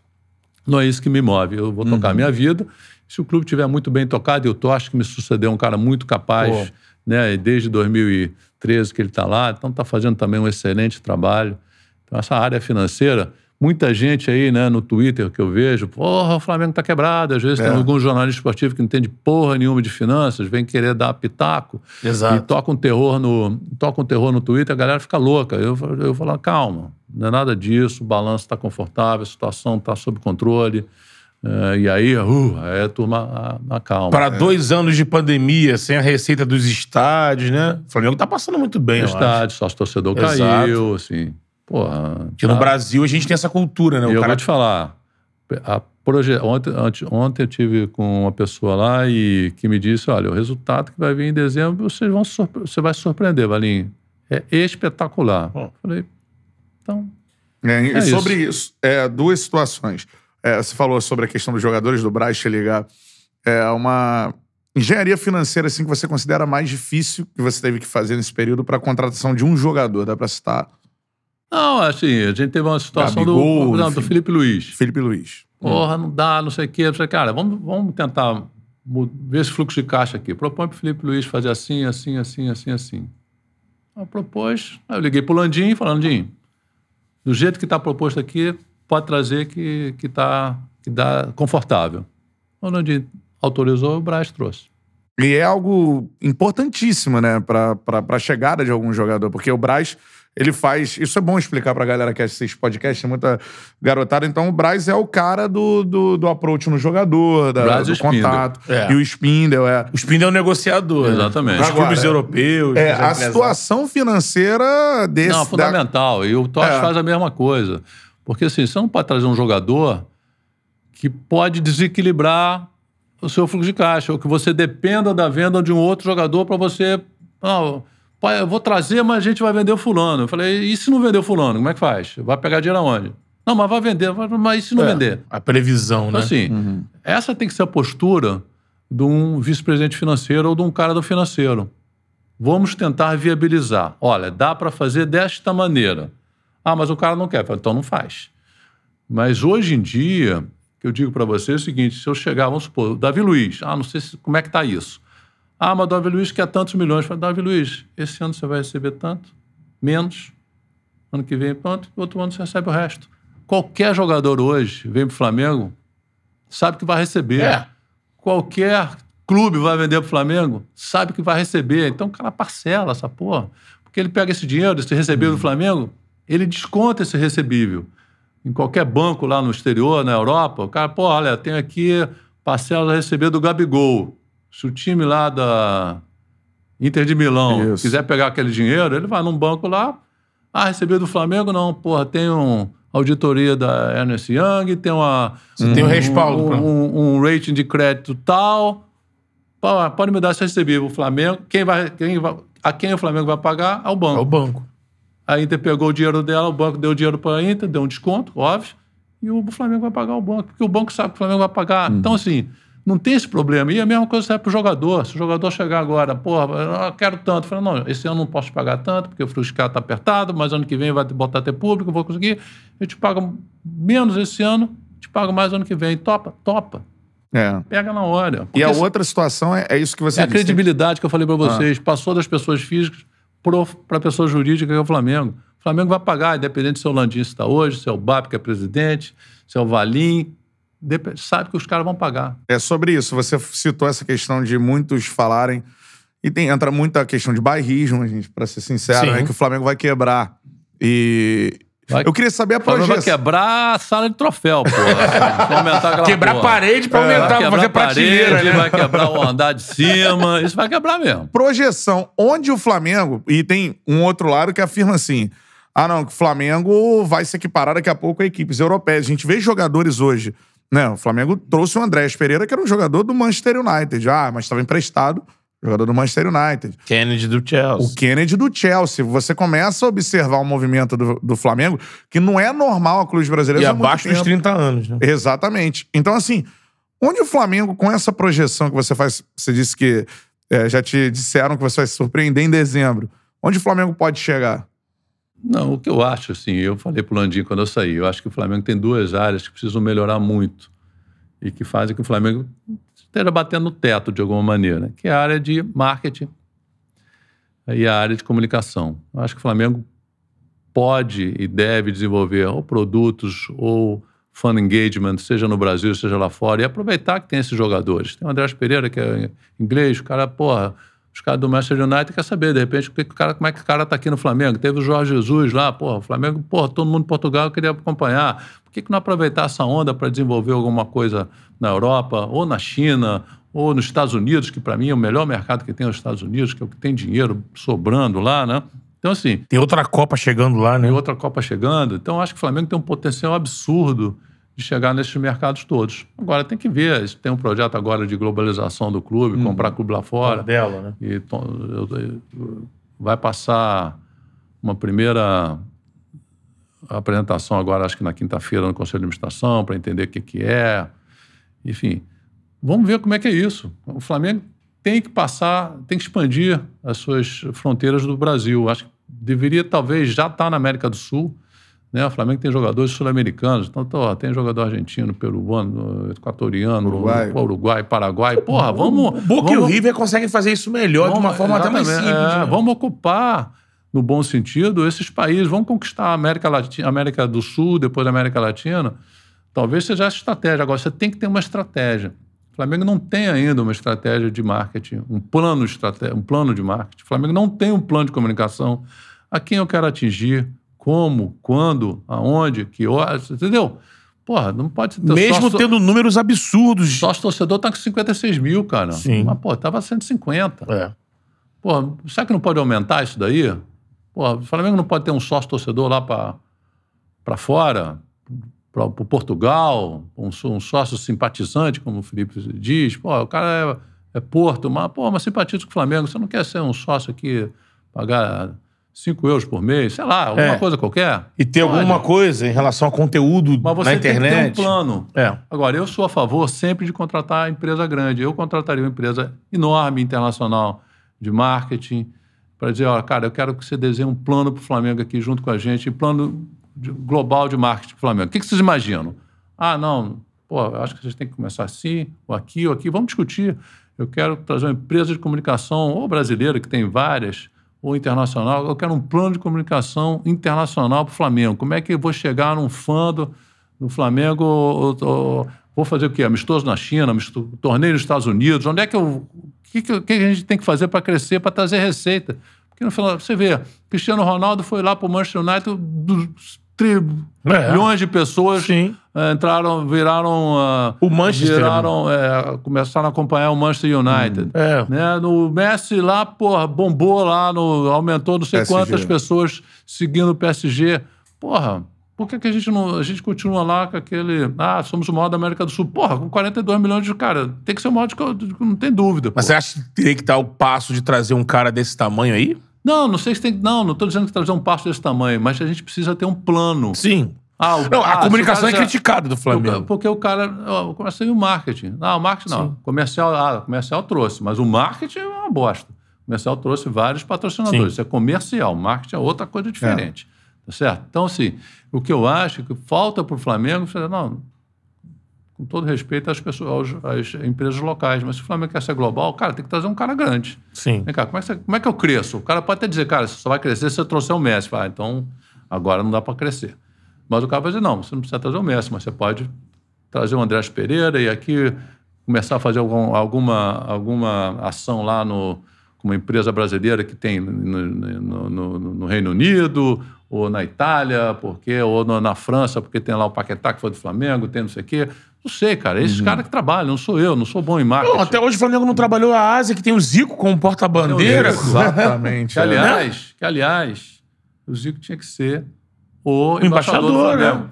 não é isso que me move. Eu vou tocar a uhum. minha vida. Se o clube estiver muito bem tocado, eu tô, acho que me sucedeu um cara muito capaz, Pô. Né? Desde 2013 que ele está lá, então está fazendo também um excelente trabalho. Então, essa área financeira, muita gente aí, né, no Twitter que eu vejo, porra, o Flamengo tá quebrado. Às vezes é. tem algum jornalista esportivo que não entende porra nenhuma de finanças, vem querer dar pitaco Exato. e toca um terror no, toca um terror no Twitter, a galera fica louca. Eu, eu falo, calma, não é nada disso, o balanço está confortável, a situação está sob controle. Uh, e aí, uh, a turma acalma. Para é. dois anos de pandemia, sem a receita dos estádios, né? O Flamengo tá passando muito bem, o estádio, só o torcedor Exato. caiu, assim. Porra. Porque tá. no Brasil a gente tem essa cultura, né? O eu cara... vou te falar. A proje... ontem, ontem eu tive com uma pessoa lá e que me disse: olha, o resultado que vai vir em dezembro, vocês vão surpre... você vai se surpreender, Valinho. É espetacular. Oh. Falei, então. É, é sobre isso, isso é, duas situações. É, você falou sobre a questão dos jogadores do Braz te ligar. É uma engenharia financeira assim que você considera mais difícil que você teve que fazer nesse período para a contratação de um jogador, dá para citar? Não, assim, a gente teve uma situação Gabigol, do, não, do Felipe Luiz. Felipe Luiz. Porra, não dá, não sei o quê. Falei, cara, vamos, vamos tentar ver esse fluxo de caixa aqui. Propõe para o Felipe Luiz fazer assim, assim, assim, assim, assim. Eu propôs, aí eu liguei para o Landim e falei, Landim, do jeito que está proposto aqui, pode trazer que, que, tá, que dá confortável. O Landim autorizou, o Braz trouxe. E é algo importantíssimo, né, para a chegada de algum jogador, porque o Braz ele faz. Isso é bom explicar pra galera que assiste esse podcast, tem muita garotada. Então, o Braz é o cara do, do, do approach no jogador, da, do contato. É. E o Spindle é. O Spindle é o negociador. Né? Exatamente. Os clubes é, europeus. É, a situação financeira desse. Não, fundamental. Da... E o Tosh é. faz a mesma coisa. Porque assim, você não pode trazer um jogador que pode desequilibrar o seu fluxo de caixa, ou que você dependa da venda de um outro jogador para você. Não, Pai, eu vou trazer, mas a gente vai vender o fulano. Eu falei, e se não vender o fulano, como é que faz? Vai pegar dinheiro aonde? Não, mas vai vender. Mas e se não é, vender? A previsão, então, né? Assim, uhum. essa tem que ser a postura de um vice-presidente financeiro ou de um cara do financeiro. Vamos tentar viabilizar. Olha, dá para fazer desta maneira. Ah, mas o cara não quer. Então não faz. Mas hoje em dia, que eu digo para você é o seguinte: se eu chegar, vamos supor, Davi Luiz, ah, não sei se, como é que está isso. Ah, mas Davi Luiz quer tantos milhões. Fala, Davi Luiz, esse ano você vai receber tanto, menos. Ano que vem, tanto, outro ano você recebe o resto. Qualquer jogador hoje vem para o Flamengo, sabe que vai receber. É. Qualquer clube vai vender para o Flamengo, sabe que vai receber. Então o cara parcela essa porra. Porque ele pega esse dinheiro, esse recebível do Flamengo, ele desconta esse recebível. Em qualquer banco lá no exterior, na Europa, o cara, pô, olha, tem aqui parcela a receber do Gabigol. Se o time lá da Inter de Milão Isso. quiser pegar aquele dinheiro, ele vai num banco lá. Ah, receber do Flamengo? Não, porra, tem um auditoria da Ernest Young, tem uma. Você um, tem um respaldo. Um, um, um, rating de crédito tal. Pode me dar esse recebível. O Flamengo, quem vai, quem vai, a quem o Flamengo vai pagar? Ao banco. Ao banco. A Inter pegou o dinheiro dela, o banco deu dinheiro para a Inter, deu um desconto, óbvio, e o Flamengo vai pagar o banco, porque o banco sabe que o Flamengo vai pagar. Uhum. Então, assim, não tem esse problema. E a mesma coisa serve para o jogador. Se o jogador chegar agora, porra, eu quero tanto. Fala, não, esse ano não posso pagar tanto, porque o fluxo está apertado, mas ano que vem vai botar até público, vou conseguir. Eu te pago menos esse ano, te pago mais ano que vem. Topa? Topa. É. Pega na hora. E a outra situação é, é, isso que você É disse. a credibilidade que eu falei para vocês. Ah. Passou das pessoas físicas para a pessoa jurídica, que é o Flamengo. O Flamengo vai pagar, independente se é o Landim está hoje, se é o BAP que é presidente, se é o Valim, sabe que os caras vão pagar. É sobre isso. Você citou essa questão de muitos falarem. E tem, entra muita questão de bairrismo, gente, para ser sincero, né? Que o Flamengo vai quebrar. E Vai- Eu queria saber a O Flamengo vai projeção. quebrar a sala de troféu, pô. Vai aquela Quebrar porra. parede pra Vai aumentar, quebrar fazer a prateleira, né? vai quebrar o andar de cima. Isso vai quebrar mesmo. projeção. Onde o Flamengo. E tem um outro lado que afirma assim: ah, não, que o Flamengo vai se equiparar daqui a pouco a equipes europeias. A gente vê jogadores hoje. Né? O Flamengo trouxe o Andrés Pereira, que era um jogador do Manchester United. Ah, mas estava emprestado. Jogador do Manchester United. Kennedy do Chelsea. O Kennedy do Chelsea. Você começa a observar o movimento do, do Flamengo, que não é normal a clubes brasileiros E abaixo dos tempo. 30 anos, né? Exatamente. Então, assim, onde o Flamengo, com essa projeção que você faz, você disse que é, já te disseram que você vai se surpreender em dezembro, onde o Flamengo pode chegar? Não, o que eu acho, assim, eu falei pro Landim quando eu saí, eu acho que o Flamengo tem duas áreas que precisam melhorar muito e que fazem que o Flamengo esteja batendo no teto de alguma maneira, que é a área de marketing e a área de comunicação. Eu acho que o Flamengo pode e deve desenvolver ou produtos ou fan engagement, seja no Brasil, seja lá fora, e aproveitar que tem esses jogadores. Tem o Andrés Pereira, que é inglês, o cara, porra, os caras do Manchester United quer saber, de repente, que que o cara, como é que o cara tá aqui no Flamengo. Teve o Jorge Jesus lá, porra, o Flamengo, porra, todo mundo em Portugal queria acompanhar. Por que, que não aproveitar essa onda para desenvolver alguma coisa na Europa, ou na China, ou nos Estados Unidos, que para mim é o melhor mercado que tem os Estados Unidos, que é o que tem dinheiro sobrando lá, né? Então, assim, Tem outra Copa chegando lá, né? tem outra Copa chegando. Então, acho que o Flamengo tem um potencial absurdo de chegar nesses mercados todos. Agora, tem que ver. Tem um projeto agora de globalização do clube, comprar clube lá fora. dela, né? E vai passar uma primeira apresentação agora, acho que na quinta-feira, no Conselho de Administração, para entender o que, que é. Enfim, vamos ver como é que é isso. O Flamengo tem que passar, tem que expandir as suas fronteiras do Brasil. Acho que deveria, talvez, já estar na América do Sul. Né? O Flamengo tem jogadores sul-americanos, então ó, tem jogador argentino, peruano, equatoriano, Uruguai. Uruguai, Paraguai. Porra, vamos. O Boca e o vamos- River conseguem fazer isso melhor, de uma Vamos- forma até mais simples. é, né? Vamos ocupar, no bom sentido, esses países. Vamos conquistar a América, Latina, América do Sul, depois a América Latina. Talvez seja essa estratégia. Agora, você tem que ter uma estratégia. O Flamengo não tem ainda uma estratégia de marketing, um plano, estrate... um plano de marketing. O Flamengo não tem um plano de comunicação. A quem eu quero atingir, como, quando, aonde, que horas, entendeu? Porra, não pode ter Mesmo tendo números absurdos. Sócio torcedor tá com 56 mil, cara. Sim. Mas, pô, tava 150. É. Pô, será que não pode aumentar isso daí? Pô, o Flamengo não pode ter um sócio torcedor lá para fora, para Portugal, um, um sócio simpatizante, como o Felipe diz. Pô, o cara é, é Porto, mas, pô, mas simpatiza com o Flamengo. Você não quer ser um sócio aqui, pagar 5 euros por mês, sei lá, alguma É. coisa qualquer? E ter Pode. alguma coisa em relação a conteúdo Mas você na internet. tem que ter um plano. É. Agora, eu sou a favor sempre de contratar empresa grande. Eu contrataria uma empresa enorme, internacional, de marketing, para dizer, ó, cara, eu quero que você desenhe um plano para o Flamengo aqui junto com a gente, plano de- global de marketing para o Flamengo. O que, que vocês imaginam? Ah, não, pô, eu acho que vocês têm que começar assim, ou aqui, ou aqui. Vamos discutir. Eu quero trazer uma empresa de comunicação, ou brasileira, que tem várias, ou internacional. Eu quero um plano de comunicação internacional para o Flamengo. Como é que eu vou chegar num fã do, do Flamengo? ou- ou- vou fazer o quê? Amistoso na China, amisto- torneio nos Estados Unidos? Onde é que eu. O que, que, que a gente tem que fazer para crescer, para trazer receita? Porque no final, você vê, Cristiano Ronaldo foi lá para o Manchester United, dos tri- É. milhões de pessoas Sim. Eh, entraram, viraram. ah, O Manchester, Viraram, eh, começaram a acompanhar o Manchester United. É. Né? No Messi lá, porra, bombou lá, no, aumentou não sei PSG. quantas pessoas seguindo o PSG. Porra, por que, que a gente não. A gente continua lá com aquele. Ah, somos o maior da América do Sul. Porra, com 42 milhões de cara. Tem que ser o maior de. Não tem dúvida. Mas você acha que teria que estar o passo de trazer um cara desse tamanho aí? Não, não sei se tem. Não, não estou dizendo que trazer um passo desse tamanho, mas a gente precisa ter um plano. Sim. Ah, o- Não, ah, a comunicação é o já- criticada do Flamengo. Porque o cara. Começa aí o marketing. Não, o marketing não. Comercial, ah, comercial trouxe, mas o marketing é uma bosta. O comercial trouxe vários patrocinadores. Sim. Isso é comercial. Marketing é outra coisa diferente. Tá certo? Então, assim, o que eu acho que falta para o Flamengo, não, com todo respeito às pessoas, às empresas locais, mas se o Flamengo quer ser global, cara, tem que trazer um cara grande. Sim. Vem cá, como é, que você- como é que eu cresço? O cara pode até dizer, cara, você só vai crescer se você trouxer o Messi. Ah, então agora não dá para crescer. Mas o cara vai dizer, não, você não precisa trazer o Messi, mas você pode trazer o Andrés Pereira e aqui começar a fazer algum- alguma, alguma ação lá no com uma empresa brasileira que tem no, no- no- no Reino Unido, ou na Itália, porque, ou no- na França, porque tem lá o Paquetá que foi do Flamengo, tem não sei o quê. Não sei, cara. Esses Uhum. caras que trabalham, não sou eu, não sou bom em marketing. Não, até hoje o Flamengo não trabalhou a Ásia, que tem o Zico como porta-bandeira. Exatamente. Que, é. aliás, que, aliás, o Zico tinha que ser o embaixador, embaixador, do Flamengo. né?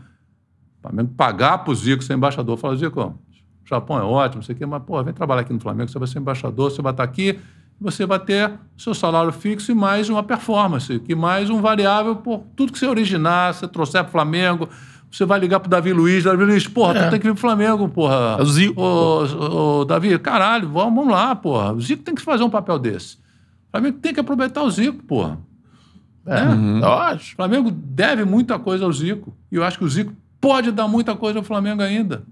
O Flamengo pagar pro Zico ser embaixador. Falar, Zico, o Japão é ótimo, sei o quê, mas, pô, vem trabalhar aqui no Flamengo, você vai ser embaixador, você vai estar aqui, você vai ter o seu salário fixo e mais uma performance, que mais um variável por tudo que você originar, você trouxer pro Flamengo, você vai ligar pro Davi Luiz, Davi Luiz, porra, tu tem que vir pro Flamengo, porra. É o Zico, Ô, ô, Davi, caralho, vamos lá, porra. O Zico tem que fazer um papel desse. O Flamengo tem que aproveitar o Zico, porra. É, Uhum. eu acho. O Flamengo deve muita coisa ao Zico. E eu acho que o Zico pode dar muita coisa ao Flamengo ainda.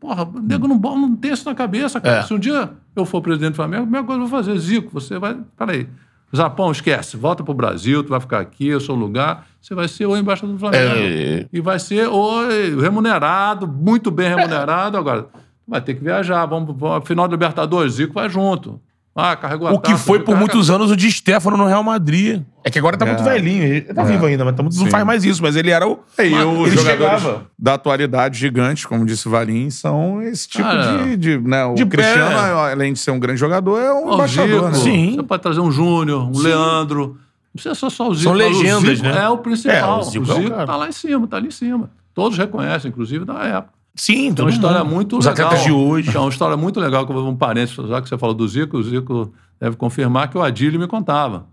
Porra, o nego não, bo- não tem isso na cabeça, cara. É. Se um dia eu for presidente do Flamengo, a primeira coisa que eu vou fazer, Zico, você vai. Peraí. Zapão, esquece. Volta pro Brasil, tu vai ficar aqui, eu sou o lugar. Você vai ser o embaixador do Flamengo. É. E vai ser o remunerado, muito bem remunerado. Agora, vai ter que viajar. Vamos, vamos final do Libertadores, Zico vai junto. Ah, carregou a O que taça, foi Zico por carrega- muitos anos o de Stefano no Real Madrid. É que agora tá muito velhinho. Ele tá vivo ainda, mas tá muito- não faz mais isso. Mas ele era o. É, e os ele jogadores chegava. da atualidade gigantes, como disse o Valim, são esse tipo Cara, de, de, né, O de Cristiano, pé. além de ser um grande jogador, é um Ó, o embaixador, Zico, né? Sim. Você pode trazer um Júnior, um Leandro. Não precisa ser só o Zico. São legendas, Zico né? É o principal. É, o Zico é o cara. tá lá em cima, tá ali em cima. Todos reconhecem, inclusive, da época. Sim, É todo uma história mundo. muito Os legal. de hoje. É uma história muito legal, que eu vou um parênteses, já que você falou do Zico, o Zico deve confirmar que o Adílio me contava.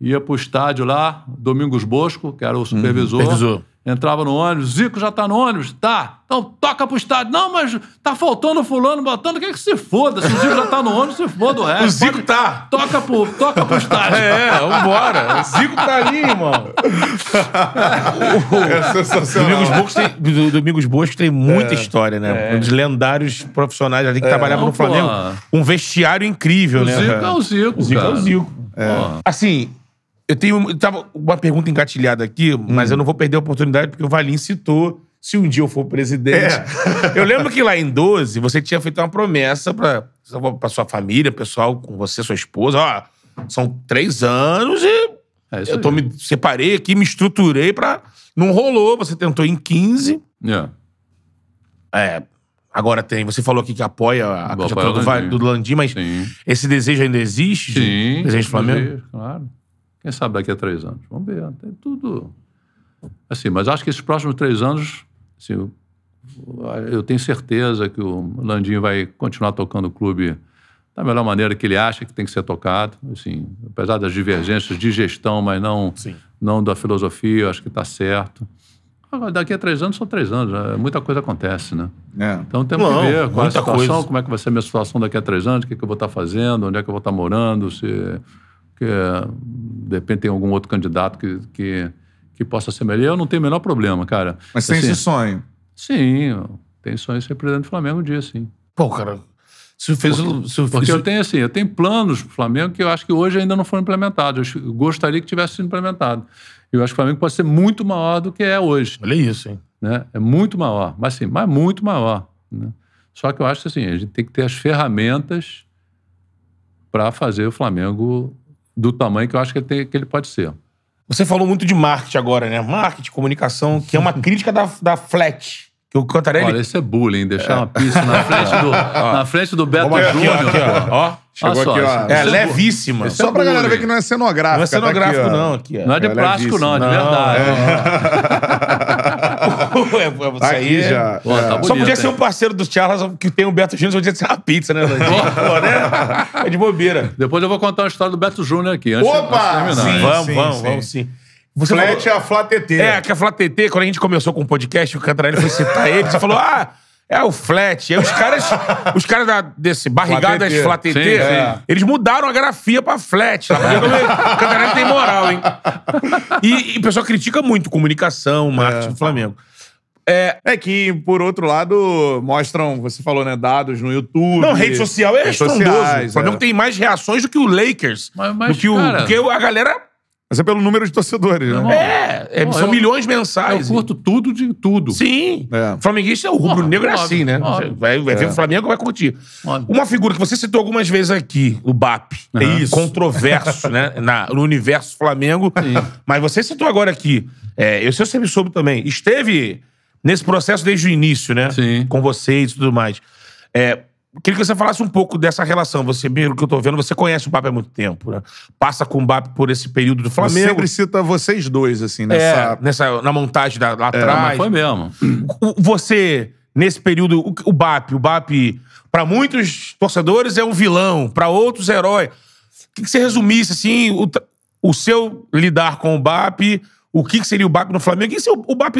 Ia pro estádio lá, Domingos Bosco, que era o supervisor. supervisor. Entrava no ônibus, Zico já tá no ônibus? Tá. Então toca pro estádio. Não, mas tá faltando fulano botando, quer que se foda? Se o Zico já tá no ônibus, se foda o resto. O Zico Pode- tá. Toca pro, toca pro estádio. É, vambora. O Zico tá ali, irmão. É sensacional. Domingos Bosco tem, do- Domingos Bosco tem muita história, né? Um dos lendários profissionais ali que trabalhavam Não, no Flamengo. pô. Um vestiário incrível, O né? Zico é o Zico, O Zico é cara. o Zico. Pô. Assim, eu tenho tava uma pergunta engatilhada aqui, mas eu não vou perder a oportunidade porque o Valim citou se um dia eu for presidente. Eu lembro que lá em 12 você tinha feito uma promessa pra, pra sua família, pessoal, com você, sua esposa. Ó, são três anos e É eu tô aí. me separei aqui, me estruturei pra. Não rolou, você tentou em 15. É. É, agora tem. Você falou aqui que apoia a candidatura do, Landim. do Landim, mas Sim. esse desejo ainda existe? Sim. Presidente do Flamengo? inclusive, Claro. Quem sabe daqui a três anos. Vamos ver. Tem tudo. Assim, mas acho que esses próximos três anos, assim, eu, tenho certeza que o Landim vai continuar tocando o clube da melhor maneira que ele acha que tem que ser tocado. Assim, apesar das divergências de gestão, mas não, Sim. não da filosofia, acho que está certo. Agora, daqui a três anos são três anos, né? muita coisa acontece, né? É. Então temos Não, que ver qual é a situação, coisa. como é que vai ser a minha situação daqui a três anos, o que, que eu vou estar fazendo, onde é que eu vou estar morando, se que, de repente tem algum outro candidato que, que, que possa ser melhor. Eu não tenho o menor problema, cara. Mas tem Assim, esse sonho. Sim, tenho sonho de ser presidente do Flamengo um dia, sim. Pô, cara, se fez o. Se Porque eu tenho assim, eu tenho planos pro Flamengo que eu acho que hoje ainda não foram implementados. Eu gostaria que tivesse sido implementado. Eu acho que o Flamengo pode ser muito maior do que é hoje. Olha isso, hein? né? É muito maior, mas sim, mas muito maior. né? Só que eu acho que assim, a gente tem que ter as ferramentas para fazer o Flamengo do tamanho que eu acho que ele, tem- que ele pode ser. Você falou muito de marketing agora, né? Marketing, comunicação, que é uma crítica da, da Flat. Que o Cantarelli. Olha, isso é bullying, deixar uma pista na frente do, na frente do Beto aqui, Júnior. aqui, ó. Chegou Olha só, aqui, ó. É bu- levíssima. isso Só é pra galera ver que não é cenográfico. Não é cenográfico, não, aqui, ó. Não é de É plástico, não, é de verdade. É, é, isso Aqui aí é- já. Pô, tá é. bonito. Só podia ser um parceiro do Charles que tem o Beto Júnior, só podia ser uma pizza, né? Pô, né? É de bobeira. Depois eu vou contar uma história do Beto Júnior aqui. Antes, Opa! antes de terminar. Sim. vamos, vamos, sim. vamos sim. Você Flat falou- é a Flá TT. É, que a Flá TT, quando a gente começou com o podcast, o Cantarelli foi citar ele, você falou, ah, é o Flat. Aí os caras, os caras da, desse barrigadas Sim, sim. eles mudaram a grafia pra Flat. Porque o Cantarelli tem moral, hein? E, e o pessoal critica muito comunicação, marketing do Flamengo. É que, por outro lado, mostram, você falou, né, dados no YouTube. Não, rede social é estrondoso. o Flamengo é. tem mais reações do que o Lakers. Mas- mas, do que o, cara- porque a galera Mas é pelo número de torcedores, né? Não, É, é, são eu- milhões Eu mensais. curto tudo de tudo. Sim. É. Flamenguista é o rubro-negro é Óbvio, assim, né? óbvio. Vai, vai ver o Flamengo vai curtir. Óbvio. Uma figura que você citou algumas vezes aqui, o BAP. É Aham. isso. Controverso, né? Na- no universo Flamengo. Mas você citou agora aqui. É, eu sei sempre soube também. Esteve nesse processo desde o início, né? Sim. Com vocês e tudo mais. É, queria que você falasse um pouco dessa relação. Você, pelo que eu tô vendo, você conhece o BAP há muito tempo, né? Passa com o BAP por esse período do Flamengo. sempre cita vocês dois, assim, É, nessa... nessa, na montagem da, lá Ah, mas atrás. foi mesmo. Você, nesse período, o, o BAP, o BAP, pra muitos torcedores é um vilão, pra outros herói. O que, que você resumisse, assim, o, o seu lidar com o BAP, o que, que seria o BAP no Flamengo? E se o, o BAP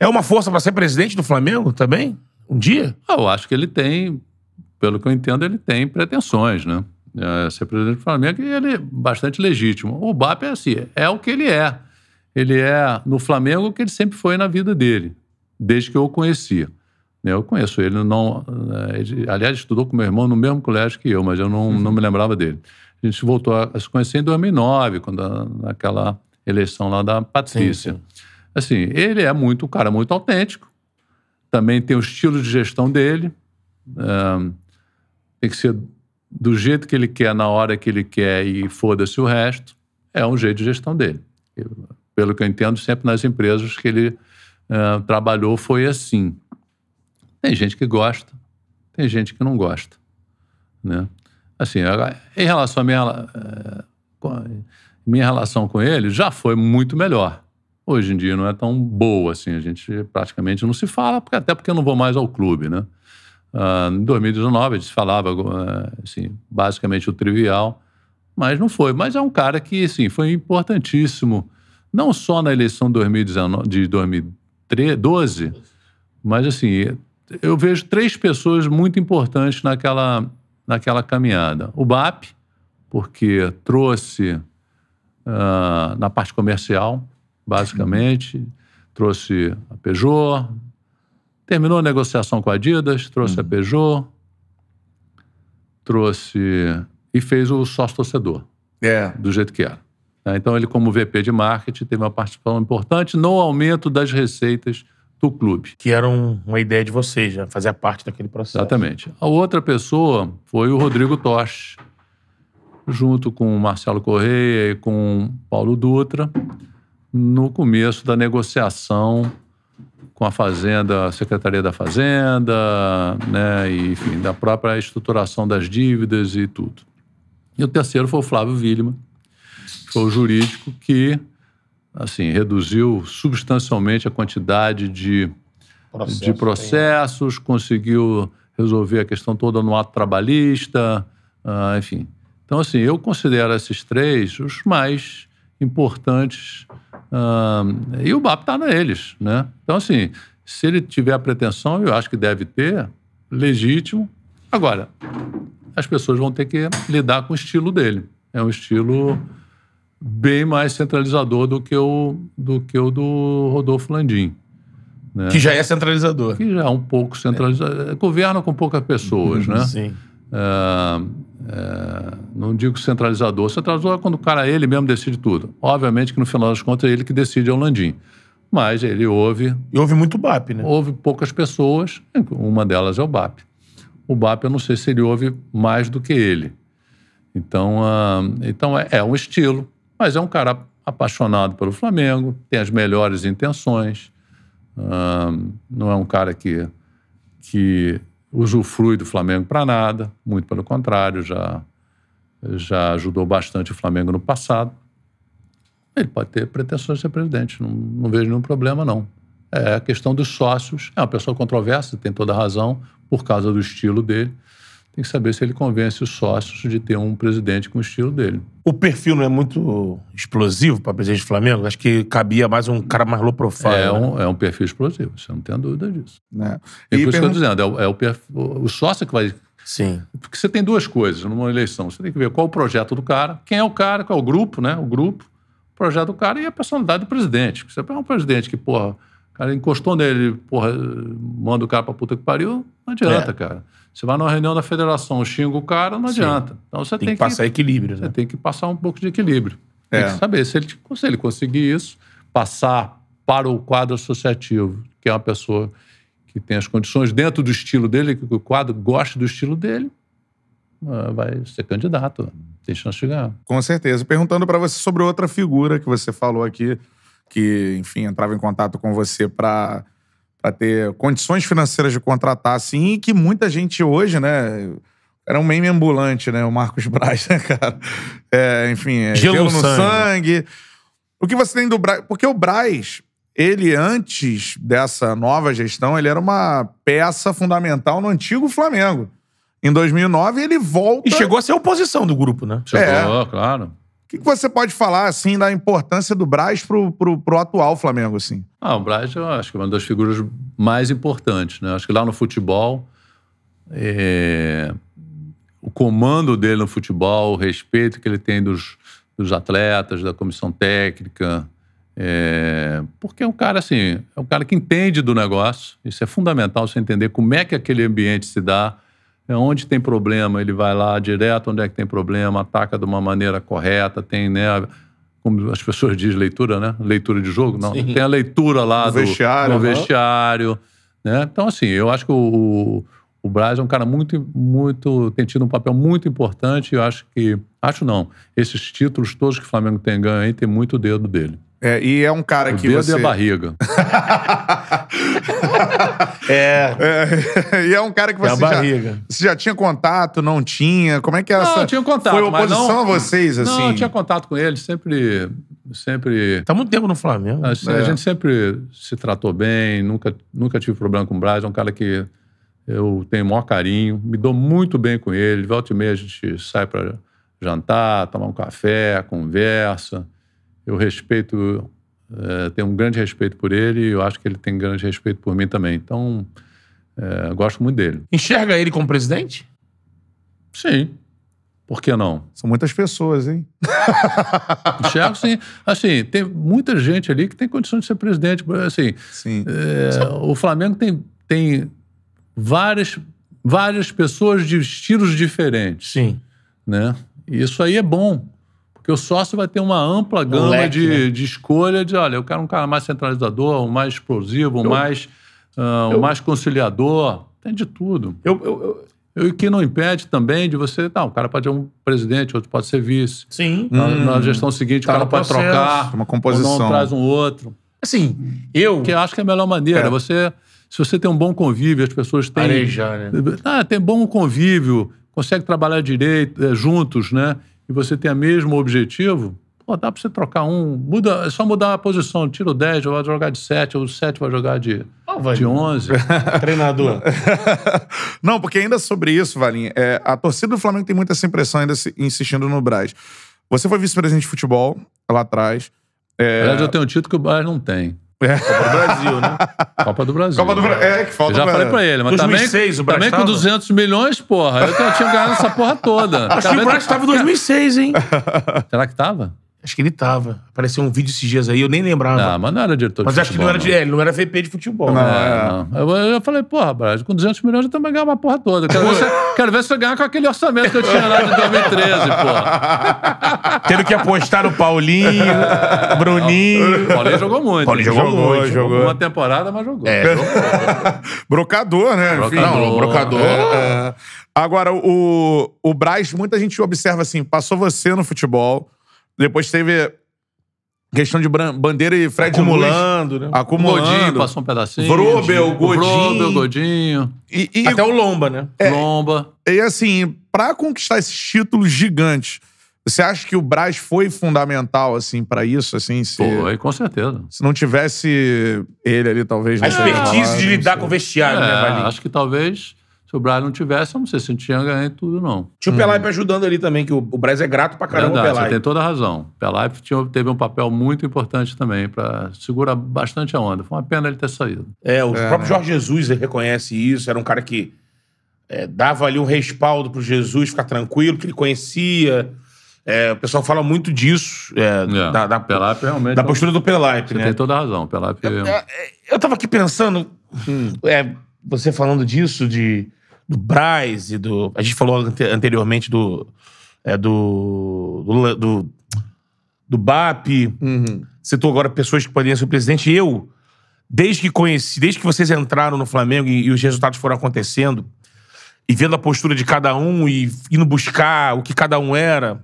é uma força pra ser presidente do Flamengo também? Um dia? Ah, Eu acho que ele tem, pelo que eu entendo, ele tem pretensões, né? É, ser presidente do Flamengo e ele é bastante legítimo. O BAP é assim, é o que ele é. Ele é no Flamengo o que ele sempre foi na vida dele, desde que eu o conhecia. Eu conheço ele, não, eh, ele, aliás, estudou com meu irmão no mesmo colégio que eu, mas eu não, não me lembrava dele. A gente voltou a se conhecer em 2009, quando naquela eleição lá da Patrícia. sim. Assim, ele é muito um cara muito autêntico, também tem o estilo de gestão dele, é, tem que ser do jeito que ele quer, na hora que ele quer e foda-se o resto, é um jeito de gestão dele. Eu- pelo que eu entendo, sempre nas empresas que ele é, trabalhou foi assim. Tem gente que gosta, tem gente que não gosta, né? Assim, em relação à minha, a- minha relação com ele, já foi muito melhor. Hoje em dia não é tão boa assim, a gente praticamente não se fala, até porque eu não vou mais ao clube, né? Ah, em 2019 a gente falava, eh, assim, basicamente o trivial, mas não foi. Mas é um cara que, assim, foi importantíssimo, não só na eleição de 2019, de 2012, mas, assim, eu vejo três pessoas muito importantes naquela, naquela caminhada. O BAP, porque trouxe ah, na parte comercial, basicamente, trouxe a Peugeot, terminou a negociação com a Adidas, trouxe a Peugeot, trouxe e fez o sócio-torcedor É. do jeito que era. né? Então, ele, como VP de marketing, teve uma participação importante no aumento das receitas do clube. Que era um- uma ideia de vocês, já fazia parte daquele processo. Exatamente. A outra pessoa foi o Rodrigo Tosh, junto com o Marcelo Correia e com o Paulo Dutra, no começo da negociação com a Fazenda, a Secretaria da Fazenda, né, e, enfim, da própria estruturação das dívidas e tudo. E o terceiro foi o Flávio Williman, que foi o jurídico que, assim, reduziu substancialmente a quantidade de Processo, de processos, conseguiu resolver a questão toda no ato trabalhista, ah, enfim. Então, assim, eu considero esses três os mais importantes ah, e o BAP está neles, né? Então, assim, se ele tiver a pretensão, eu acho que deve ter, legítimo. Agora, as pessoas vão ter que lidar com o estilo dele. É um estilo bem mais centralizador do que o do, que o do Rodolfo Landim tem. Que já é centralizador. que já é um pouco centralizado. Governa com poucas pessoas, né? Sim. É, não digo centralizador. Centralizador é quando o cara, ele mesmo decide tudo. Obviamente que no final das contas é ele que decide é o Landim. Mas ele ouve, E houve muito BAP, né? ouve poucas pessoas, uma delas é o BAP. O BAP eu não sei se ele ouve mais do que ele. Então, ah, então é, é um estilo, mas é um cara apaixonado pelo Flamengo, tem as melhores intenções, ah, não é um cara que, que usufrui do Flamengo para nada, muito pelo contrário, já, já ajudou bastante o Flamengo no passado. Ele pode ter pretensões de ser presidente, não, não vejo nenhum problema, não. É a questão dos sócios. É uma pessoa controversa, tem toda a razão, por causa do estilo dele. Tem que saber se ele convence os sócios de ter um presidente com o estilo dele. O perfil não é muito explosivo para presidente do Flamengo? Acho que cabia mais um cara mais low profile. É né? um, é um perfil explosivo, você não tem dúvida disso. Né? É E por isso que eu estou dizendo, é, o, é o, perfil, o sócio que vai. Sim. Porque você tem duas coisas numa eleição. Você tem que ver qual o projeto do cara, quem é o cara, qual é o grupo, né? O grupo, o projeto do cara e a personalidade do presidente. Você pega um presidente que, porra, o cara encostou nele, porra, manda o cara pra puta que pariu, não adianta, É. cara. Você vai numa reunião da federação, xinga o cara, não Sim. adianta. Então você Tem, tem, que passar equilíbrio, Você né? tem que passar um pouco de equilíbrio. Tem É. que saber se ele, se ele conseguir isso, passar para o quadro associativo, que é uma pessoa que tem as condições dentro do estilo dele, que o quadro goste do estilo dele, ah, vai ser candidato. Tem chance de ganhar. Com certeza. Perguntando pra você sobre outra figura que você falou aqui, que, enfim, entrava em contato com você pra pra ter condições financeiras de contratar, assim, e que muita gente hoje, né? Era um meme ambulante, né? O Marcos Braz, né, cara? É, enfim, é Gelo gelo, no sangue. sangue. O que você tem do Braz? Porque o Braz, ele, antes dessa nova gestão, ele era uma peça fundamental no antigo Flamengo. Em 2009, ele volta. E chegou a ser oposição do grupo, né? Chegou, claro. Que, que você pode falar, assim, da importância do Braz pro, pro, pro atual Flamengo, assim? Ah, o Braz, eu acho que é uma das figuras mais importantes. Né? Acho que lá no futebol, é, o comando dele no futebol, o respeito que ele tem dos, dos atletas, da comissão técnica, é, porque é um cara assim, é um cara que entende do negócio. Isso é fundamental você entender como é que aquele ambiente se dá, onde tem problema, ele vai lá direto onde é que tem problema, ataca de uma maneira correta, tem, né, como as pessoas dizem, leitura, né? Leitura de jogo, não. Sim. Tem a leitura lá Do do, vestiário, do vestiário, né? Então, assim, eu acho que o, o Braz é um cara muito, muito, tem tido um papel muito importante e eu acho que, acho não, esses títulos todos que o Flamengo tem ganho aí, tem muito dedo dele. É, e é um cara O que dedo você... e a barriga. É. É, e é um cara que É a você já, barriga. você já tinha contato, não tinha? Como é que era Não, essa... eu tinha contato, Foi mas oposição não- a vocês, assim? Não, eu tinha contato com ele, sempre, sempre Tá muito tempo no Flamengo. Assim, É. A gente sempre se tratou bem, nunca, nunca tive problema com o Braz. É um cara que eu tenho o maior carinho, me dou muito bem com ele. Volta e meia a gente sai para jantar, tomar um café, conversa. Eu respeito, eh, tenho um grande respeito por ele e eu acho que ele tem grande respeito por mim também. Então, eu gosto muito dele. Enxerga ele como presidente? Sim. Por que não? São muitas pessoas, hein? Enxergo, sim. Assim, tem muita gente ali que tem condições de ser presidente. Assim, Sim. É, o Flamengo tem, tem várias, várias pessoas de estilos diferentes, Sim. né? E isso aí é bom, porque o sócio vai ter uma ampla gama leque, de, né? de escolha de, olha, eu quero um cara mais centralizador, um mais explosivo, um mais, ah, um eu- mais conciliador, tem de tudo. Eu, eu- eu- E o que não impede também de você, não, o cara pode ser um presidente, outro pode ser vice. sim. Na, Hum, na gestão seguinte, tá o cara pode processo, trocar, uma ou composição. não traz um outro. Assim, eu. Que eu acho que é a melhor maneira. É. Você, se você tem um bom convívio, as pessoas têm. Arejar, né? Ah, tem bom convívio, consegue trabalhar direito, eh, juntos, né? E você tem o mesmo objetivo, pô, dá pra você trocar um. Muda, é só mudar a posição. Tira o 10, vai jogar de 7, ou o 7 vai jogar de, Ó, vai. de 11. Treinador. Não, porque ainda sobre isso, Valinha, é, a torcida do Flamengo tem muita essa impressão ainda se- insistindo no Braz. Você foi vice-presidente de futebol lá atrás. É, Aliás, eu tenho um título que o Bayern não tem. É, Copa do Brasil, né? Copa do Brasil. Copa do Brasil. É, que falta Eu já pra- falei pra ele, mas 2006 o também, também com tava? 200 milhões, porra. Eu tinha- tinha ganhado essa porra toda. Acho que o Braz tava em 2006, hein? Será que tava? Acho que ele tava. Apareceu um vídeo esses dias aí, eu nem lembrava. Não, mas não era diretor Mas de acho que futebol. não era, de, é, ele não era VP de futebol. Não, né? É, não. Eu, eu falei, porra, Braz, com 200 milhões eu também ganhar uma porra toda. Quero ver, se, quero ver se eu ganhar com aquele orçamento que eu tinha lá de 2013, porra. Tendo que apostar no Paulinho, Bruninho. O Paulinho jogou muito. Paulinho jogou Jogou, muito. jogou. Uma temporada, mas jogou. É, Brocador, né? Brocador. Não, brocador. É. É. Agora, o, o Braz, muita gente observa assim, passou você no futebol, depois teve questão de Bandeira e Fred Luiz acumulando, né? O Godinho acumulando. passou um pedacinho. Vrobel, Godinho. Vrobel, Godinho, E, e, Até o Lomba, né? Lomba. e assim, pra conquistar esses títulos gigantes, você acha que o Braz foi fundamental, assim, pra isso? Assim, se, Foi, com certeza. se não tivesse ele ali, talvez... A expertise de lidar com o vestiário, né, É, Valinho? acho que talvez, se o Braz não tivesse, eu não sei se a gente tinha ganho tudo, não. Tinha o Pelaipe ajudando ali também, que o, o Braz é grato pra caramba Verdade, o você tem toda a razão. Pelaipe tinha- teve um papel muito importante também para segurar bastante a onda. Foi uma pena ele ter saído. É, o É, próprio né? Jorge Jesus reconhece isso. Era um cara que é, dava ali um respaldo pro Jesus ficar tranquilo, que ele conhecia. É, o pessoal fala muito disso, é, É, da, da, Pelaipe realmente. da postura do Pelaipe, Você né? tem toda a razão. Pelaipe. É, Eu tava aqui pensando, é, você falando disso, de, do Braz e do. A gente falou ante- anteriormente do. É, do, do, do, do BAP. Uhum. Citou agora pessoas que poderiam ser presidente. Eu, desde que conheci, desde que vocês entraram no Flamengo e, e os resultados foram acontecendo, e vendo a postura de cada um e indo buscar o que cada um era,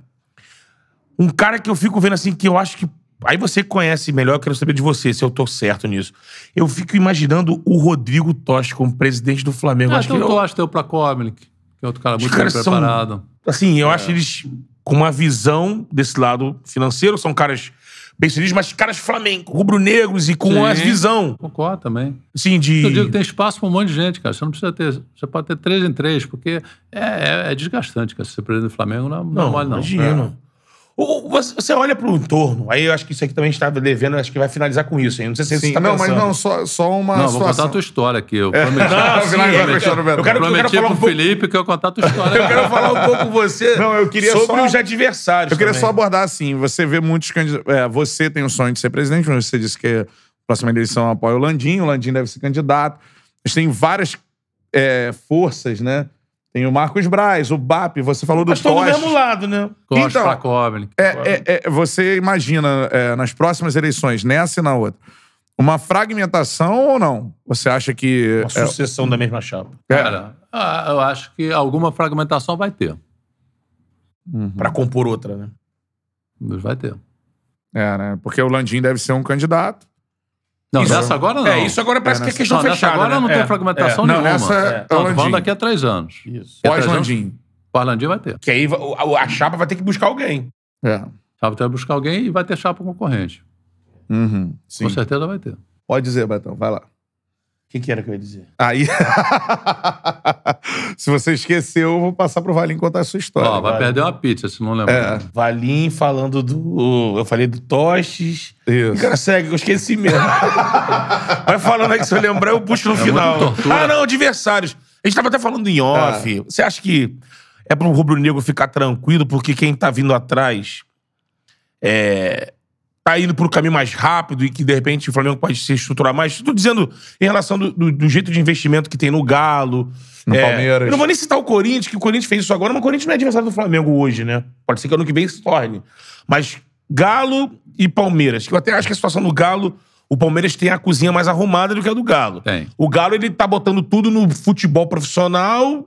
um cara que eu fico vendo assim, que eu acho que. Aí você conhece melhor, eu quero saber de você, se eu tô certo nisso. Eu fico imaginando o Rodrigo Tosti como presidente do Flamengo. Ah, acho tem que o ele é o- Tosta, tem o Plakovnik, que é outro cara muito bem são- preparado. Assim, eu acho eles com uma visão desse lado financeiro, são caras bem sucedidos, mas caras flamengo, rubro-negros e com Sim. uma visão, Concordo também. assim, de... Eu digo que tem espaço para um monte de gente, cara. Você não precisa ter. Você pode ter três em três, porque é, é, é desgastante, cara. Ser presidente do Flamengo não, não, é mole, não. imagino. O- Você você olha pro entorno, aí eu acho que isso aqui também está devendo, acho que vai finalizar com isso, hein? Não sei se você Sim, tá não, mas não, só, só uma Não, vou contar situação. a tua história aqui. Eu Não, prometi, sim, Finalizar eu com a história do Betão. eu quero, eu quero prometi falar pro um pouco... Felipe que eu contar a tua história. Eu quero falar um pouco com você Não, eu queria sobre só- os adversários Eu queria também. só abordar assim: você vê muitos candidatos. É, você tem o sonho de ser presidente, mas você disse que a próxima eleição apoia o Landim, o Landim deve ser candidato. Mas tem várias é, forças, né? Tem o Marcos Braz, o BAP, você falou do Mas estão do mesmo lado, né? Costa, Então, Plakovnik. É, é, é, você imagina, é, nas próximas eleições, nessa e na outra, uma fragmentação ou não? Você acha que. Uma é, sucessão da mesma chapa. Cara, ah, eu acho que alguma fragmentação vai ter. Pra compor outra, né? Mas vai ter. é, né? Porque o Landim deve ser um candidato. Não, Isso. nessa agora não. É, isso agora parece É, que é questão não, nessa fechada, agora né? não É, tem fragmentação é. Não, nenhuma. nessa é, Não, o tô falando Landim. daqui a três anos. Isso. A Pós-Landim. Pós-Landim vai ter. Que aí a, a chapa vai ter que buscar alguém. É. Chapa vai buscar alguém e vai ter chapa concorrente. Uhum, sim. Com certeza vai ter. Pode dizer, Betão, vai lá. O que, que era que eu ia dizer? Aí. Se você esqueceu, eu vou passar pro Valim contar a sua história. Ó, vai vai. perder uma pizza se não lembrar. É. Valim falando do. Eu falei do Tostes. O Isso. cara segue, eu esqueci mesmo. Vai falando aí que se eu lembrar, eu puxo no final. muita tortura. Ah, não, adversários. A gente tava até falando em off. Você acha que é pro rubro-negro ficar tranquilo, porque quem tá vindo atrás é, tá indo pro caminho mais rápido e que, de repente, o Flamengo pode se estruturar mais? Tô dizendo em relação do, do- do jeito de investimento que tem no Galo. No É, Palmeiras. Eu não vou nem citar o Corinthians, que o Corinthians fez isso agora, mas o Corinthians não é adversário do Flamengo hoje, né? Pode ser que ano que vem se torne. Mas Galo e Palmeiras, que eu até acho que a situação do Galo, o Palmeiras tem a cozinha mais arrumada do que a do Galo. Tem. O Galo, ele tá botando tudo no futebol profissional,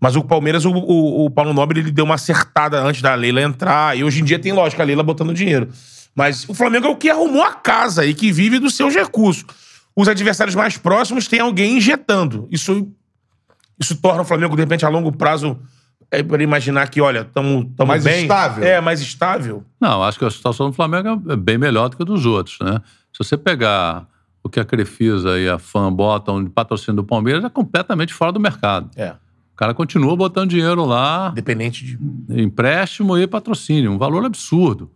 mas o Palmeiras, o, o- o Paulo Nobre, ele deu uma acertada antes da Leila entrar. E hoje em dia tem lógica a Leila botando dinheiro. Mas o Flamengo é o que arrumou a casa e que vive dos seus recursos. Os adversários mais próximos têm alguém injetando. Isso, isso torna o Flamengo, de repente, a longo prazo, é, para imaginar que, olha, estamos Mais bem. estável. É, mais estável. Não, acho que a situação do Flamengo é bem melhor do que a dos outros, né? Se você pegar o que a Crefisa e a FAM botam de patrocínio do Palmeiras, é completamente fora do mercado. É. O cara continua botando dinheiro lá, Independente de. empréstimo e patrocínio, um valor absurdo.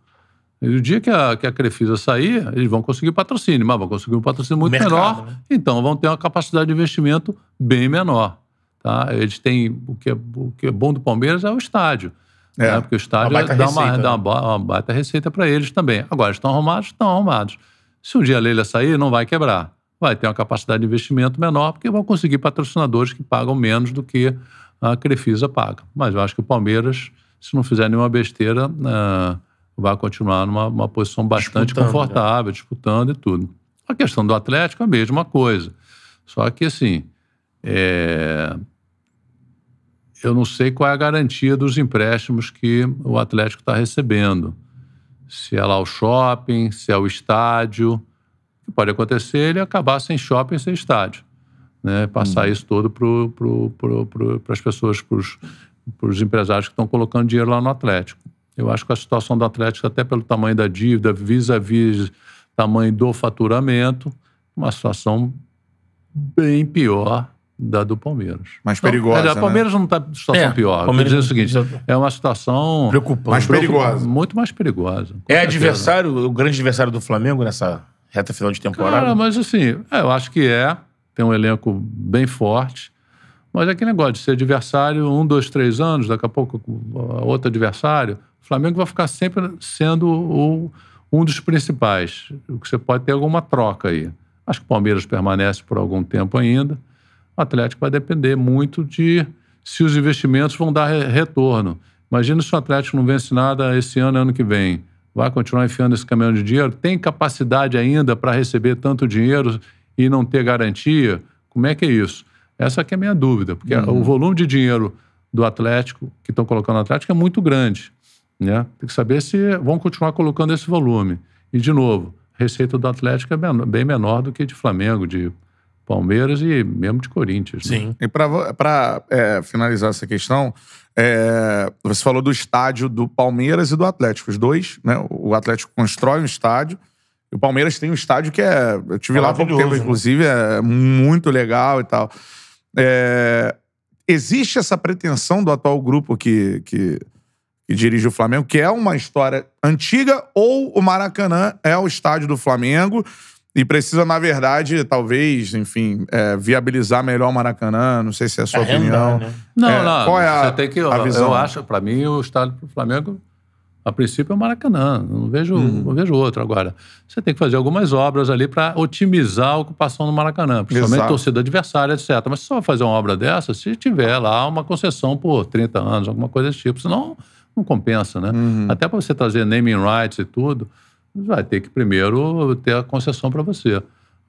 E o dia que a, que a Crefisa sair, eles vão conseguir patrocínio, mas vão conseguir um patrocínio muito Mercado, menor, né? então vão ter uma capacidade de investimento bem menor. Tá? Eles têm. O que, é, o que é bom do Palmeiras é o estádio. É. né? Porque o estádio Uma dá, uma, dá uma, né? ba- uma baita receita para eles também. Agora, estão arrumados? Estão arrumados. Se um dia a Leila sair, não vai quebrar. Vai ter uma capacidade de investimento menor, porque vão conseguir patrocinadores que pagam menos do que a Crefisa paga. Mas eu acho que o Palmeiras, se não fizer nenhuma besteira, ah, vai continuar numa uma posição bastante Disputando, né? confortável, disputando e tudo. A questão do Atlético é a mesma coisa. Só que, assim, é, eu não sei qual é a garantia dos empréstimos que o Atlético está recebendo. Se é lá o shopping, se é o estádio. O que pode acontecer é ele acabar sem shopping, sem estádio. Né? Passar isso todo para as pessoas, para os empresários que estão colocando dinheiro lá no Atlético. Eu acho que a situação do Atlético, até pelo tamanho da dívida, vis-à-vis tamanho do faturamento, uma situação bem pior da do Palmeiras. Mais Não, perigosa, né? O Palmeiras não está em situação É, pior. Palmeiras Quer dizer o seguinte, é uma situação... Preocupante. Mais perigosa. Muito mais perigosa. É certeza. adversário, o grande adversário do Flamengo nessa reta final de temporada? Cara, mas assim, é, eu acho que é. Tem um elenco bem forte. Mas é aquele negócio de ser adversário um, dois, três anos, daqui a pouco outro adversário. O Flamengo vai ficar sempre sendo o- um dos principais. O que você pode ter alguma troca aí. Acho que o Palmeiras permanece por algum tempo ainda. O Atlético vai depender muito de se os investimentos vão dar re- retorno. Imagina se o Atlético não vence nada esse ano, ano que vem. Vai continuar enfiando esse caminhão de dinheiro? Tem capacidade ainda para receber tanto dinheiro e não ter garantia? Como é que é isso? Essa que é a minha dúvida, porque o volume de dinheiro do Atlético, que estão colocando no Atlético, é muito grande. Né? Tem que saber se vão continuar colocando esse volume. E, de novo, a receita do Atlético é menor- bem menor do que de Flamengo, de Palmeiras e mesmo de Corinthians. né? Sim. E para finalizar essa questão, é, você falou do estádio do Palmeiras e do Atlético. Os dois, né? O Atlético constrói um estádio. E o Palmeiras tem um estádio que é. Eu tive lá há pouco tempo, né? inclusive, é muito legal e tal. É, existe essa pretensão do atual grupo que, que, que dirige o Flamengo, que é uma história antiga, ou o Maracanã é o estádio do Flamengo e precisa, na verdade, talvez, enfim, é, viabilizar melhor o Maracanã. Não sei se é a sua Arrendar, opinião. né? Não, É, não. qual é a- você tem que, a visão? Eu acho, para mim, o estádio do Flamengo, a princípio, é o Maracanã. Não vejo, não vejo outro agora. Você tem que fazer algumas obras ali para otimizar a ocupação do Maracanã, principalmente Exato. torcida adversária, etc. Mas se só fazer uma obra dessa, se tiver lá uma concessão por 30 anos, alguma coisa desse tipo, senão não compensa, né? Até para você trazer naming rights e tudo, vai ter que primeiro ter a concessão para você.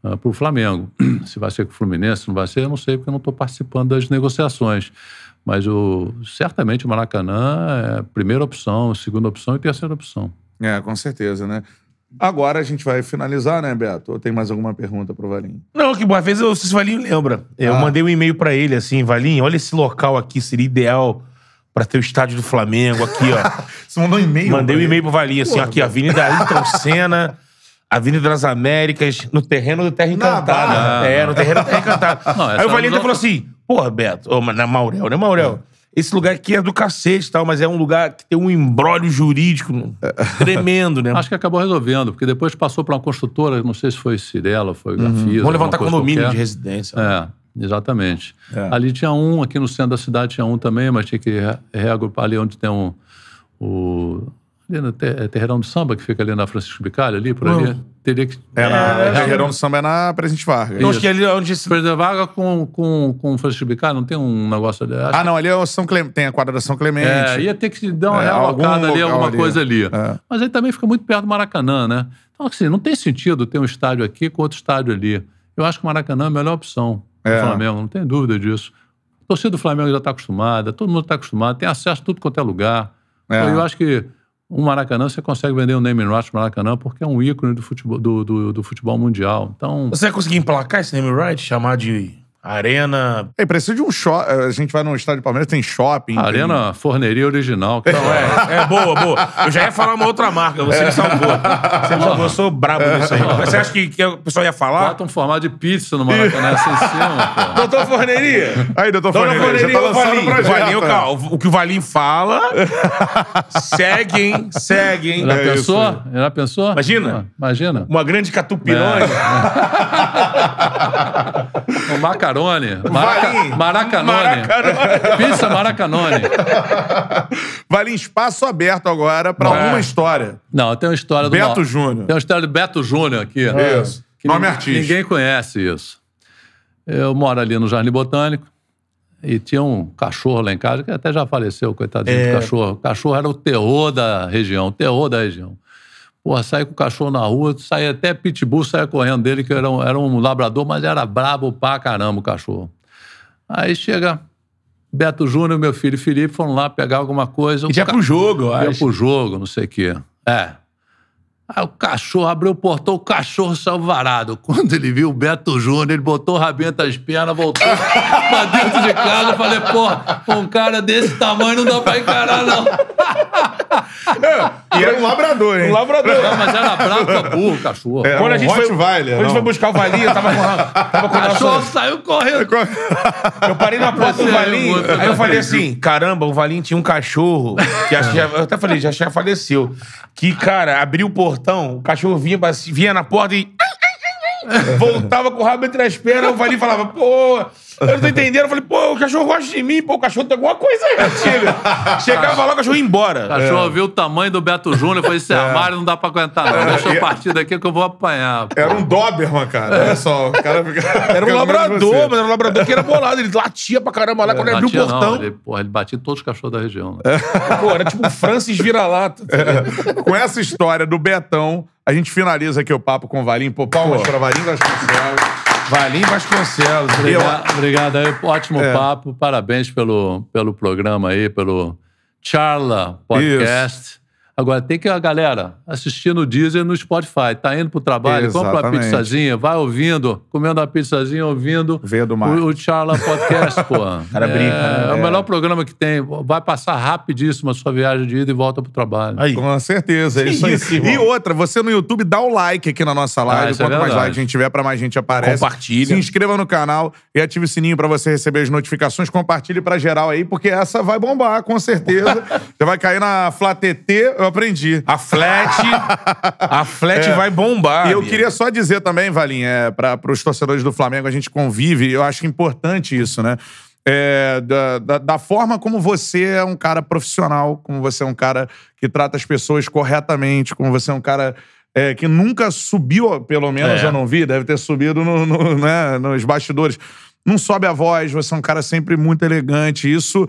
para o Flamengo. Se vai ser com o Fluminense, se não vai ser, eu não sei, porque eu não estou participando das negociações. Mas o, certamente o Maracanã é a primeira opção, segunda opção e terceira opção. É, com certeza, né? Agora a gente vai finalizar, né, Beto? Ou tem mais alguma pergunta pro Valinho? Não, que uma vez eu, se o Valinho lembra. Eu Ah. mandei um e-mail pra ele assim, Valinho, olha esse local aqui, seria ideal pra ter o estádio do Flamengo aqui, ó. Você mandou um e-mail? Mandei um pra e-mail pro Valinho, assim, aqui, Avenida Ayrton Senna, Avenida das Américas, no terreno do Terra Encantada. É, no terreno do Terra Encantada. Não, Aí o Valinho não- até falou assim, porra, Beto, mas na Maurel, né, Maurel? Esse lugar aqui é do cacete e tal, mas é um lugar que tem um embrólio jurídico tremendo, né? Acho que acabou resolvendo, porque depois passou para uma construtora, não sei se foi Cirela, foi Grafisa. Vamos alguma levantar condomínio qualquer. de residência. É, exatamente. É. Ali tinha um, aqui no centro da cidade tinha um também, mas tinha que re- reagrupar ali onde tem um. O, ali no te- é Terreirão do Samba, que fica ali na Francisco Bicalho, ali, por ali. Teria que. É na É, Terreirão do Samba, é na Presidente Vargas. Então, acho que ali é onde. Perder vaga com, com, com o Francisco Bicalho, não tem um negócio ali. Acho Ah, não, ali é o São Clemente, tem a quadra da São Clemente. É, ia ter que dar uma É, realocada ali, alguma ali. coisa ali. É. Mas aí também fica muito perto do Maracanã, né? Então, assim, não tem sentido ter um estádio aqui com outro estádio ali. Eu acho que o Maracanã é a melhor opção É. do Flamengo, não tem dúvida disso. A torcida do Flamengo já está acostumada, todo mundo está acostumado, tem acesso a tudo quanto é lugar. É. Então, eu acho que o Maracanã, você consegue vender um name pro Maracanã porque é um ícone do futebol, do, do, do futebol mundial. Então, Você vai conseguir emplacar esse name right? Chamar de Arena... É, precisa de um shopping. A gente vai no estádio do Palmeiras, tem shopping. tem- Arena Forneria Original. que Não, é, é boa, boa. Eu já ia falar uma outra marca, você me salvou. Você me salvou, eu sou brabo nisso aí. Mas Você acha que, que o pessoal ia falar? Bota um formato de pizza no Maracanã assim em cima, pô. Doutor Forneria! Aí, doutor Dona Forneria, já Forneria, tá Valinho. projeto. O, Valinho, né? o- o que o Valinho fala, segue, hein? Segue, hein? Já É pensou? isso Já pensou? Imagina. Imagina. Uma grande catupironha. O macarone. Maraca, maracanone. Maracanã. Pizza maracanone. Vale espaço aberto agora pra É. uma história. Não, tem uma história do... Beto Júnior. Tem uma história do Beto Júnior aqui. Isso. Que Nome ninguém- artístico. Ninguém conhece isso. Eu moro ali no Jardim Botânico e tinha um cachorro lá em casa, que até já faleceu, coitadinho É. do cachorro. O cachorro era o terror da região, o terror da região. Porra, saía com o cachorro na rua, saía até pitbull, saía correndo dele, que era um, era um labrador, mas era brabo pra caramba o cachorro. Aí chega Beto Júnior, meu filho Felipe, foram lá pegar alguma coisa. E já ca- pro jogo, eu Ia acho. pro jogo, não sei o quê. É. Aí o cachorro abriu o portão, o cachorro saiu varado. Quando ele viu o Beto Júnior, ele botou o rabinho entre as pernas, voltou pra dentro de casa. Eu falei, pô, um cara desse tamanho não dá pra encarar, não. E era um labrador, hein? Um labrador. Não, mas era bravo pra burro o cachorro. É, Quando a um gente foi, Rottweiler, quando a gente foi buscar o Valinho, eu tava com, a- tava O com a cachorro nossa... saiu correndo. Eu parei na porta do é Valinho. Aí eu falei assim: caramba, o Valinho tinha um cachorro. Que acho eu até falei, já, já faleceu. Que, cara, abriu o portão, o cachorro vinha, vinha na porta e. voltava com o rabo entre as pernas, o Valim falava, pô, eu não tô entendendo. Eu falei, pô, o cachorro gosta de mim, pô, o cachorro tem alguma coisa aí, filho. Chegava lá, o cachorro ia embora. O cachorro viu o tamanho do Beto Júnior e falou: esse armário não dá pra aguentar, não. Deixa eu partir daqui que eu vou apanhar. pô." Era um Doberman, cara. Olha só, o cara fica. Era um labrador, mas era um labrador que era bolado. Ele latia pra caramba lá quando ele abriu o portão. Não, ele, porra, ele batia em todos os cachorros da região. É. né? Pô, era tipo o Francis vira-lata. Com essa história do Betão, a gente finaliza aqui o papo com o Valim. Pô, palmas pra Valim Vasconcelos. Valim Vasconcelos. Obrigado, obrigado aí, ótimo É. papo. Parabéns pelo, pelo programa aí, pelo Charla Podcast. Agora, tem que a galera assistir no Deezer e no Spotify. Tá indo pro trabalho, compra uma Exatamente. pizzazinha, vai ouvindo, comendo uma pizzazinha, ouvindo Veio do mar. o, o Charla Podcast, pô. Cara é, brinca, né? É o melhor programa que tem. Vai passar rapidíssimo a sua viagem de ida e volta pro trabalho. Aí. Com certeza, é isso aí. isso, e outra, você no YouTube dá o like aqui na nossa live. Ah, isso é Quanto mais like a gente tiver, pra mais gente aparece. Compartilha. Se inscreva no canal e ative o sininho pra você receber as notificações. Compartilhe pra geral aí, porque essa vai bombar, com certeza. você vai cair na TT, eu aprendi. A Flat, a Flat vai bombar. É. E eu amigo. queria só dizer também, Valim, é, para os torcedores do Flamengo, a gente convive, eu acho importante isso, né? É, da, da, da forma como você é um cara profissional, como você é um cara que trata as pessoas corretamente, como você é um cara é, que nunca subiu, pelo menos É. eu não vi, deve ter subido no- no- né, nos bastidores. Não sobe a voz, você é um cara sempre muito elegante. Isso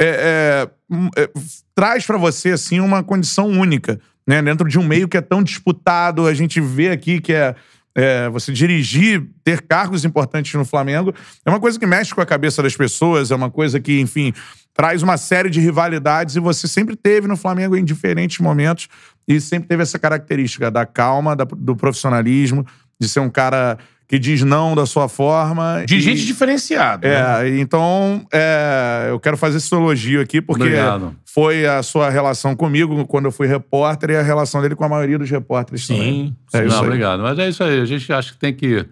é, é, hum, é, traz pra você assim uma condição única, né? Dentro de um meio que é tão disputado, a gente vê aqui que é, é, você dirigir, ter cargos importantes no Flamengo, é uma coisa que mexe com a cabeça das pessoas, é uma coisa que, enfim, traz uma série de rivalidades e você sempre teve no Flamengo em diferentes momentos e sempre teve essa característica da calma, da- do profissionalismo, de ser um cara que diz não da sua forma. De e- gente diferenciada. né? é, então é, eu quero fazer esse elogio aqui, porque Obrigado. foi a sua relação comigo quando eu fui repórter e a relação dele com a maioria dos repórteres também. Sim. É isso Não, aí. obrigado. Mas é isso aí. A gente acha que tem que.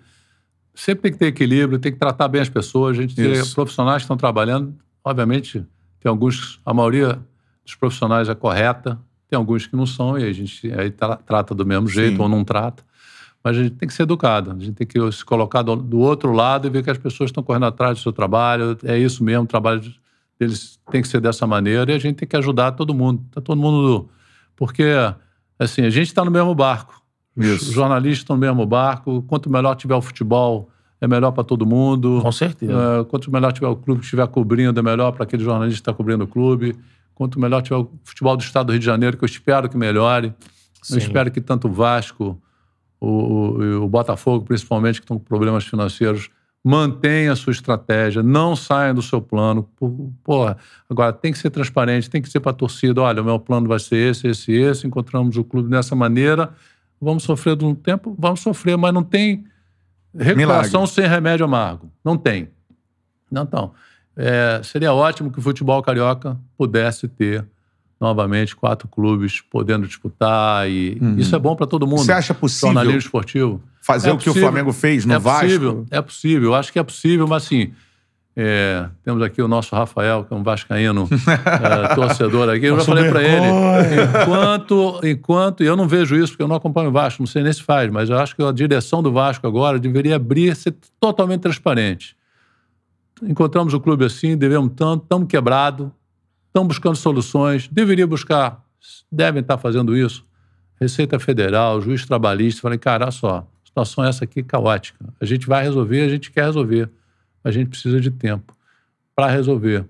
Sempre tem que ter equilíbrio, tem que tratar bem as pessoas. A gente tem Isso. profissionais que estão trabalhando. Obviamente, tem alguns. A maioria dos profissionais é correta, tem alguns que não são, e a gente aí tra- trata do mesmo jeito Sim. ou não trata. Mas a gente tem que ser educado. A gente tem que se colocar do, do outro lado e ver que as pessoas estão correndo atrás do seu trabalho. É isso mesmo, o trabalho de- deles tem que ser dessa maneira e a gente tem que ajudar todo mundo. Tá todo mundo. Porque, assim, a gente está no mesmo barco. Isso. Os jornalistas estão no mesmo barco. Quanto melhor tiver o futebol, é melhor para todo mundo. Com certeza. É, quanto melhor tiver o clube que estiver cobrindo, é melhor para aquele jornalista que está cobrindo o clube. Quanto melhor tiver o futebol do Estado do Rio de Janeiro, que eu espero que melhore. Sim. Eu espero que tanto o Vasco, o, o, o Botafogo, principalmente, que estão com problemas financeiros, mantenha a sua estratégia, não saiam do seu plano. Porra, agora tem que ser transparente, tem que ser para a torcida. Olha, o meu plano vai ser esse, esse, esse. Encontramos o clube dessa maneira. Vamos sofrer de um tempo, vamos sofrer, mas não tem recuperação sem remédio amargo. Não tem. Não, então. é, seria ótimo que o futebol carioca pudesse ter novamente quatro clubes podendo disputar e isso é bom para todo mundo. Você acha possível Jornalismo esportivo. fazer É o que o possível. Flamengo fez no é Vasco? Possível, é possível, eu acho que é possível, mas assim. é, temos aqui o nosso Rafael, que é um vascaíno é, torcedor aqui. Eu já falei para ele, enquanto, enquanto, e eu não vejo isso porque eu não acompanho o Vasco, não sei nem se faz, mas eu acho que a direção do Vasco agora deveria abrir, ser totalmente transparente. Encontramos o clube assim, devemos tanto, estamos quebrados, estão buscando soluções, deveria buscar, devem estar fazendo isso. Receita Federal, juiz trabalhista, falei, cara, olha só, a situação é essa aqui caótica. A gente vai resolver, a gente quer resolver. A gente precisa de tempo para resolver.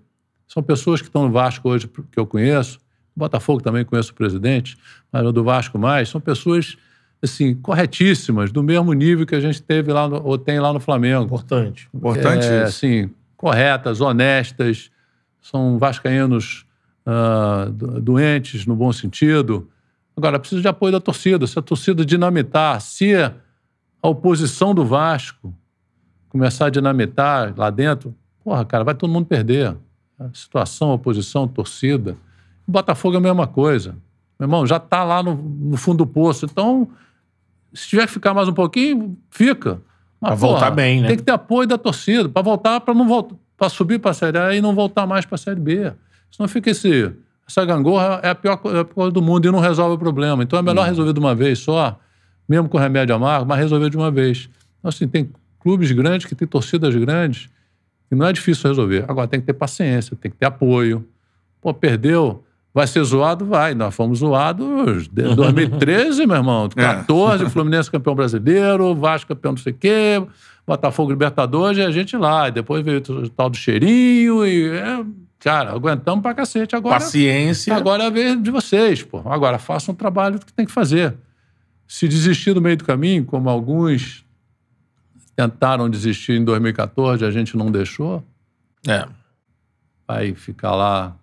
São pessoas que estão no Vasco hoje que eu conheço, Botafogo também conheço o presidente, mas o do Vasco mais, são pessoas assim, corretíssimas, do mesmo nível que a gente teve lá no, ou tem lá no Flamengo Importante. Importante é, isso. assim, corretas, honestas, são vascaínos do- doentes no bom sentido. Agora, precisa de apoio da torcida. Se a torcida dinamitar, se a oposição do Vasco começar a dinamitar lá dentro, porra, cara, vai todo mundo perder. A situação, a oposição, a torcida. O Botafogo é a mesma coisa. Meu irmão, já está lá no, no fundo do poço. Então, se tiver que ficar mais um pouquinho, fica. Mas, Pra voltar bem, né? Tem que ter apoio da torcida para voltar, para não voltar, para subir para a Série A e não voltar mais para a Série B. Senão fica esse. Essa gangorra é a pior, co- é a pior coisa do mundo e não resolve o problema. Então é melhor resolver de uma vez só, mesmo com remédio amargo, mas resolver de uma vez. Então, assim, tem clubes grandes que têm torcidas grandes e não é difícil resolver. Agora, tem que ter paciência, tem que ter apoio. Pô, perdeu, vai ser zoado? Vai. Nós fomos zoados em 2013, meu irmão. 14, Fluminense campeão brasileiro, Vasco campeão não sei o quê, Botafogo Libertadores e a gente lá. E depois veio o tal do cheirinho e... é, cara, aguentamos pra cacete. Agora, Paciência. Agora é a vez de vocês, pô. Agora, façam o trabalho que tem que fazer. Se desistir no meio do caminho, como alguns tentaram desistir em 2014, a gente não deixou, É. vai ficar lá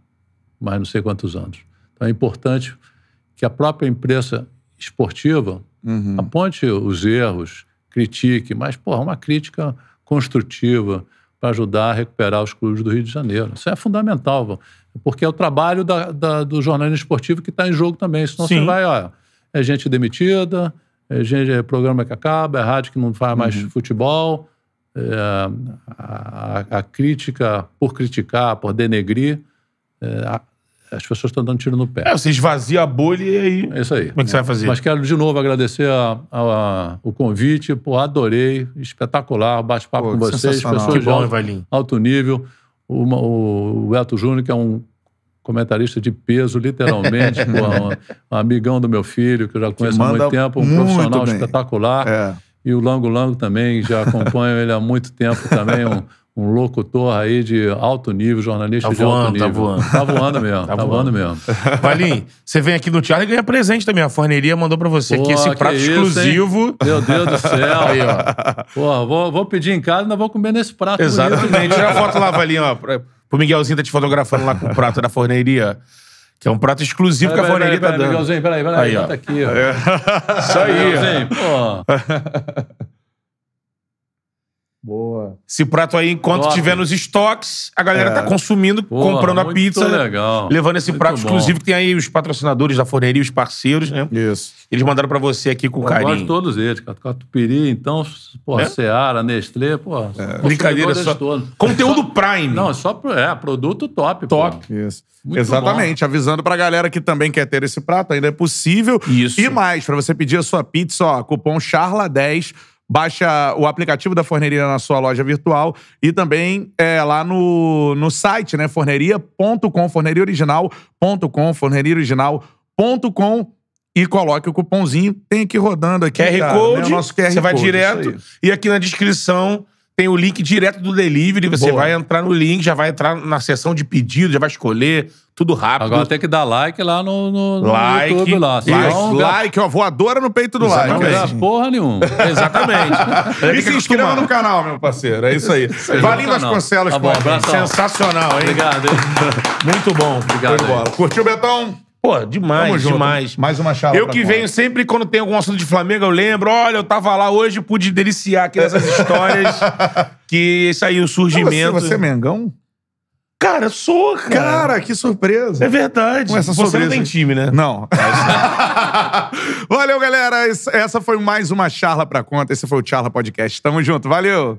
mais não sei quantos anos. Então é importante que a própria imprensa esportiva Uhum. aponte os erros, critique, mas, porra, uma crítica construtiva para ajudar a recuperar os clubes do Rio de Janeiro. Isso é fundamental, porque é o trabalho da- da- do jornalismo esportivo que está em jogo também. Senão Sim. você vai, olha, é gente demitida, é, gente, é programa que acaba, é rádio que não faz mais futebol, é, a, a- crítica por criticar, por denegrir, é, as pessoas estão dando tiro no pé. É, você esvazia a bolha e aí. É isso aí. Como é que você vai fazer? Mas quero de novo agradecer a- a- a- o convite. Pô, adorei. Espetacular. Bate-papo com que vocês. Pessoas Que de bom, alto, Evalinho. alto nível. O, o, o Eto Júnior, que é um comentarista de peso, literalmente. pô, um, um amigão do meu filho, que eu já conheço há muito tempo. Um muito profissional bem. espetacular. É. E o Lango Lango também, já acompanho ele há muito tempo também. Um, um locutor aí de alto nível, jornalista Tá de alto voando, tá nível. voando. Tá voando mesmo. Tá tá, voando. voando mesmo. Valim, você vem aqui no Charlie e ganha presente também. A forneria mandou pra você aqui Pô, esse que prato isso, hein? exclusivo. Meu Deus do céu. Aí, ó. Pô, vou, vou pedir em casa e ainda vou comer nesse prato. Exatamente. bonito. Tira a foto lá, Valinho, ó. Pro Miguelzinho tá te fotografando lá com o prato da forneria. Que é um prato exclusivo que a forneria peraí, tá peraí, dando. Miguelzinho, peraí, peraí. Aí, ó. Bota aqui, ó. Isso aí. Miguelzinho, pô. Boa. Esse prato aí, enquanto Top. tiver nos estoques, a galera É. tá consumindo, Pô, comprando a pizza, né? legal. levando esse Muito prato bom. exclusivo que tem aí os patrocinadores da forneria, os parceiros, né? Isso. Eles mandaram pra você aqui com Eu gosto de carinho. todos eles, cara. Catupiry, então, porra, É? Seara, Nestlé, pô. Brincadeira, só. Conteúdo Prime. Não, só pro- é, produto top. Top. Pô. Isso. Muito Exatamente. Avisando pra galera que também quer ter esse prato, ainda é possível. Isso. E mais, pra você pedir a sua pizza, ó, cupom CHARLA10. Baixa o aplicativo da Forneria na sua loja virtual e também é, lá no, no site, né? Forneria.com, forneriaoriginal.com, forneriaoriginal.com e coloque o cupomzinho. Tem aqui rodando aqui. QR cara, Code, né? O nosso QR você vai Code, direto. E aqui na descrição tem o link direto do delivery. Você Boa. vai entrar no link, já vai entrar na seção de pedido, já vai escolher, tudo rápido. Agora tem que dar like lá no, no, no Like, YouTube lá. aí. Like, não ganha- like, ó, voadora no peito do não like. ganha aí. porra nenhuma. Exatamente. E se inscreva no canal, meu parceiro. É isso aí. Valinho no canal. Vasconcelos Tá bom. Sensacional, hein? Obrigado, hein? Muito bom. Obrigado. Aí. Curtiu, Betão? Pô, demais, demais. Mais uma charla Eu que venho sempre, quando tem algum assunto de Flamengo, eu lembro. Olha, eu tava lá hoje, pude deliciar aqui nessas histórias. que isso aí, o Você, surgimento. você é Mengão? Cara, sou, cara. Cara, que surpresa. É verdade. Com essa Você não surpresa. tem time, né? Não. Valeu, galera. Essa foi mais uma charla pra conta. Esse foi o Charla Podcast. Tamo junto. Valeu.